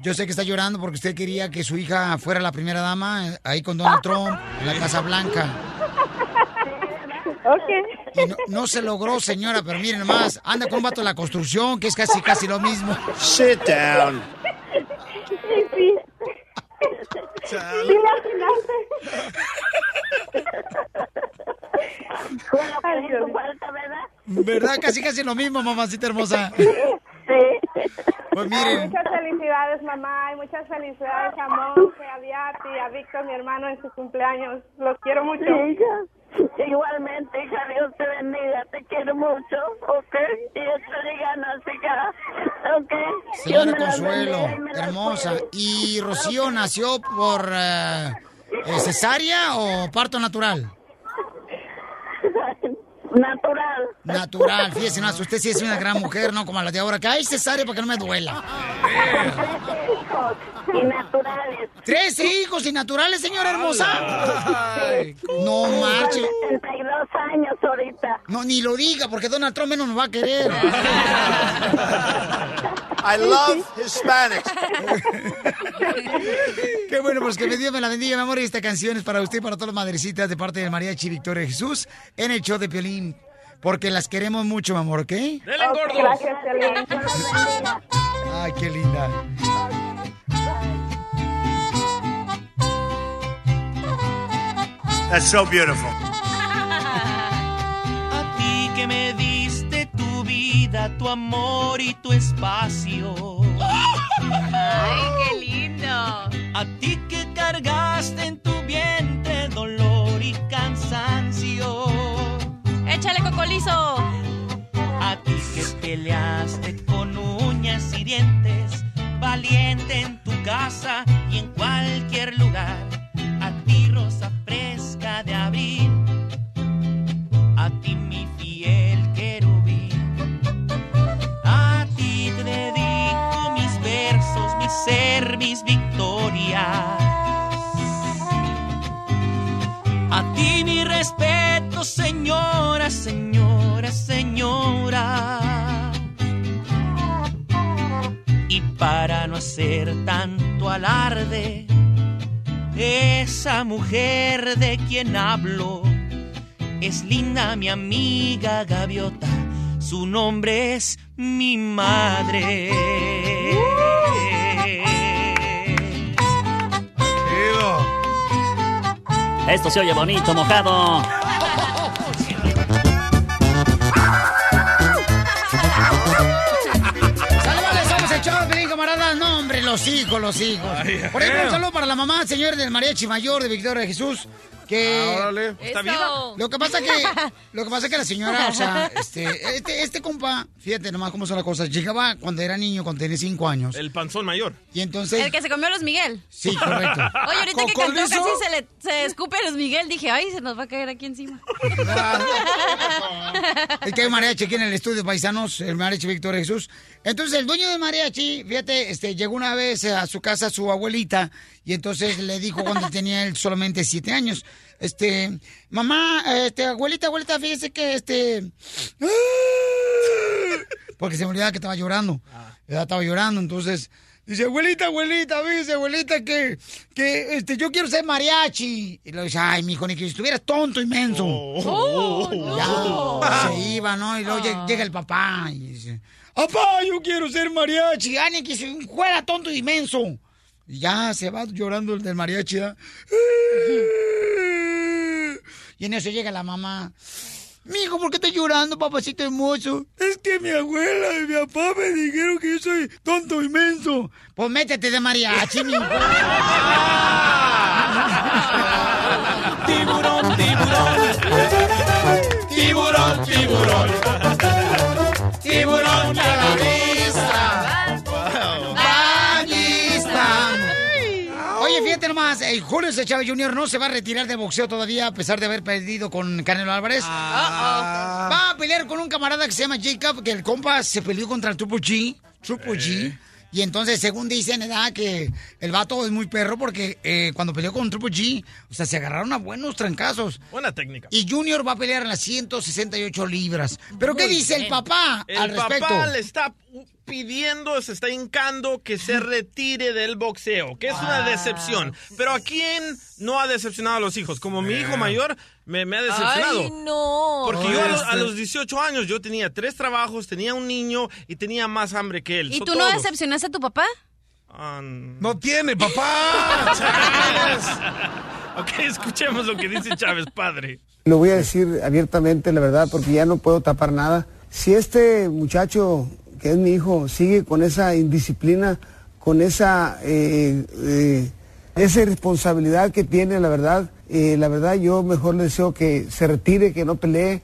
Yo sé que está llorando porque usted quería que su hija fuera la primera dama eh, ahí con Donald Trump en la Casa Blanca. Y no, no se logró, señora, pero miren nomás, anda con un vato de la construcción, que es casi casi lo mismo. Sit down. Sí, sí. Sí, Ay, Dios. falta, ¿verdad? ¿Verdad? Casi casi lo mismo, mamacita hermosa. Sí. Pues miren. Muchas felicidades, mamá, y muchas felicidades a Monse, a Diati, a Víctor, mi hermano, en su cumpleaños. Los quiero mucho. Sí. <laughs> Igualmente, hija, Dios te bendiga, te quiero mucho, ¿ok? Y estoy ganas, hija, ¿ok? Señora Consuelo, hermosa. ¿Y Rocío nació por eh, cesárea o parto natural? <laughs> Natural. Natural, fíjese más, usted sí es una gran mujer, no como la de ahora, que hay cesárea para que no me duela. Y naturales. ¿Trece hijos y naturales, señora hermosa? No marche. 72 años ahorita. No, ni lo diga, porque Donald Trump menos nos va a querer. I love Hispanics. Qué bueno, pues que Dios me la bendiga, mi amor. Y esta canción es para usted y para todas las madrecitas de parte de Mariachi Victoria Jesús en el show de Piolín. Porque las queremos mucho, mi amor, ¿ok? ¡Dele, gordos! Gracias. Ay, qué linda. That's so beautiful. A ti que me diste tu vida, tu amor y tu espacio. ¡Ay, qué lindo! A ti que cargaste en A ti que peleaste con uñas y dientes, valiente en tu casa y en cualquier lugar. A ti rosa fresca de abril, a ti mi fiel querubín. A ti te dedico mis versos, mi ser, mis victorias. A ti mi respeto, señora, señora, señora. Y para no hacer tanto alarde, esa mujer de quien hablo es linda mi amiga gaviota. Su nombre es mi madre. Esto se oye bonito, mojado. ¡Sale, vale! Somos el show de Piolín, camarada. No, hombre, los hijos, los hijos. Ay, Por ejemplo, un saludo para la mamá, señor del mariachi mayor de Victoria de Jesús. Que Ah, órale. ¿Está viva? Lo que pasa que <laughs> lo que pasa que la señora, o sea, este, este, este compa, fíjate nomás cómo son las cosas. Llegaba cuando era niño, cuando tenía cinco años. El panzón mayor. Y entonces. El que se comió a los Miguel. Sí, correcto. <laughs> Oye, ahorita que cantó casi se le se escupe a los Miguel, dije, ay, se nos va a caer aquí encima. Es que hay mariachi aquí en el estudio, paisanos, el mariachi Victoria Jesús. Entonces, el dueño del mariachi, fíjate, este, llegó una vez a su casa su abuelita y entonces le dijo cuando tenía él solamente siete años, este, mamá, este, abuelita, abuelita, fíjese que, este, <laughs> porque se me olvidaba que estaba llorando, Ya estaba llorando, entonces... Dice, abuelita, abuelita, dice, abuelita, que, que este, yo quiero ser mariachi. Y le dice, ay, mijo, ni que estuvieras tonto, inmenso. Oh, <laughs> Ya, no. se iba, ¿no? Y luego lleg- llega el papá y dice, papá, yo quiero ser mariachi. Ah, ni que se fuera tonto y inmenso. Y ya se va llorando el del mariachi, ¿verdad? Y en eso llega la mamá. Mijo, ¿por qué estás llorando, papacito hermoso? Es que mi abuela y mi papá me dijeron que yo soy tonto inmenso. Pues métete de mariachi. Tiburón, tiburón. Tiburón, tiburón. Tiburón eh, Julio C. Chávez Jr. no se va a retirar de boxeo todavía a pesar de haber perdido con Canelo Álvarez. Va a pelear con un camarada que se llama Jacob, que el compa se peleó contra el Triple G. Triple G. Y entonces, según dicen, edad que el vato es muy perro porque eh, cuando peleó con Triple G, o sea, se agarraron a buenos trancazos. Buena técnica. Y Junior va a pelear en las 168 libras. ¿Pero qué dice el papá El al respecto? papá le está pidiendo, se está hincando que se retire del boxeo, que es una decepción. Pero ¿a quién no ha decepcionado a los hijos? Como mi hijo mayor me, me ha decepcionado. Ay, no. Porque yo a los, a Este- los 18 años yo tenía tres trabajos, tenía un niño y tenía más hambre que él. ¿Y So, tú no todos. decepcionaste a tu papá? Ah, No tiene, papá. <laughs> Chávez. ok, escuchemos lo que dice Chávez, padre. Lo voy a decir abiertamente, la verdad, porque ya no puedo tapar nada. Si este muchacho, que es mi hijo, sigue con esa indisciplina, con esa, eh, eh, esa irresponsabilidad que tiene, la verdad, eh, la verdad yo mejor le deseo que se retire, que no pelee,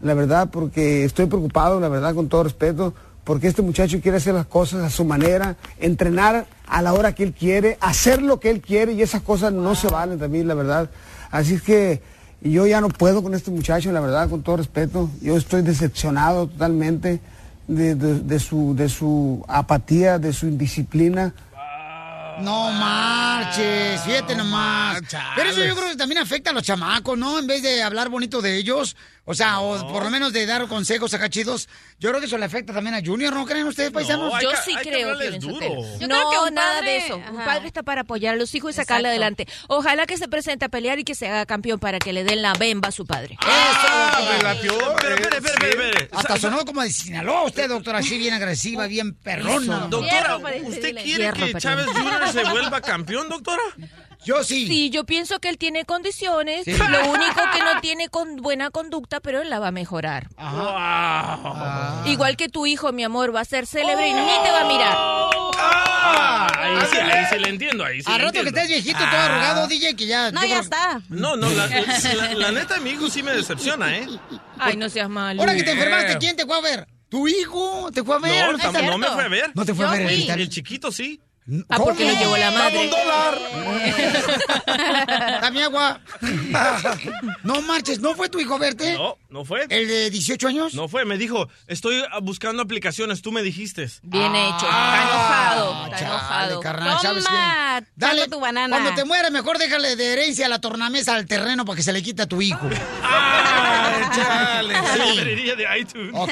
la verdad, porque estoy preocupado, la verdad, con todo respeto, porque este muchacho quiere hacer las cosas a su manera, entrenar a la hora que él quiere, hacer lo que él quiere y esas cosas no se valen también, la verdad. Así es que yo ya no puedo con este muchacho, la verdad, con todo respeto. Yo estoy decepcionado totalmente de, de- de su, de su apatía, de su indisciplina. No marches, fíjate nomás. Pero eso yo creo que también afecta a los chamacos, ¿no? En vez de hablar bonito de ellos, o sea, o por lo menos de dar consejos acá chidos, yo creo que eso le afecta también a Junior, ¿no creen ustedes, paisanos? Yo sí creo. Yo No, creo que nada padre- de eso. Un ajá. padre está para apoyar a los hijos y sacarle Exacto. adelante. Ojalá que se presente a pelear y que se haga campeón para que le den la bemba a su padre. Ah, me latió. Pero. Hasta sonó como de Sinaloa usted, doctora, así bien agresiva, bien perrona. Doctora, ¿usted quiere que Chávez Jr. se vuelva campeón, doctora? Yo sí. Sí, yo pienso que él tiene condiciones. Sí. Lo único que no tiene con buena conducta, pero él la va a mejorar. Igual que tu hijo, mi amor, va a ser célebre y ni te va a mirar. Ah, ahí sí, ahí sí le entiendo, ahí sí Al le rato que entiendo. estés viejito, todo arrugado, DJ, que ya... No, ya creo- está. No, no, la, la- la neta, mi hijo sí me decepciona, ¿eh? Ay, no seas malo. Ahora que te enfermaste, ¿quién te fue a ver? ¿Tu hijo? ¿Te fue a ver? No, tam- no me fue a ver. ¿No te fue a ver? El chiquito sí. Ah, porque lo llevó la madre. un dólar! <laughs> Dame agua. <laughs> No marches, ¿no fue tu hijo verte? No, no fue. ¿El de 18 años? No fue, me dijo, estoy ah, buscando aplicaciones, tú me dijiste. Bien hecho. Está enojado. Está enojado. carnal, ¿sabes qué? Dale tu banana. Cuando te mueras, mejor déjale de herencia la tornamesa al terreno para que se le quite a tu hijo. Chale, Sí. librería de iTunes. Ok,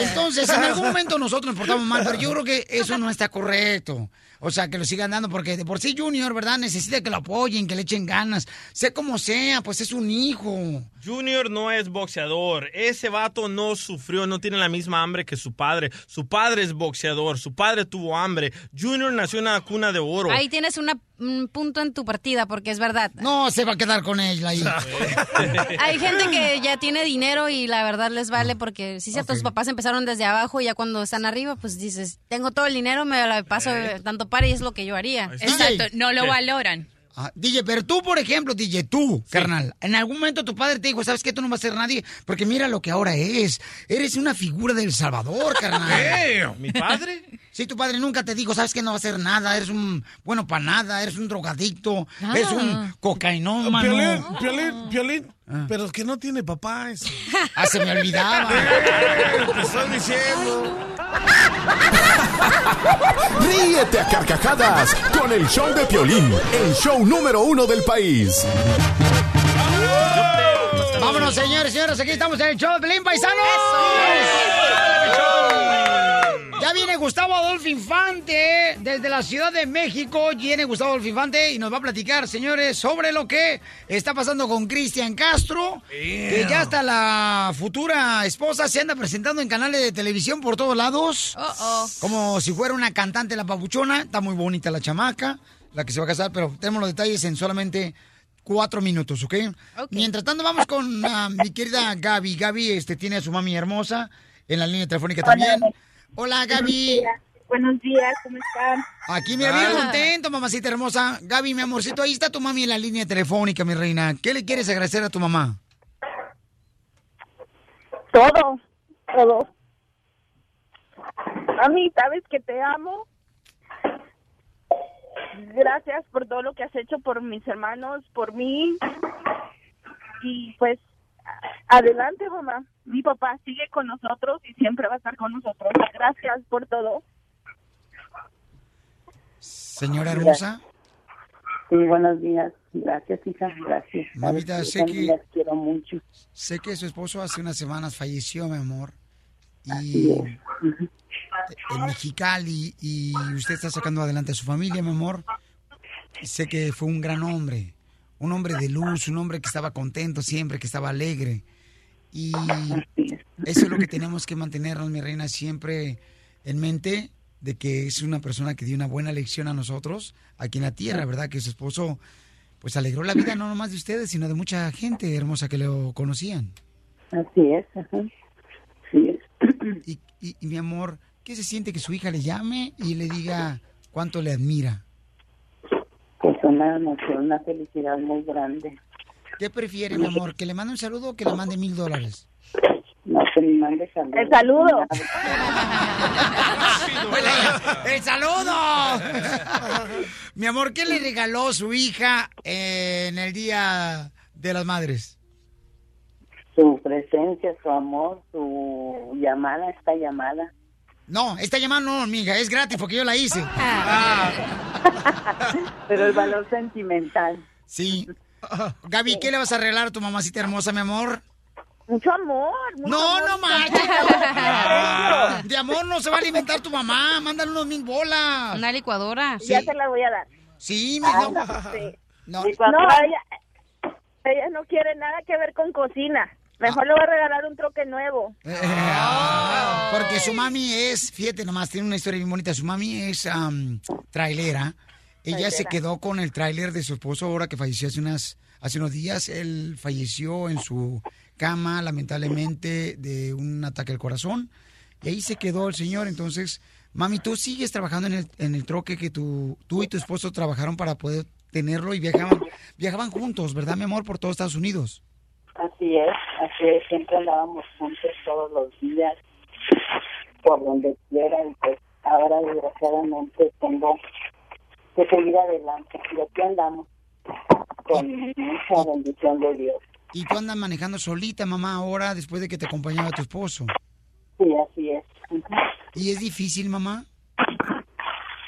entonces en algún momento nosotros nos portamos mal, pero yo creo que eso no está correcto. O sea, que lo sigan dando, porque de por sí Junior, ¿verdad? Necesita que lo apoyen, que le echen ganas. Sea como sea, pues es un hijo. Junior no es boxeador. Ese vato no sufrió, no tiene la misma hambre que su padre. Su padre es boxeador, su padre tuvo hambre. Junior nació en una cuna de oro. Ahí tienes una- un punto en tu partida, porque es verdad. No, se va a quedar con ella ahí. <laughs> Hay gente que ya tiene dinero y la verdad les vale porque sí, cierto, sus papás empezaron desde abajo y ya cuando están arriba, pues dices, tengo todo el dinero, me la paso tanto y es lo que yo haría. Exacto, no lo valoran. Ah, DJ, pero tú, por ejemplo, DJ, tú, carnal, en algún momento tu padre te dijo, ¿sabes qué? Tú no vas a ser nadie, porque mira lo que ahora es. Eres una figura del Salvador, <laughs> carnal. ¿Qué? ¿Mi padre? Sí, tu padre nunca te dijo, ¿sabes qué? No va a ser nada, eres un bueno para nada, eres un drogadicto, Ah. eres un cocainómano. Piolín, Piolín, Piolín. Pero que no tiene papá ese. <laughs> Ah, se me olvidaba. <laughs> Te estoy diciendo. <laughs> Ríete a carcajadas con el show de Piolín, el show número uno del país. Vámonos, señores, señores, aquí estamos en el show de Pelín Paisanos. Ya viene Gustavo Adolfo Infante desde la Ciudad de México. Viene Gustavo Adolfo Infante y nos va a platicar, señores, sobre lo que está pasando con Cristian Castro. Que ya hasta la futura esposa se anda presentando en canales de televisión por todos lados. Como si fuera una cantante la papuchona. Está muy bonita la chamaca, la que se va a casar, pero tenemos los detalles en solamente cuatro minutos, ¿ok? Mientras tanto, vamos con ah, mi querida Gaby. Gaby este, tiene a su mami hermosa en la línea telefónica también. Hola, Gaby. Buenos días, ¿cómo están? Aquí me bien contento, mamacita hermosa. Gaby, mi amorcito, ahí está tu mami en la línea telefónica, mi reina. ¿Qué le quieres agradecer a tu mamá? Todo, todo. Mami, sabes que te amo. Gracias por todo lo que has hecho por mis hermanos, por mí. Y pues, adelante, mamá. Mi papá sigue con nosotros y siempre va a estar con nosotros. Gracias por todo. Señora hermosa. Sí, buenos días. Gracias, hija. Gracias. Mamita, sé que- las quiero mucho. Sé que su esposo hace unas semanas falleció, mi amor. Y en Mexicali y usted está sacando adelante a su familia, mi amor. Sé que fue un gran hombre, un hombre de luz, un hombre que estaba contento siempre, que estaba alegre. Y eso es lo que tenemos que mantenernos, mi reina, siempre en mente de que es una persona que dio una buena lección a nosotros aquí en la tierra, ¿verdad? Que su esposo pues alegró la vida no nomás de ustedes, sino de mucha gente hermosa que lo conocían. Así es. Ajá. Sí es. Y, y- y, mi amor, ¿qué se siente que su hija le llame y le diga cuánto le admira? Pues una emoción, una felicidad muy grande. ¿Qué prefiere, mi amor? ¿Que le mande un saludo o que le mande mil dólares? No, que me mande saludos. El saludo. ¡El saludo! mi amor, ¿qué le regaló su hija eh, en el Día de las Madres? Su presencia, su amor, su llamada, esta llamada. No, esta llamada no, amiga, es gratis porque yo la hice. <laughs> Pero el valor sentimental. Sí. Gaby, ¿qué le vas a regalar a tu mamacita hermosa, mi amor? Mucho amor. mucho No, amor. no manches. De amor no se va a alimentar tu mamá. Mándale unos mil bolas. Una licuadora. Ya te la voy a dar. Sí, mi Ah, no. sí. No. No, ella, ella no quiere nada que ver con cocina. Mejor le voy a regalar un troque nuevo. Ah, Porque su mami es, fíjate nomás, tiene una historia bien bonita. Su mami es am, trailera. Ella se quedó con el tráiler de su esposo ahora que falleció hace, unas, hace unos días. Él falleció en su cama, lamentablemente, de un ataque al corazón. Y ahí se quedó el señor. Entonces, mami, tú sigues trabajando en el, en el troque que tu, tú y tu esposo trabajaron para poder tenerlo y viajaban, viajaban juntos, ¿verdad, mi amor? Por todos Estados Unidos. Así es, así es. Siempre andábamos juntos todos los días, por donde quiera. Y pues ahora, desgraciadamente, tengo que seguir adelante. Y aquí andamos, con mucha bendición de Dios. Y tú andas manejando solita, mamá, ahora, después de que te acompañaba tu esposo. Sí, así es. ¿Y es difícil, mamá?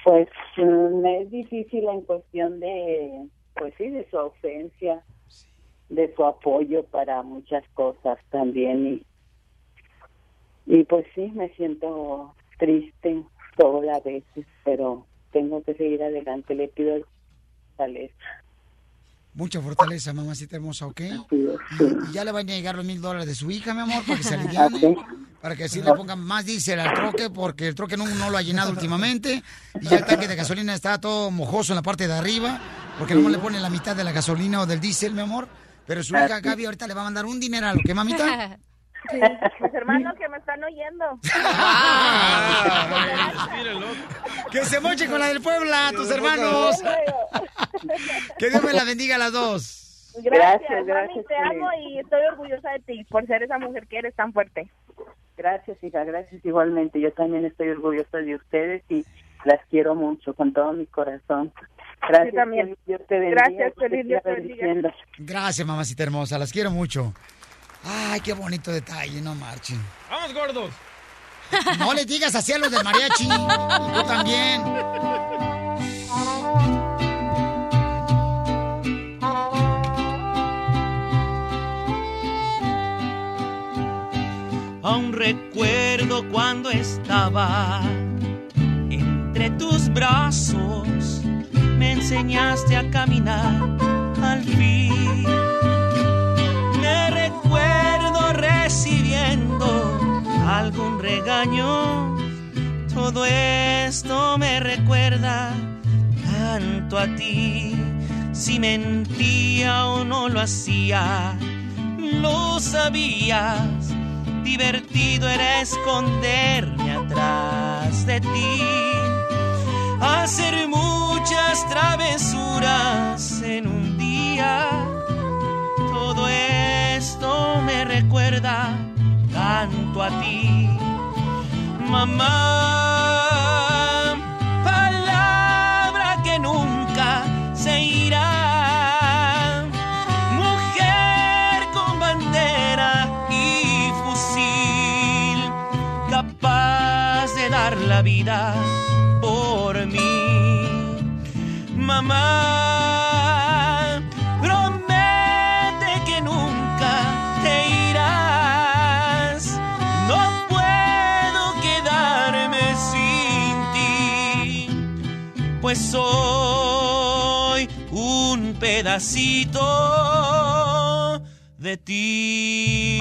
Pues mm, es difícil en cuestión de, pues sí, de su ausencia, de su apoyo para muchas cosas también. Y, y pues sí, me siento triste todas las veces, pero tengo que seguir adelante. Le pido fortaleza. Mucha fortaleza, mamacita hermosa, ¿ok? Y, y ya le van a llegar los mil dólares de su hija, mi amor, para que se <laughs> aliviane, Ok. para que así le pongan más diésel al troque, porque el troque no, no lo ha llenado últimamente, y ya el tanque de gasolina está todo mojoso en la parte de arriba, porque no le pone la mitad de la gasolina o del diésel, mi amor. Pero su hija Gaby ahorita le va a mandar un dineral, ¿ok, mamita? <laughs> Sí, mis hermanos que me están oyendo. <laughs> Que se moche con la del Puebla, tus hermanos. <laughs> Que Dios me la bendiga a las dos. Gracias, Gracias, mami, gracias, te amo y estoy orgullosa de ti por ser esa mujer que eres tan fuerte. Gracias, hija, gracias igualmente. Yo también estoy orgullosa de ustedes y las quiero mucho con todo mi corazón. Gracias, Yo también. Piolín, Dios te bendiga. Gracias, Piolín, Dios te bendiga. Gracias, mamacita hermosa, las quiero mucho. Ay, qué bonito detalle, no marchen. ¡Vamos, gordos! <laughs> No le digas así a los del mariachi. <laughs> Tú también. Aún recuerdo cuando estaba entre tus brazos, enseñaste a caminar al fin. Me recuerdo recibiendo algún regaño, todo esto me recuerda tanto a ti. Si mentía o no lo hacía, lo sabías divertido era esconderme atrás de ti, hacer muchas travesuras en un día. Todo esto me recuerda tanto a ti, mamá. Palabra que nunca se irá. Mujer con bandera y fusil, capaz de dar la vida Mamá, promete que nunca te irás. No puedo quedarme sin ti, pues soy un pedacito de ti.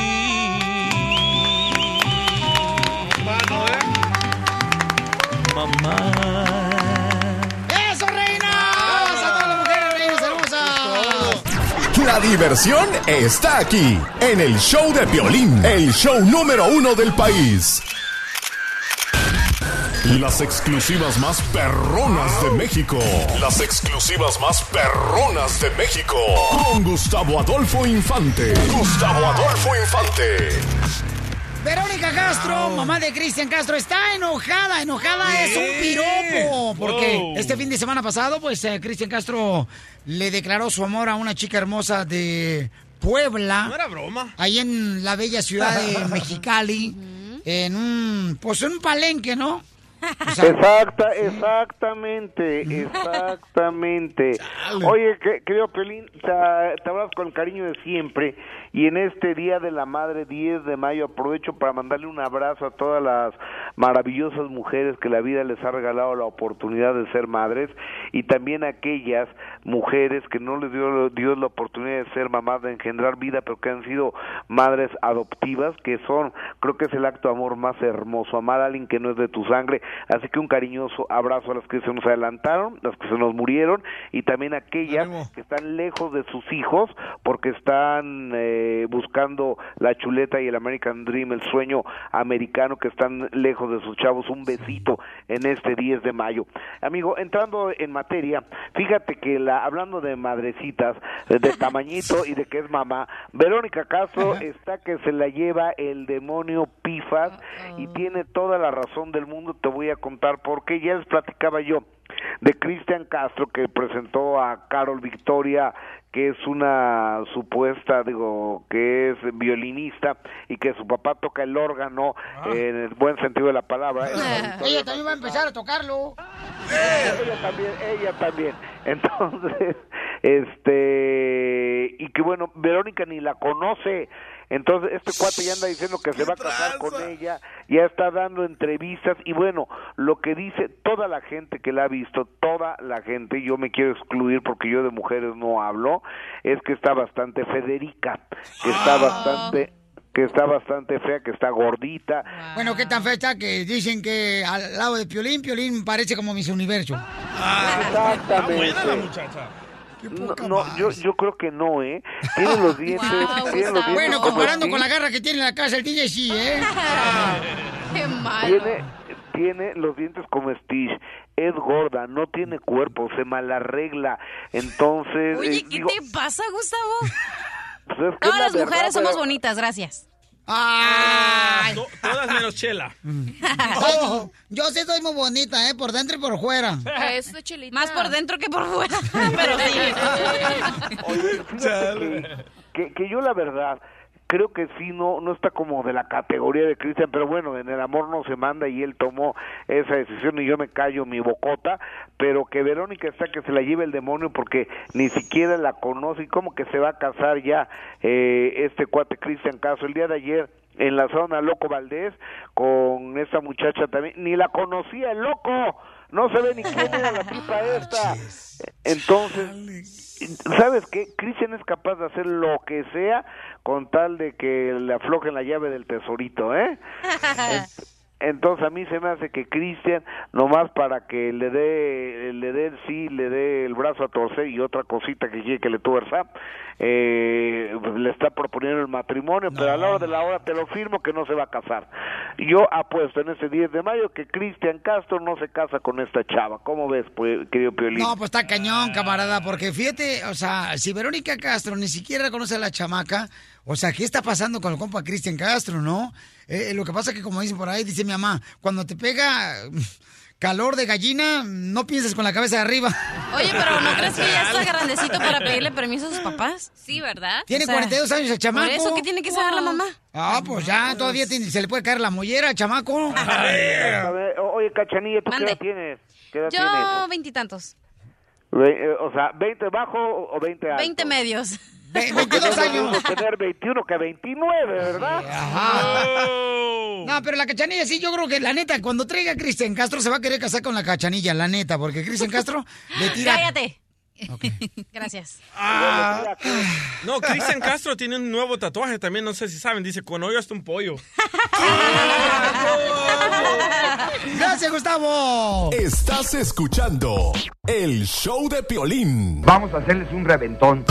Mamá. La diversión está aquí, en el show de violín, el show número uno del país. Las exclusivas más perronas de México. Las exclusivas más perronas de México. Con Gustavo Adolfo Infante. Gustavo Adolfo Infante. Verónica Castro, mamá de Cristian Castro, está enojada, enojada es un piropo, porque Wow. este fin de semana pasado, pues eh, Cristian Castro le declaró su amor a una chica hermosa de Puebla. No era broma. Ahí en la bella ciudad de <laughs> Mexicali, en un, pues en un palenque, ¿no? O sea, Exacta, exactamente, exactamente. <laughs> Oye, que- querido Pelín, te, te hablas con el cariño de siempre y en este Día de la Madre, 10 de mayo, aprovecho para mandarle un abrazo a todas las maravillosas mujeres que la vida les ha regalado la oportunidad de ser madres y también a aquellas mujeres que no les dio Dios la oportunidad de ser mamás, de engendrar vida, pero que han sido madres adoptivas, que son, creo que es el acto de amor más hermoso, amar a alguien que no es de tu sangre, así que un cariñoso abrazo a las que se nos adelantaron, las que se nos murieron y también a aquellas que están lejos de sus hijos porque están eh, buscando la chuleta y el American Dream, el sueño americano que están lejos de sus chavos, un besito en este 10 de mayo. Amigo, entrando en materia, fíjate que la hablando de madrecitas, de, de tamañito y de que es mamá, Verónica Castro está que se la lleva el demonio Pifas y tiene toda la razón del mundo, te voy a contar por qué, ya les platicaba yo de Cristian Castro que presentó a Carol Victoria que es una supuesta, digo, que es violinista y que su papá toca el órgano en el buen sentido de la palabra. <laughs> ella también va a empezar a tocarlo. ella también, ella también. Entonces, este, y que bueno, Verónica ni la conoce. Entonces, este cuate ya anda diciendo que se va a casar con ella, ya está dando entrevistas y bueno, lo que dice toda la gente que la ha visto, toda la gente, yo me quiero excluir porque yo de mujeres no hablo, es que está bastante Federica, que está bastante que está bastante fea, que está gordita. Bueno, qué tan fea está que dicen que al lado de Piolín, Piolín parece como Miss Universo. Exactamente. buena la muchacha. No, no, yo, yo creo que no, ¿eh? Tiene los dientes, tiene los dientes Bueno, comparando con la garra que tiene en la casa el DJ, sí, ¿eh? <laughs> Qué malo. Tiene, tiene los dientes como Stitch, es gorda, no tiene cuerpo, se malarregla, entonces... Oye, eh, ¿qué digo, te pasa, Gustavo? <laughs> pues es que Todas la las verdad, mujeres somos pero- bonitas, gracias. To- todas menos Chela. <laughs> Ay, yo sí soy muy bonita, ¿eh? Por dentro y por fuera. Eso, Chelita. Más por dentro que por fuera. <laughs> Pero sí. <laughs> Oye, que, que yo la verdad creo que sí no no está como de la categoría de Cristian, pero bueno, en el amor no se manda y él tomó esa decisión y yo me callo mi bocota, pero que Verónica está que se la lleve el demonio porque ni siquiera la conoce y como que se va a casar ya eh, este cuate Cristian Caso. El día de ayer en la zona Loco Valdés con esta muchacha también, ni la conocía el loco, no se ve ni quién era la tipa <laughs> esta. Entonces, ¿sabes qué? Cristian es capaz de hacer lo que sea con tal de que le aflojen la llave del tesorito, ¿eh? <laughs> Entonces a mí se me hace que Cristian, nomás para que le dé, le dé el sí, le dé el brazo a torcer y otra cosita que quiere que le tuerza, eh, le está proponiendo el matrimonio, pero a la hora de la hora te lo firmo que no se va a casar. Yo apuesto en ese 10 de mayo que Cristian Castro no se casa con esta chava. ¿Cómo ves, pues, querido Piolín? No, pues está cañón, camarada, porque fíjate, o sea, si Verónica Castro ni siquiera conoce a la chamaca, o sea, ¿qué está pasando con el compa Cristian Castro, no? Eh, lo que pasa que, como dicen por ahí, dice mi mamá, cuando te pega mm, calor de gallina, no pienses con la cabeza de arriba. Oye, pero ¿no crees que ya está <laughs> grandecito para pedirle permiso a sus papás? Sí, ¿verdad? Tiene 42 años el chamaco. ¿Por eso qué tiene que saber la mamá? Ah, pues ya, todavía tiene- se le puede caer la mollera al chamaco. A ver, o- oye, Cachanilla, ¿tú Mande. qué edad tienes? ¿Qué edad? Yo, veintitantos. Ve- eh, o sea, 20 bajo o 20 alto. 20 medios. Ve- Porque 22 no es lo años. tener 21 que 29, ¿verdad? No, pero la cachanilla sí, yo creo que la neta, cuando traiga a Cristian Castro se va a querer casar con la cachanilla, la neta, porque Cristian Castro le tira. Cállate. <laughs> Gracias. Ah. No, Cristian Castro tiene un nuevo tatuaje también, no sé si saben, dice, con hoyo hasta un pollo. <laughs> Gracias, Gustavo. Estás escuchando el show de Piolín. Vamos a hacerles un reventón.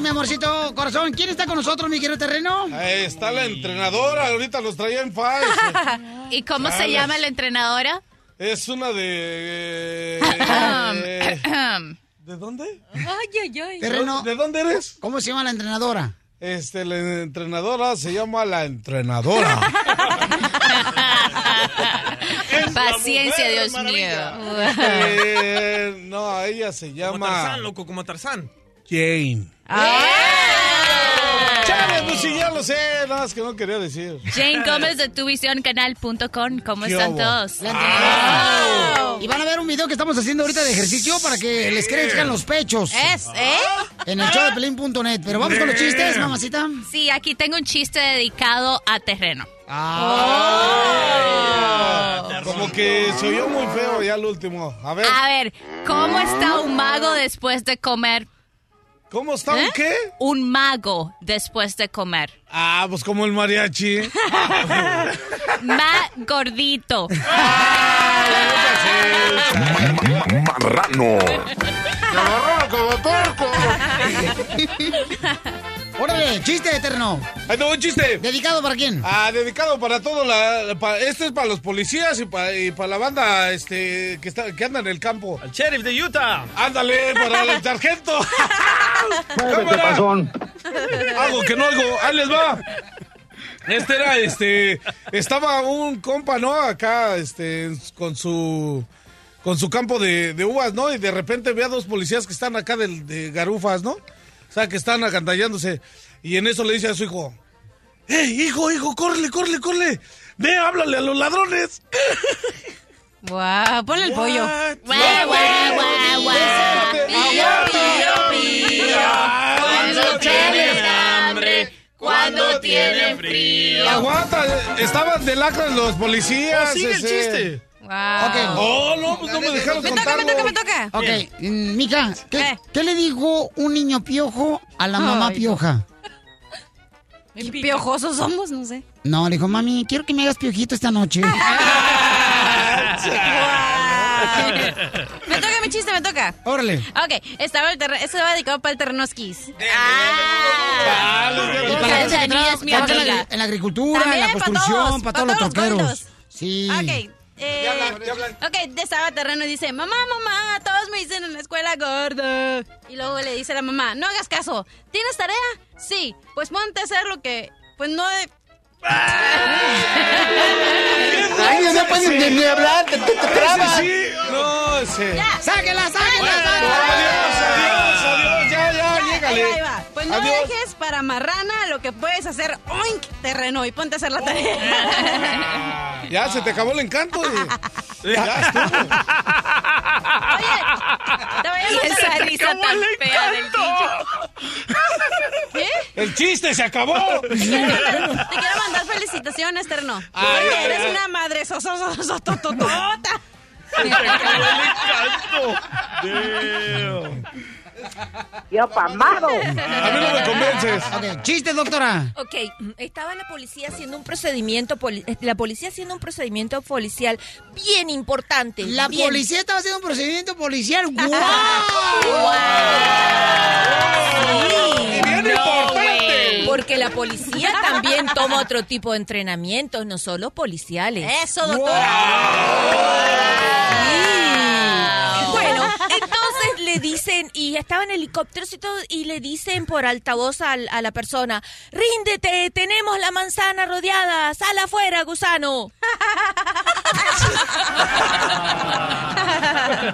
Mi amorcito corazón. ¿Quién está con nosotros, mi querido terreno? Ahí está la entrenadora, ahorita los traía en faz. <laughs> ¿Y cómo se llama la entrenadora? Es una de... eh, <laughs> ¿De dónde? Ay, ay, ay. Terreno. ¿De dónde eres? ¿Cómo se llama la entrenadora? Este, la entrenadora se llama la entrenadora. <laughs> Paciencia, Dios mío. Eh, no, ella se Como llama Tarzán, loco, como Tarzán. Jane. Ah. Chale, pues sí, ya lo sé, nada más que no quería decir. Jane Gómez de tuvisioncanal.com. ¿Cómo ¿Qué están hubo? todos? Y van a ver un video que estamos haciendo ahorita de ejercicio para que les crezcan los pechos. Es, ¿eh? En el show de Pelín.net. Pero vamos con los chistes, mamacita. Sí, aquí tengo un chiste dedicado a terreno. Ah. Como que se oyó muy feo ya el último. A ver, A ver, ¿cómo está un mago después de comer? ¿Cómo está un ¿Eh? qué? Un mago después de comer. Ah, pues como el mariachi. <laughs> <laughs> Más gordito. Marrano. <laughs> Órale, chiste eterno. Ahí tengo un chiste. ¿Dedicado para quién? Ah, dedicado para todo la, pa- este es para los policías y para, y para la banda este que está que anda en el campo. El sheriff de Utah. Ándale, para el <laughs> sargento. Muévete. Algo que no oigo. Ahí les va. Este era, este, estaba un compa, ¿no? Acá, este, con su, con su campo de, de uvas, ¿no? Y de repente ve a dos policías que están acá del- de, garufas, ¿no? O sea, que están agandallándose. Y en eso le dice a su hijo, ¡Ey, hijo, hijo, córrele, córrele, córrele! ¡Ve, háblale a los ladrones! <laughs> Guau, ponle el pollo. Guau, guau, guau, guau. Pío, pío, pío. Cuando tienen hambre, cuando tienen frío. Aguanta, estaban de lacra los policías. Oh, sigue el chiste. Guau. Ok. Oh, no, pues no me dejaron Me toca, me toca, me toca. Ok, mm, mija, ¿qué, ¿Qué? qué le dijo un niño piojo a la mamá Ay, pioja? Qué piojosos somos, no sé. No, le dijo, mami, quiero que me hagas piojito esta noche. Me toca mi chiste, me toca. Órale. Ok, estaba el terreno, esto va dedicado para el terrenoskis. Ah, Y para la gente que trabaja en, la, agricultura, También, en la construcción, todos, para pa' todos los todos los troqueros. Sí. Ok. Eh, Ok, estaba terreno y dice, mamá, mamá, todos me dicen en la escuela gordo. Y luego le dice a la mamá, no hagas caso, ¿tienes tarea? Sí, pues ponte a hacer lo que, pues no... de- <laughs> Ay, no puedes ni hablar, te, te, te trabas. Sí, no, ese. ¡Ya! ¡Sáquela, sáquela, Adiós, adiós, adiós, ya, Ahí va, ahí va. Pues no Adiós. dejes para marrana lo que puedes hacer oink terreno y ponte a hacer la tarea. <laughs> Ya se te acabó el encanto. y- <laughs> Ya estuvo. Oye, te voy a risa tan fea del DJ. ¿Qué? El chiste se acabó. Te quiero mandar, te quiero mandar felicitaciones, Terno. Ay, ay, eres ay. una madre sosototota. <laughs> <laughs> Yo pamado. A mí no me <laughs> convences. Ok, chiste, doctora. Ok, estaba la policía haciendo un procedimiento, poli- eh, la policía haciendo un procedimiento policial bien importante. La bien- policía estaba haciendo un procedimiento policial. <laughs> ¡Guau! Sí, bien no, importante. Porque la policía también toma otro tipo de entrenamientos, no solo policiales. Eso, doctora. Bueno, entonces le dicen, y estaba en helicópteros y todo, y le dicen por altavoz a, a la persona, ríndete, tenemos la manzana rodeada, sal afuera, gusano. <laughs>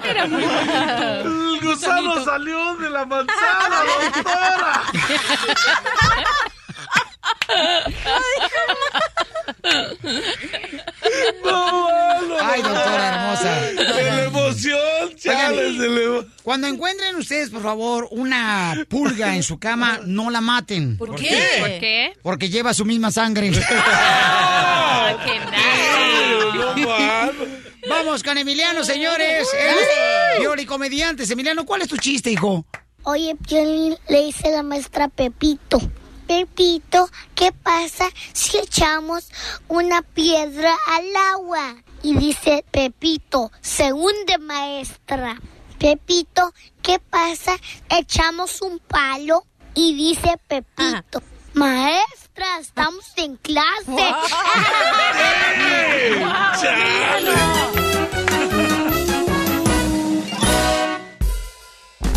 Era muy El gusano salió de la manzana, doctora. <laughs> Ay, no. Ay, doctora hermosa. De la emoción. Cuando encuentren ustedes, por favor, una pulga en su cama, <laughs> no la maten. ¿Por qué? ¿Por qué? Porque lleva su misma sangre. <laughs> <laughs> Ah, qué Vamos con Emiliano, señores. Él es comediante. Emiliano, ¿cuál es tu chiste, hijo? Oye, Piolín, le dice la maestra Pepito. Pepito, ¿qué pasa si echamos una piedra al agua? Y dice Pepito, se hunde maestra. Pepito, ¿qué pasa? Echamos un palo y dice Pepito, maestra, estamos en clase. <laughs>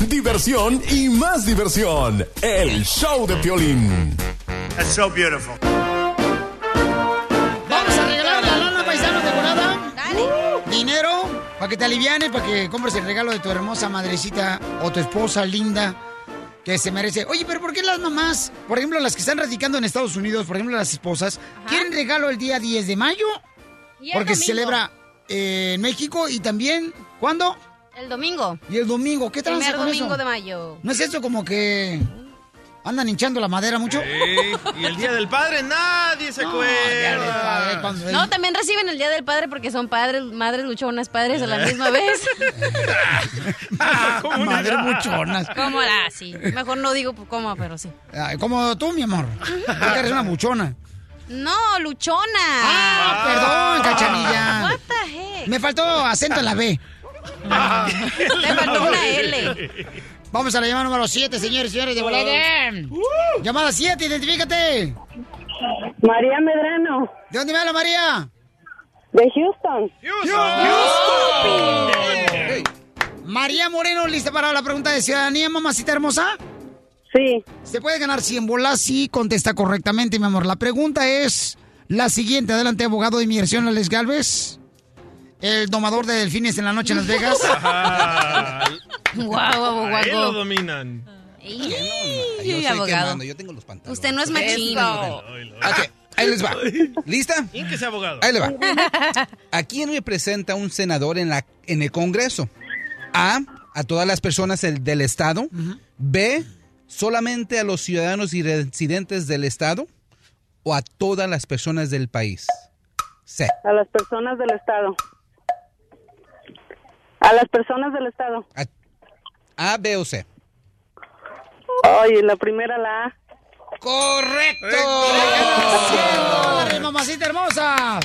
Diversión y más diversión. El show de Piolín. That's so beautiful. Para que te alivianes, para que compres el regalo de tu hermosa madrecita o tu esposa linda que se merece. Oye, pero ¿por qué las mamás, por ejemplo, las que están radicando en Estados Unidos, por ejemplo, las esposas, quieren regalo el día 10 de mayo? El Porque se celebra eh, en México y también, ¿cuándo? El domingo. Y el domingo, ¿qué Primer con domingo eso? de mayo. ¿No es eso como que andan hinchando la madera mucho? Sí, Y el Día del Padre, nadie se acuerda. No, también reciben el Día del Padre porque son padres, madres luchonas, padres a la misma vez. Madre muchonas. ¿Cómo la? Sí. Mejor no digo cómo, pero sí. Como tú, mi amor. Tú eres una buchona. No, luchona. Ah, perdón, cachanilla. What the heck? Me faltó acento en la B. Te faltó una L. <laughs> Vamos a la llamada número 7, señores y señores de volada. Llamada 7, identifícate. María Medrano. ¿De dónde me habla María? De Houston. María Moreno, ¿lista para la pregunta de ciudadanía, mamacita hermosa? Sí. Se puede ganar 100 bolas si contesta correctamente, mi amor. La pregunta es la siguiente. Adelante, abogado de inmigración, Alex Galvez. El domador de delfines en la noche en Las Vegas. <laughs> Guau, Ahí lo abogado. dominan. Y, Yo soy abogado. yo tengo los pantalones. Usted no es machino. Ok, ahí les va. ¿Lista? ¿Quién que sea abogado? Ahí le va. <laughs> ¿A quién representa un senador en, la, en el Congreso? A. A todas las personas del- del Estado. B. Solamente a los ciudadanos y residentes del Estado. O a todas las personas del país. C. A las personas del Estado. A las personas del Estado. A, B o C. Oye, la primera la A. ¡Correcto! ¡Le ganas 100 dólares, mamacita hermosa!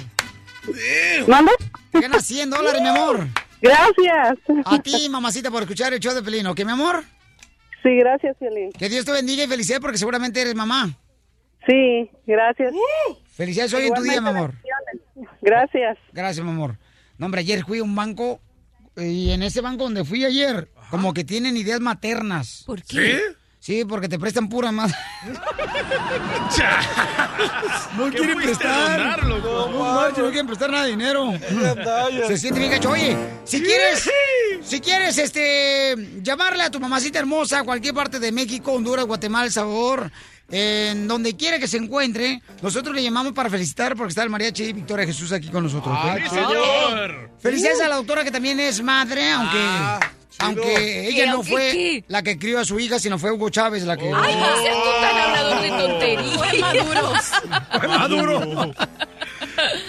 ¿Manda? Te ganas 100 dólares, mi amor. Gracias. A ti, mamacita, por escuchar el show de Pelín, ¿ok, mi amor? Sí, gracias, Piolín. Que Dios te bendiga y felicidades porque seguramente eres mamá. Sí, gracias. Felicidades hoy en tu día, mi amor. Gracias. Gracias, mi amor. No, hombre, ayer fui a un banco y en ese banco donde fui ayer, como que tienen ideas maternas. ¿Por qué? Sí, porque te prestan pura más. <laughs> no ¿Qué quieren prestar. donar, loco? No, manches, no quieren prestar nada de dinero. Se siente bien gacho. Oye, si quieres, si quieres, este, llamarle a tu mamacita hermosa a cualquier parte de México, Honduras, Guatemala, El Salvador, en donde quiera que se encuentre, nosotros le llamamos para felicitar porque está el mariachi Victoria Jesús aquí con nosotros. ¿ok? ¡Sí, señor! Felicidades a la doctora que también es madre, aunque, aunque ella no ¿Aunque fue qué? la que crió a su hija, sino fue Hugo Chávez la que... Ay, no seas tú tan hablador de tonterías. Fue maduro. Fue maduro.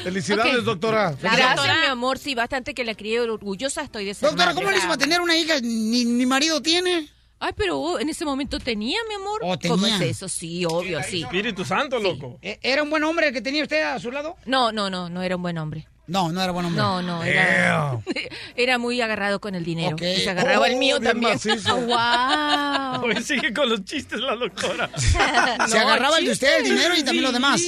Felicidades, Ok. doctora. Gracias, mi amor. Sí, bastante que la crié orgullosa estoy de ser Doctora, madre. ¿cómo le hizo para tener una hija? Ni, ni marido tiene. Ay, pero oh, en ese momento tenía, mi amor. Oh, ¿Cómo tenía. es eso? Sí, obvio, sí. Espíritu Santo, loco. ¿E- ¿Era un buen hombre el que tenía usted a su lado? No, no, no, no era un buen hombre. No, no era buen hombre. No, no, era, <laughs> era muy agarrado con el dinero. Ok. Y se agarraba el Oh, mío también. macizo. <laughs> ¡Wow! Hoy sigue con los chistes la doctora. <laughs> Se agarraba el de usted, el dinero y también lo demás.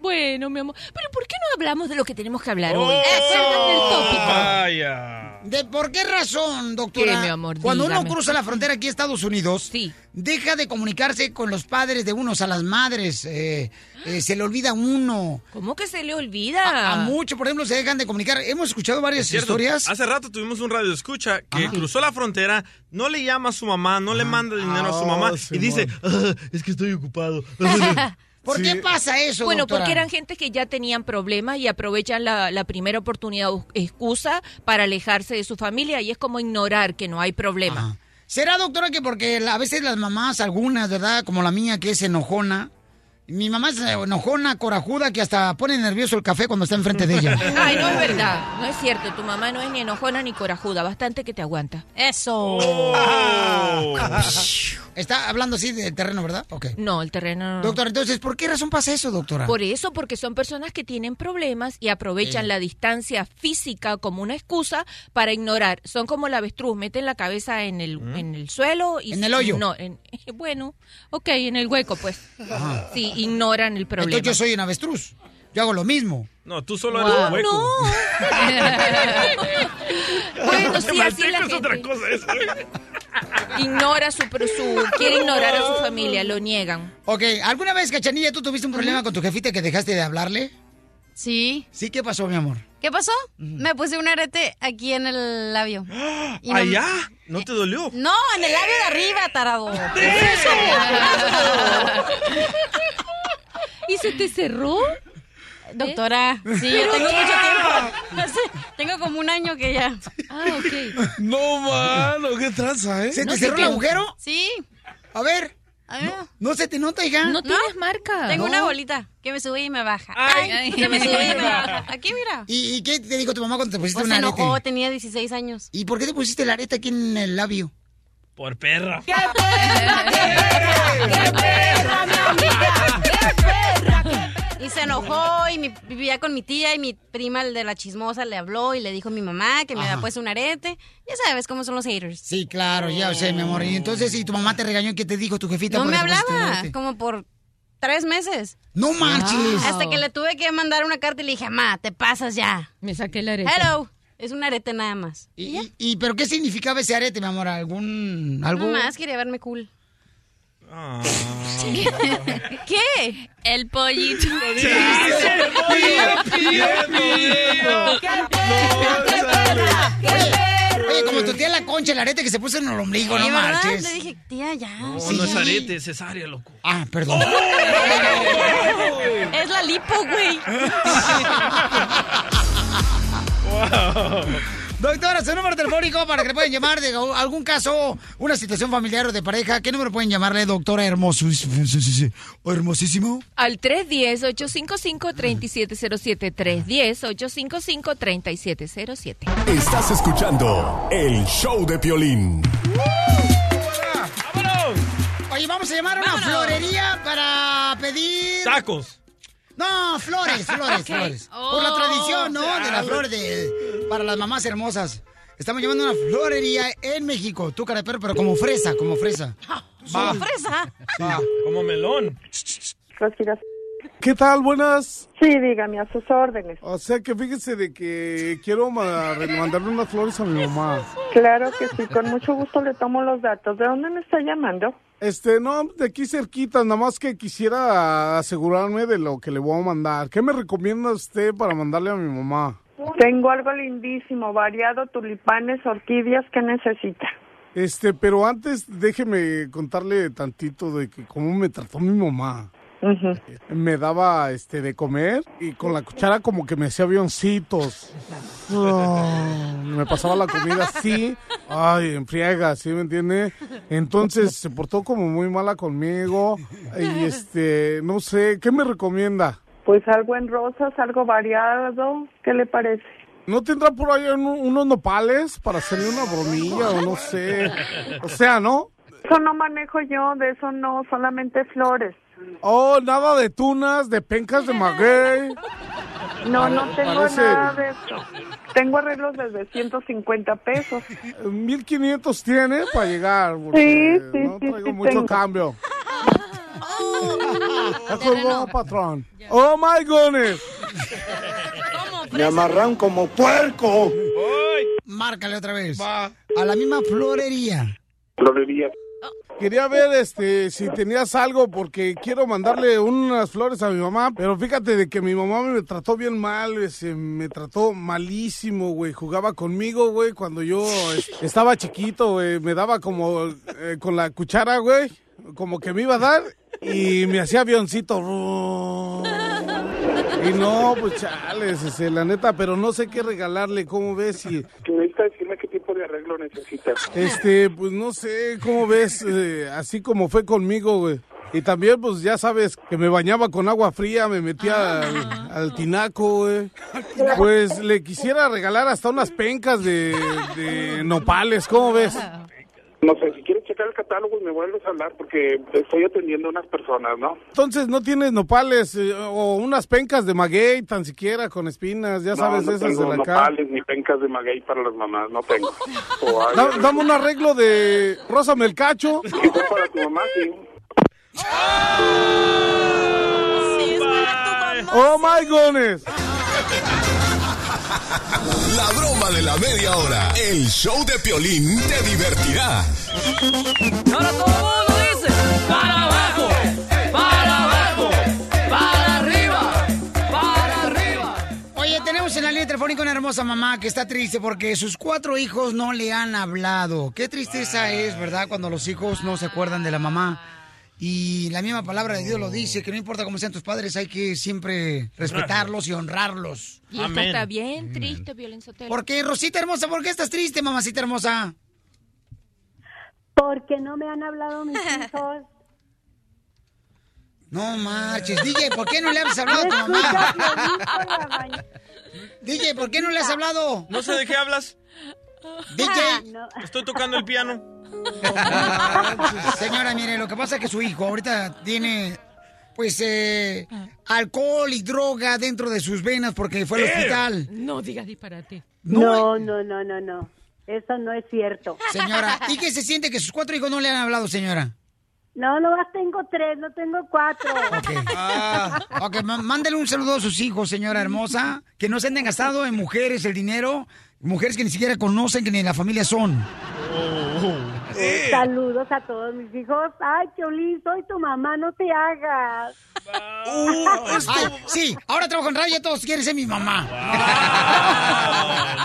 Bueno, mi amor. Pero ¿por qué no hablamos de lo que tenemos que hablar Oh, hoy? Acuérdate del tópico. Vaya. ¿De por qué razón, doctora? ¿Qué, mi amor? Cuando uno cruza la frontera aquí a Estados Unidos, Sí. deja de comunicarse con los padres de unos, a las madres, eh, eh, se le olvida a uno. ¿Cómo que se le olvida? A, a mucho, por ejemplo, se dejan de comunicar. Hemos escuchado varias historias. Hace rato tuvimos un radio escucha que Ajá. cruzó la frontera, no le llama a su mamá, no le manda dinero a su Ah, mamá y Simón. dice, "Ah, es que estoy ocupado. <laughs> <laughs> ¿Por qué pasa eso, Bueno, doctora? porque eran gente que ya tenían problemas y aprovechan la, la primera oportunidad o excusa para alejarse de su familia y es como ignorar que no hay problema. Ajá. ¿Será, doctora, que porque a veces las mamás, algunas, ¿verdad? Como la mía, que es enojona. Mi mamá es enojona, corajuda, que hasta pone nervioso el café cuando está enfrente de ella. <laughs> Ay, no es verdad. No es cierto. Tu mamá no es ni enojona ni corajuda. Bastante que te aguanta. Eso. <laughs> Está hablando así de terreno, ¿verdad? Ok. No, el terreno no. Doctor, entonces, ¿por qué razón pasa eso, doctora? Por eso, porque son personas que tienen problemas y aprovechan Eh. la distancia física como una excusa para ignorar. Son como el avestruz, meten la cabeza en el, en el suelo y ¿En el hoyo? No, en- <laughs> bueno, ok, en el hueco, pues. Ajá. Sí, ignoran el problema. Entonces yo soy un avestruz. Yo hago lo mismo. No, tú solo Wow. eres un hueco. <laughs> Bueno, sí, así la es otra gente. cosa eso. Ignora su, pero su, quiere ignorar a su familia, lo niegan. Ok, ¿alguna vez, Cachanilla, tú tuviste un problema con tu jefita que dejaste de hablarle? Sí. Sí, ¿qué pasó, mi amor? ¿Qué pasó? Me puse un arete aquí en el labio. Y no- ¿Allá? ¿No te dolió? No, en el labio de arriba, tarado. <laughs> ¿Y se te cerró? Doctora, sí, yo tengo mucho tiempo. <laughs> Tengo como un año que ya. Ah, ok. No, mano, qué tranza, ¿eh? ¿Se te cerró el agujero? Sí. A ver. A ver. ¿No se te nota, hija? No tienes marca. Tengo No. una bolita que me sube y me baja. Ay, que me sube y me baja. <laughs> Aquí, mira. ¿Y, y qué te dijo tu mamá cuando te pusiste Pues un se arete? enojó, tenía 16 años. ¿Y por qué te pusiste el arete aquí en el labio? Por perra. Y se enojó y mi- vivía con mi tía y mi prima, el de la chismosa, le habló y le dijo a mi mamá que me Ajá. había puesto un arete. Ya sabes cómo son los haters. Sí, claro, ya sé, mi amor. Y entonces, si tu mamá te regañó, ¿qué te dijo tu jefita? No por me hablaba, como por tres meses. ¡No marches! Hasta que le tuve que mandar una carta y le dije, ma, te pasas ya. Me saqué el arete. Hello. Es un arete nada más. ¿Y, y- y- pero qué significaba ese arete, mi amor? ¿Algún... algo? No más, quería verme cool. Ah. <laughs> ¿Qué? El pollito. Oye, como tu tía la concha, el arete que se puso en el ombligo, no marches. Le dije, tía, ya. No, Sí. no es arete, es cesárea, loco. Ah, perdón. <laughs> Es la lipo, güey. <laughs> Doctora, su número telefónico para que le pueden llamar de algún caso, una situación familiar o de pareja. ¿Qué número pueden llamarle, doctora hermoso? Hermosísimo. Al 310-855-3707. 310-855-3707. Estás escuchando el show de Piolín. Oye, vamos a llamar a una florería para pedir. Tacos. No, flores, <laughs> flores, flores. Por la Oh, tradición, ¿no? De las chale. flores de, para las mamás hermosas. Estamos llamando a una florería en México. Tú, cara de perro, pero como fresa, como fresa. <laughs> Como fresa. Ah, como melón. ¿Qué tal? Buenas. Sí, dígame, a sus órdenes. O sea que fíjese de que quiero ma- mandarle unas flores a mi mamá. Claro que sí, con mucho gusto le tomo los datos. ¿De dónde me está llamando? Este, no, de aquí cerquita, nada más que quisiera asegurarme de lo que le voy a mandar. ¿Qué me recomienda usted para mandarle a mi mamá? Tengo algo lindísimo, variado, tulipanes, orquídeas, ¿qué necesita? Este, pero antes déjeme contarle tantito de que cómo me trató mi mamá. Me daba este de comer y con la cuchara como que me hacía avioncitos. Oh, me pasaba la comida así, ay, en friega, ¿sí me entiende? Entonces se portó como muy mala conmigo y este, no sé, ¿qué me recomienda? Pues algo en rosas, algo variado, ¿qué le parece? ¿No tendrá por ahí un- unos nopales para hacerle una bromilla o no sé? O sea, ¿no? Eso no manejo yo, de eso no, solamente flores. Oh, nada de tunas, de pencas de maguey. No, no tengo parece- nada de eso. Tengo arreglos desde 150 pesos. 1500 tiene para llegar. porque Sí, sí, no sí, traigo sí mucho tengo. cambio. <laughs> Colgó, patrón. Oh my goodness. Me amarran como puerco. Márcale otra vez. A la misma florería. Florería. Quería ver este si tenías algo porque quiero mandarle unas flores a mi mamá, pero fíjate de que mi mamá me trató bien mal, ese, me trató malísimo, güey. Jugaba conmigo, güey, cuando yo es- estaba chiquito, güey, me daba como eh, con la cuchara, güey, como que me iba a dar y me hacía avioncito. Y no, pues chales, ese, la neta, pero no sé qué regalarle, ¿cómo ves? Y Necesita decirme tipo de arreglo necesitas? Este, pues no sé, ¿cómo ves? Eh, así como fue conmigo, güey. Y también, pues ya sabes, que me bañaba con agua fría, me metía al, al tinaco, güey. Pues le quisiera regalar hasta unas pencas de, de nopales, ¿cómo ves? No sé, si quieres checar el catálogo y me vuelves a hablar porque estoy atendiendo a unas personas, ¿no? Entonces, ¿no tienes nopales eh, o unas pencas de maguey, tan siquiera con espinas? Ya sabes, no, no esas de la nopales ni pencas de maguey para las mamás, no tengo. <laughs> O hay- Da- dame un arreglo de Rosa Melcacho. <laughs> Para tu mamá, sí. Oh my goodness. La broma de la media hora. El show de Piolín te divertirá. Ahora todo el mundo dice, para abajo, para abajo, para arriba, para arriba. Oye, tenemos en la línea telefónica una hermosa mamá que está triste porque sus cuatro hijos no le han hablado. Qué tristeza es, ¿verdad? Cuando los hijos no se acuerdan de la mamá. Y la misma palabra de Dios lo dice, que no importa cómo sean tus padres, hay que siempre respetarlos y honrarlos. Y esto está bien triste, Sotelo. ¿Por qué, Rosita hermosa? ¿Por qué estás triste, mamacita hermosa? Porque no me han hablado mis <laughs> hijos. No marches. DJ, ¿por qué no le has hablado a tu mamá? <laughs> DJ, ¿por qué no le has hablado? No sé de qué hablas. DJ. <laughs> Estoy tocando el piano. <laughs> Señora, mire, lo que pasa es que su hijo ahorita tiene, pues, eh, alcohol y droga dentro de sus venas porque fue al hospital. No digas disparate. No, no, no, no, no. Eso no es cierto. Señora, <laughs> ¿y qué se siente que sus cuatro hijos no le han hablado, señora? No, nomás tengo tres, no tengo cuatro. Ah, <laughs> ok, ma- mándale un saludo a sus hijos, señora hermosa, que no se anden gastado en mujeres el dinero, mujeres que ni siquiera conocen, que ni la familia son. <laughs> Eh, Saludos a todos mis hijos. Ay, Piolín, soy tu mamá, no te hagas. Ay, sí, ahora trabajo en radio y todos quieren ser mi mamá.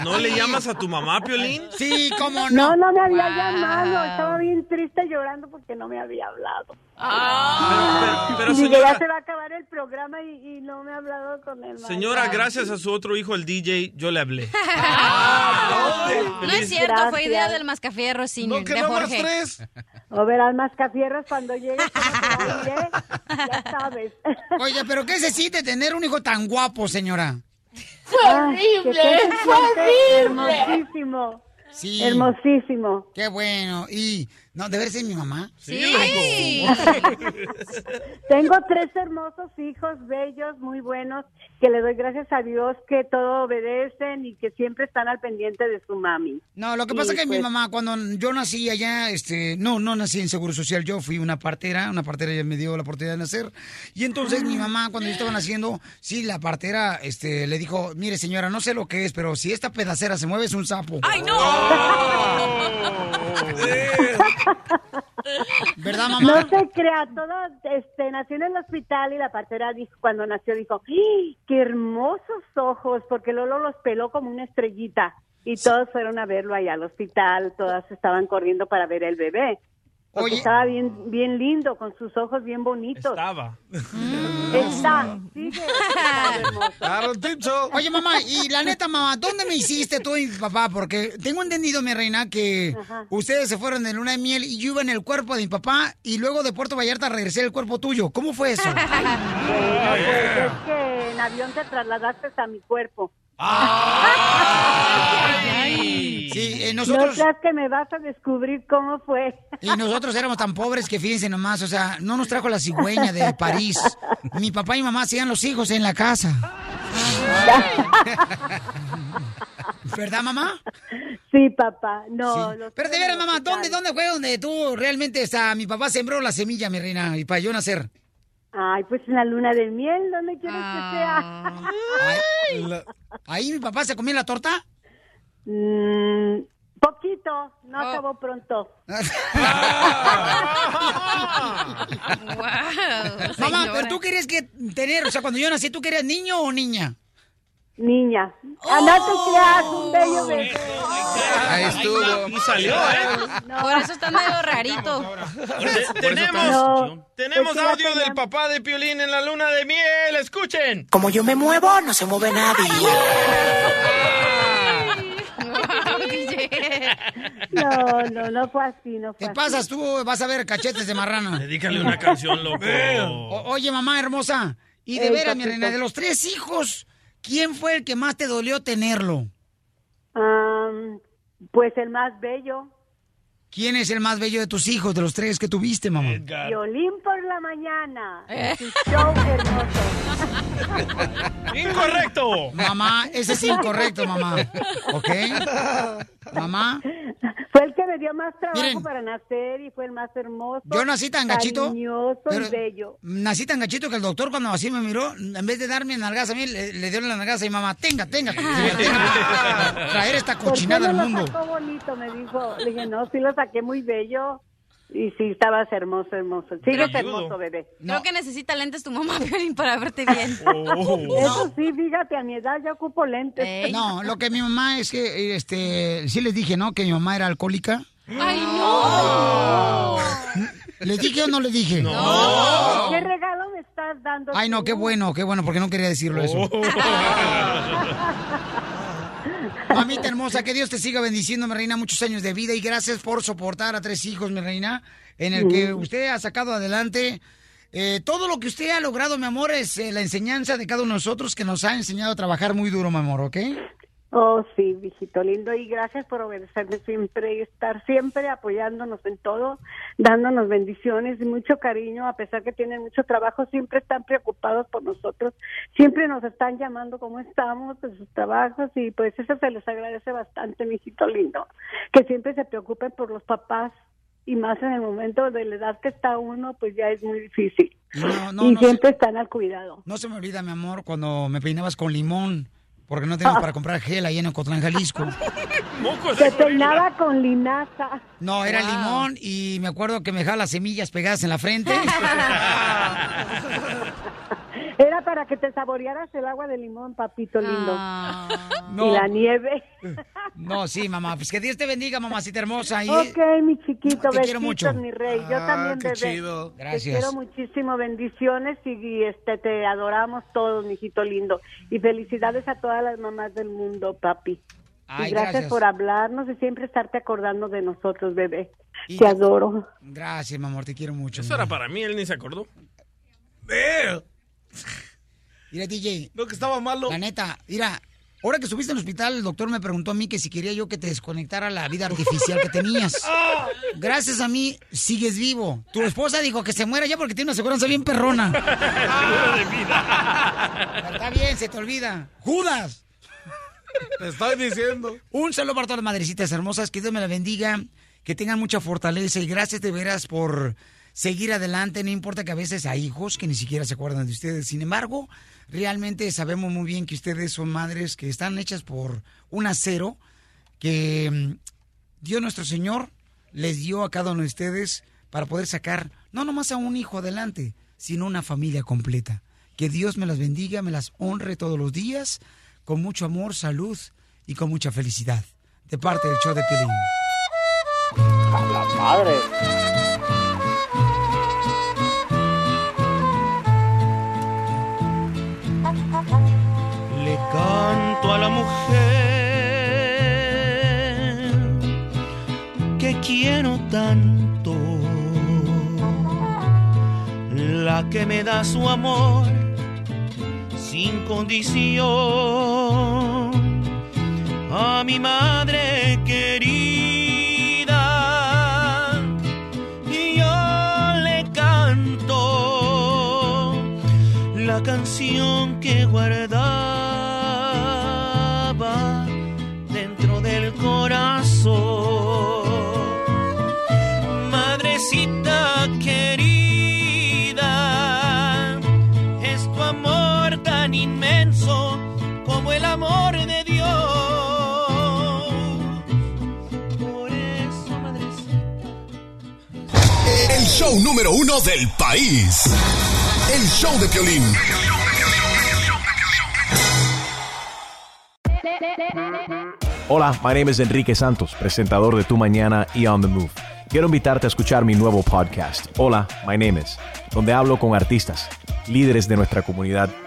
¿No le llamas a tu mamá, Piolín? Sí, cómo No, no me había llamado. Estaba bien triste llorando porque no me había hablado. Pero, pero, Digo, señora, ya se va a acabar el programa y, y no me ha hablado con él. señora, gracias a su otro hijo, el DJ, yo le hablé. <laughs> No es cierto, fue idea del Mascafierro Senior, que de no más Jorge. tres. O verás mascafierros cuando te diré, ya sabes. Oye, pero ¿qué se siente tener un hijo tan guapo, señora? Horrible, fue siente horrible. Hermosísimo. Sí. Hermosísimo. Qué bueno. Y, no, ¿de ser mi mamá? Sí. <laughs> Tengo tres hermosos hijos, bellos, muy buenos, que le doy gracias a Dios que todo obedecen y que siempre están al pendiente de su mami. No, lo que pasa es que mi pues, mamá, cuando yo nací allá, este, no, no nací en Seguro Social, yo fui una partera, una partera ya me dio la oportunidad de nacer. Y entonces mi mamá, cuando yo estaba naciendo, sí, la partera, este, le dijo, mire señora, no sé lo que es, pero si esta pedacera se mueve es un sapo. ¡Ay, <laughs> ¿Verdad, mamá? No se crea, todo este, nació en el hospital y la partera dijo, cuando nació dijo, ¡ay, ¡qué hermosos ojos! Porque Lolo los peló como una estrellita y todos fueron a verlo allá al hospital, todas estaban corriendo para ver el bebé. Porque Oye. estaba bien, bien lindo, con sus ojos bien bonitos. Estaba. Está, sigue. <laughs> Oye, mamá, y la neta, mamá, ¿dónde me hiciste tú y mi papá? Porque tengo entendido, mi reina, que ustedes se fueron de luna de miel y yo iba en el cuerpo de mi papá y luego de Puerto Vallarta regresé el cuerpo tuyo. ¿Cómo fue eso? Bueno, pues es que en avión te trasladaste a mi cuerpo. Sí, eh, No creas que me vas a descubrir cómo fue. Y nosotros éramos tan pobres que fíjense nomás, o sea, no nos trajo la cigüeña de <laughs> París. Mi papá y mamá hacían los hijos en la casa. <laughs> ¿Verdad, mamá? Sí, papá. No, Sí. Pero de veras, mamá, ¿dónde, ¿dónde fue donde tú realmente está? Mi papá sembró la semilla, mi reina, y para yo nacer. Ay, pues en la luna de miel, ¿dónde quieres que sea? Ay, ¿Ahí mi papá se comió la torta? Mm, poquito, no Oh. acabó pronto. <laughs> Mamá, pero tú querías que tener, o sea, cuando yo nací, ¿tú querías niño o niña? Niña. Ah, no te creas, un bello bebé. Ahí estuvo. Y salió, ¿eh? Por eso está medio rarito. Te- tenemos No, tenemos audio del papá de Piolín en la luna de miel. Escuchen. Como yo me muevo, no se mueve nadie. No, no, no fue así, no fue ¿Qué así. pasas tú? Vas a ver cachetes de marrana. Dedícale una canción, loco. O- oye, mamá hermosa. Y de veras, mi reina, de los tres hijos, ¿quién fue el que más te dolió tenerlo? Am, pues el más bello, ¿Quién es el más bello de tus hijos, de los tres que tuviste, mamá? Violín por la mañana. Eh. Su show hermoso. <laughs> ¡Incorrecto! Mamá, ese es incorrecto, mamá. ¿Ok? Mamá, Fue el que me dio más trabajo Miren. para nacer y fue el más hermoso. yo nací tan gachito. Cariñoso pero y bello. Nací tan gachito que el doctor cuando así me miró, en vez de darme nalgas a mí, le, le dio la nalgas a mi mamá. Tenga, tenga. tenga, tenga, traer esta ¿Por qué cochinada al mundo. lo sacó bonito? Me dijo. Le dije, no, sí lo saqué muy bello. Y sí, estabas hermoso, hermoso. Sigues hermoso, bebé. Creo que necesita lentes tu mamá, <laughs> Piolín, para verte bien. <laughs> Eso sí, fíjate, a mi edad ya ocupo lentes. No, lo que mi mamá es que, este, sí les dije, ¿no? Que mi mamá era alcohólica. ¡Ay, no! ¿Les dije o no les dije? ¿Qué regalo me estás dando? Ay, no, qué bueno, qué bueno, porque no quería decirlo eso. <laughs> Mamita hermosa, que Dios te siga bendiciendo, mi reina, muchos años de vida y gracias por soportar a tres hijos, mi reina, en el que usted ha sacado adelante. eh, todo lo que usted ha logrado, mi amor, es eh, la enseñanza de cada uno de nosotros que nos ha enseñado a trabajar muy duro, mi amor, ¿ok? Oh, sí, viejito lindo. Y gracias por obedecerme siempre y estar siempre apoyándonos en todo, dándonos bendiciones y mucho cariño, a pesar que tienen mucho trabajo, siempre están preocupados por nosotros, siempre nos están llamando cómo estamos en sus trabajos y pues eso se les agradece bastante, mijito lindo, que siempre se preocupen por los papás y más en el momento de la edad que está uno, pues ya es muy difícil. No, no, y no siempre están al cuidado. No se me olvida, mi amor, cuando me peinabas con limón, porque no teníamos <laughs> para comprar gel ahí en Ocotlán, Jalisco. <laughs> Se peinaba con linaza. No, era limón y me acuerdo que me dejaba las semillas pegadas en la frente. <laughs> Era para que te saborearas el agua de limón, papito lindo. No. Y la nieve. No, sí, mamá. Pues que Dios te bendiga, mamacita hermosa. Y... Ok, mi chiquito, Te quiero mucho. mi rey. Yo Ah, también, qué bebé. chido. Te quiero muchísimo, bendiciones y este te adoramos todos, mijito lindo. Y felicidades a todas las mamás del mundo, papi. Ay, y gracias, gracias. por hablarnos y siempre estarte acordando de nosotros, bebé. Y- Te adoro. Gracias, mi amor, te quiero mucho. Eso era para mí, él ni se acordó. Mira, DJ. No, que estaba malo. La neta, mira, ahora que estuviste en el hospital, el doctor me preguntó a mí que si quería yo que te desconectara la vida artificial que tenías. <laughs> Gracias a mí, sigues vivo. Tu esposa dijo que se muera ya porque tiene una aseguranza bien perrona. <laughs> Está bien, se te olvida. ¡Judas! Te estoy diciendo. Un saludo para todas las madrecitas hermosas. Que Dios me la bendiga. Que tengan mucha fortaleza. Y gracias de veras por seguir adelante. No importa que a veces hay hijos que ni siquiera se acuerdan de ustedes. Sin embargo, realmente sabemos muy bien que ustedes son madres que están hechas por un acero. Que mm, Dios nuestro Señor les dio a cada uno de ustedes para poder sacar no nomás a un hijo adelante, sino una familia completa. Que Dios me las bendiga, me las honre todos los días, con mucho amor, salud y con mucha felicidad. De parte del show de la madre. Quiero tanto, la que me da su amor sin condición, a mi madre querida, y yo le canto la canción que guardaba show número uno del país. El show de Piolín. Hola, my name is Enrique Santos, presentador de Tu Mañana y On the Move. Quiero invitarte a escuchar mi nuevo podcast, Hola, my name is, donde hablo con artistas, líderes de nuestra comunidad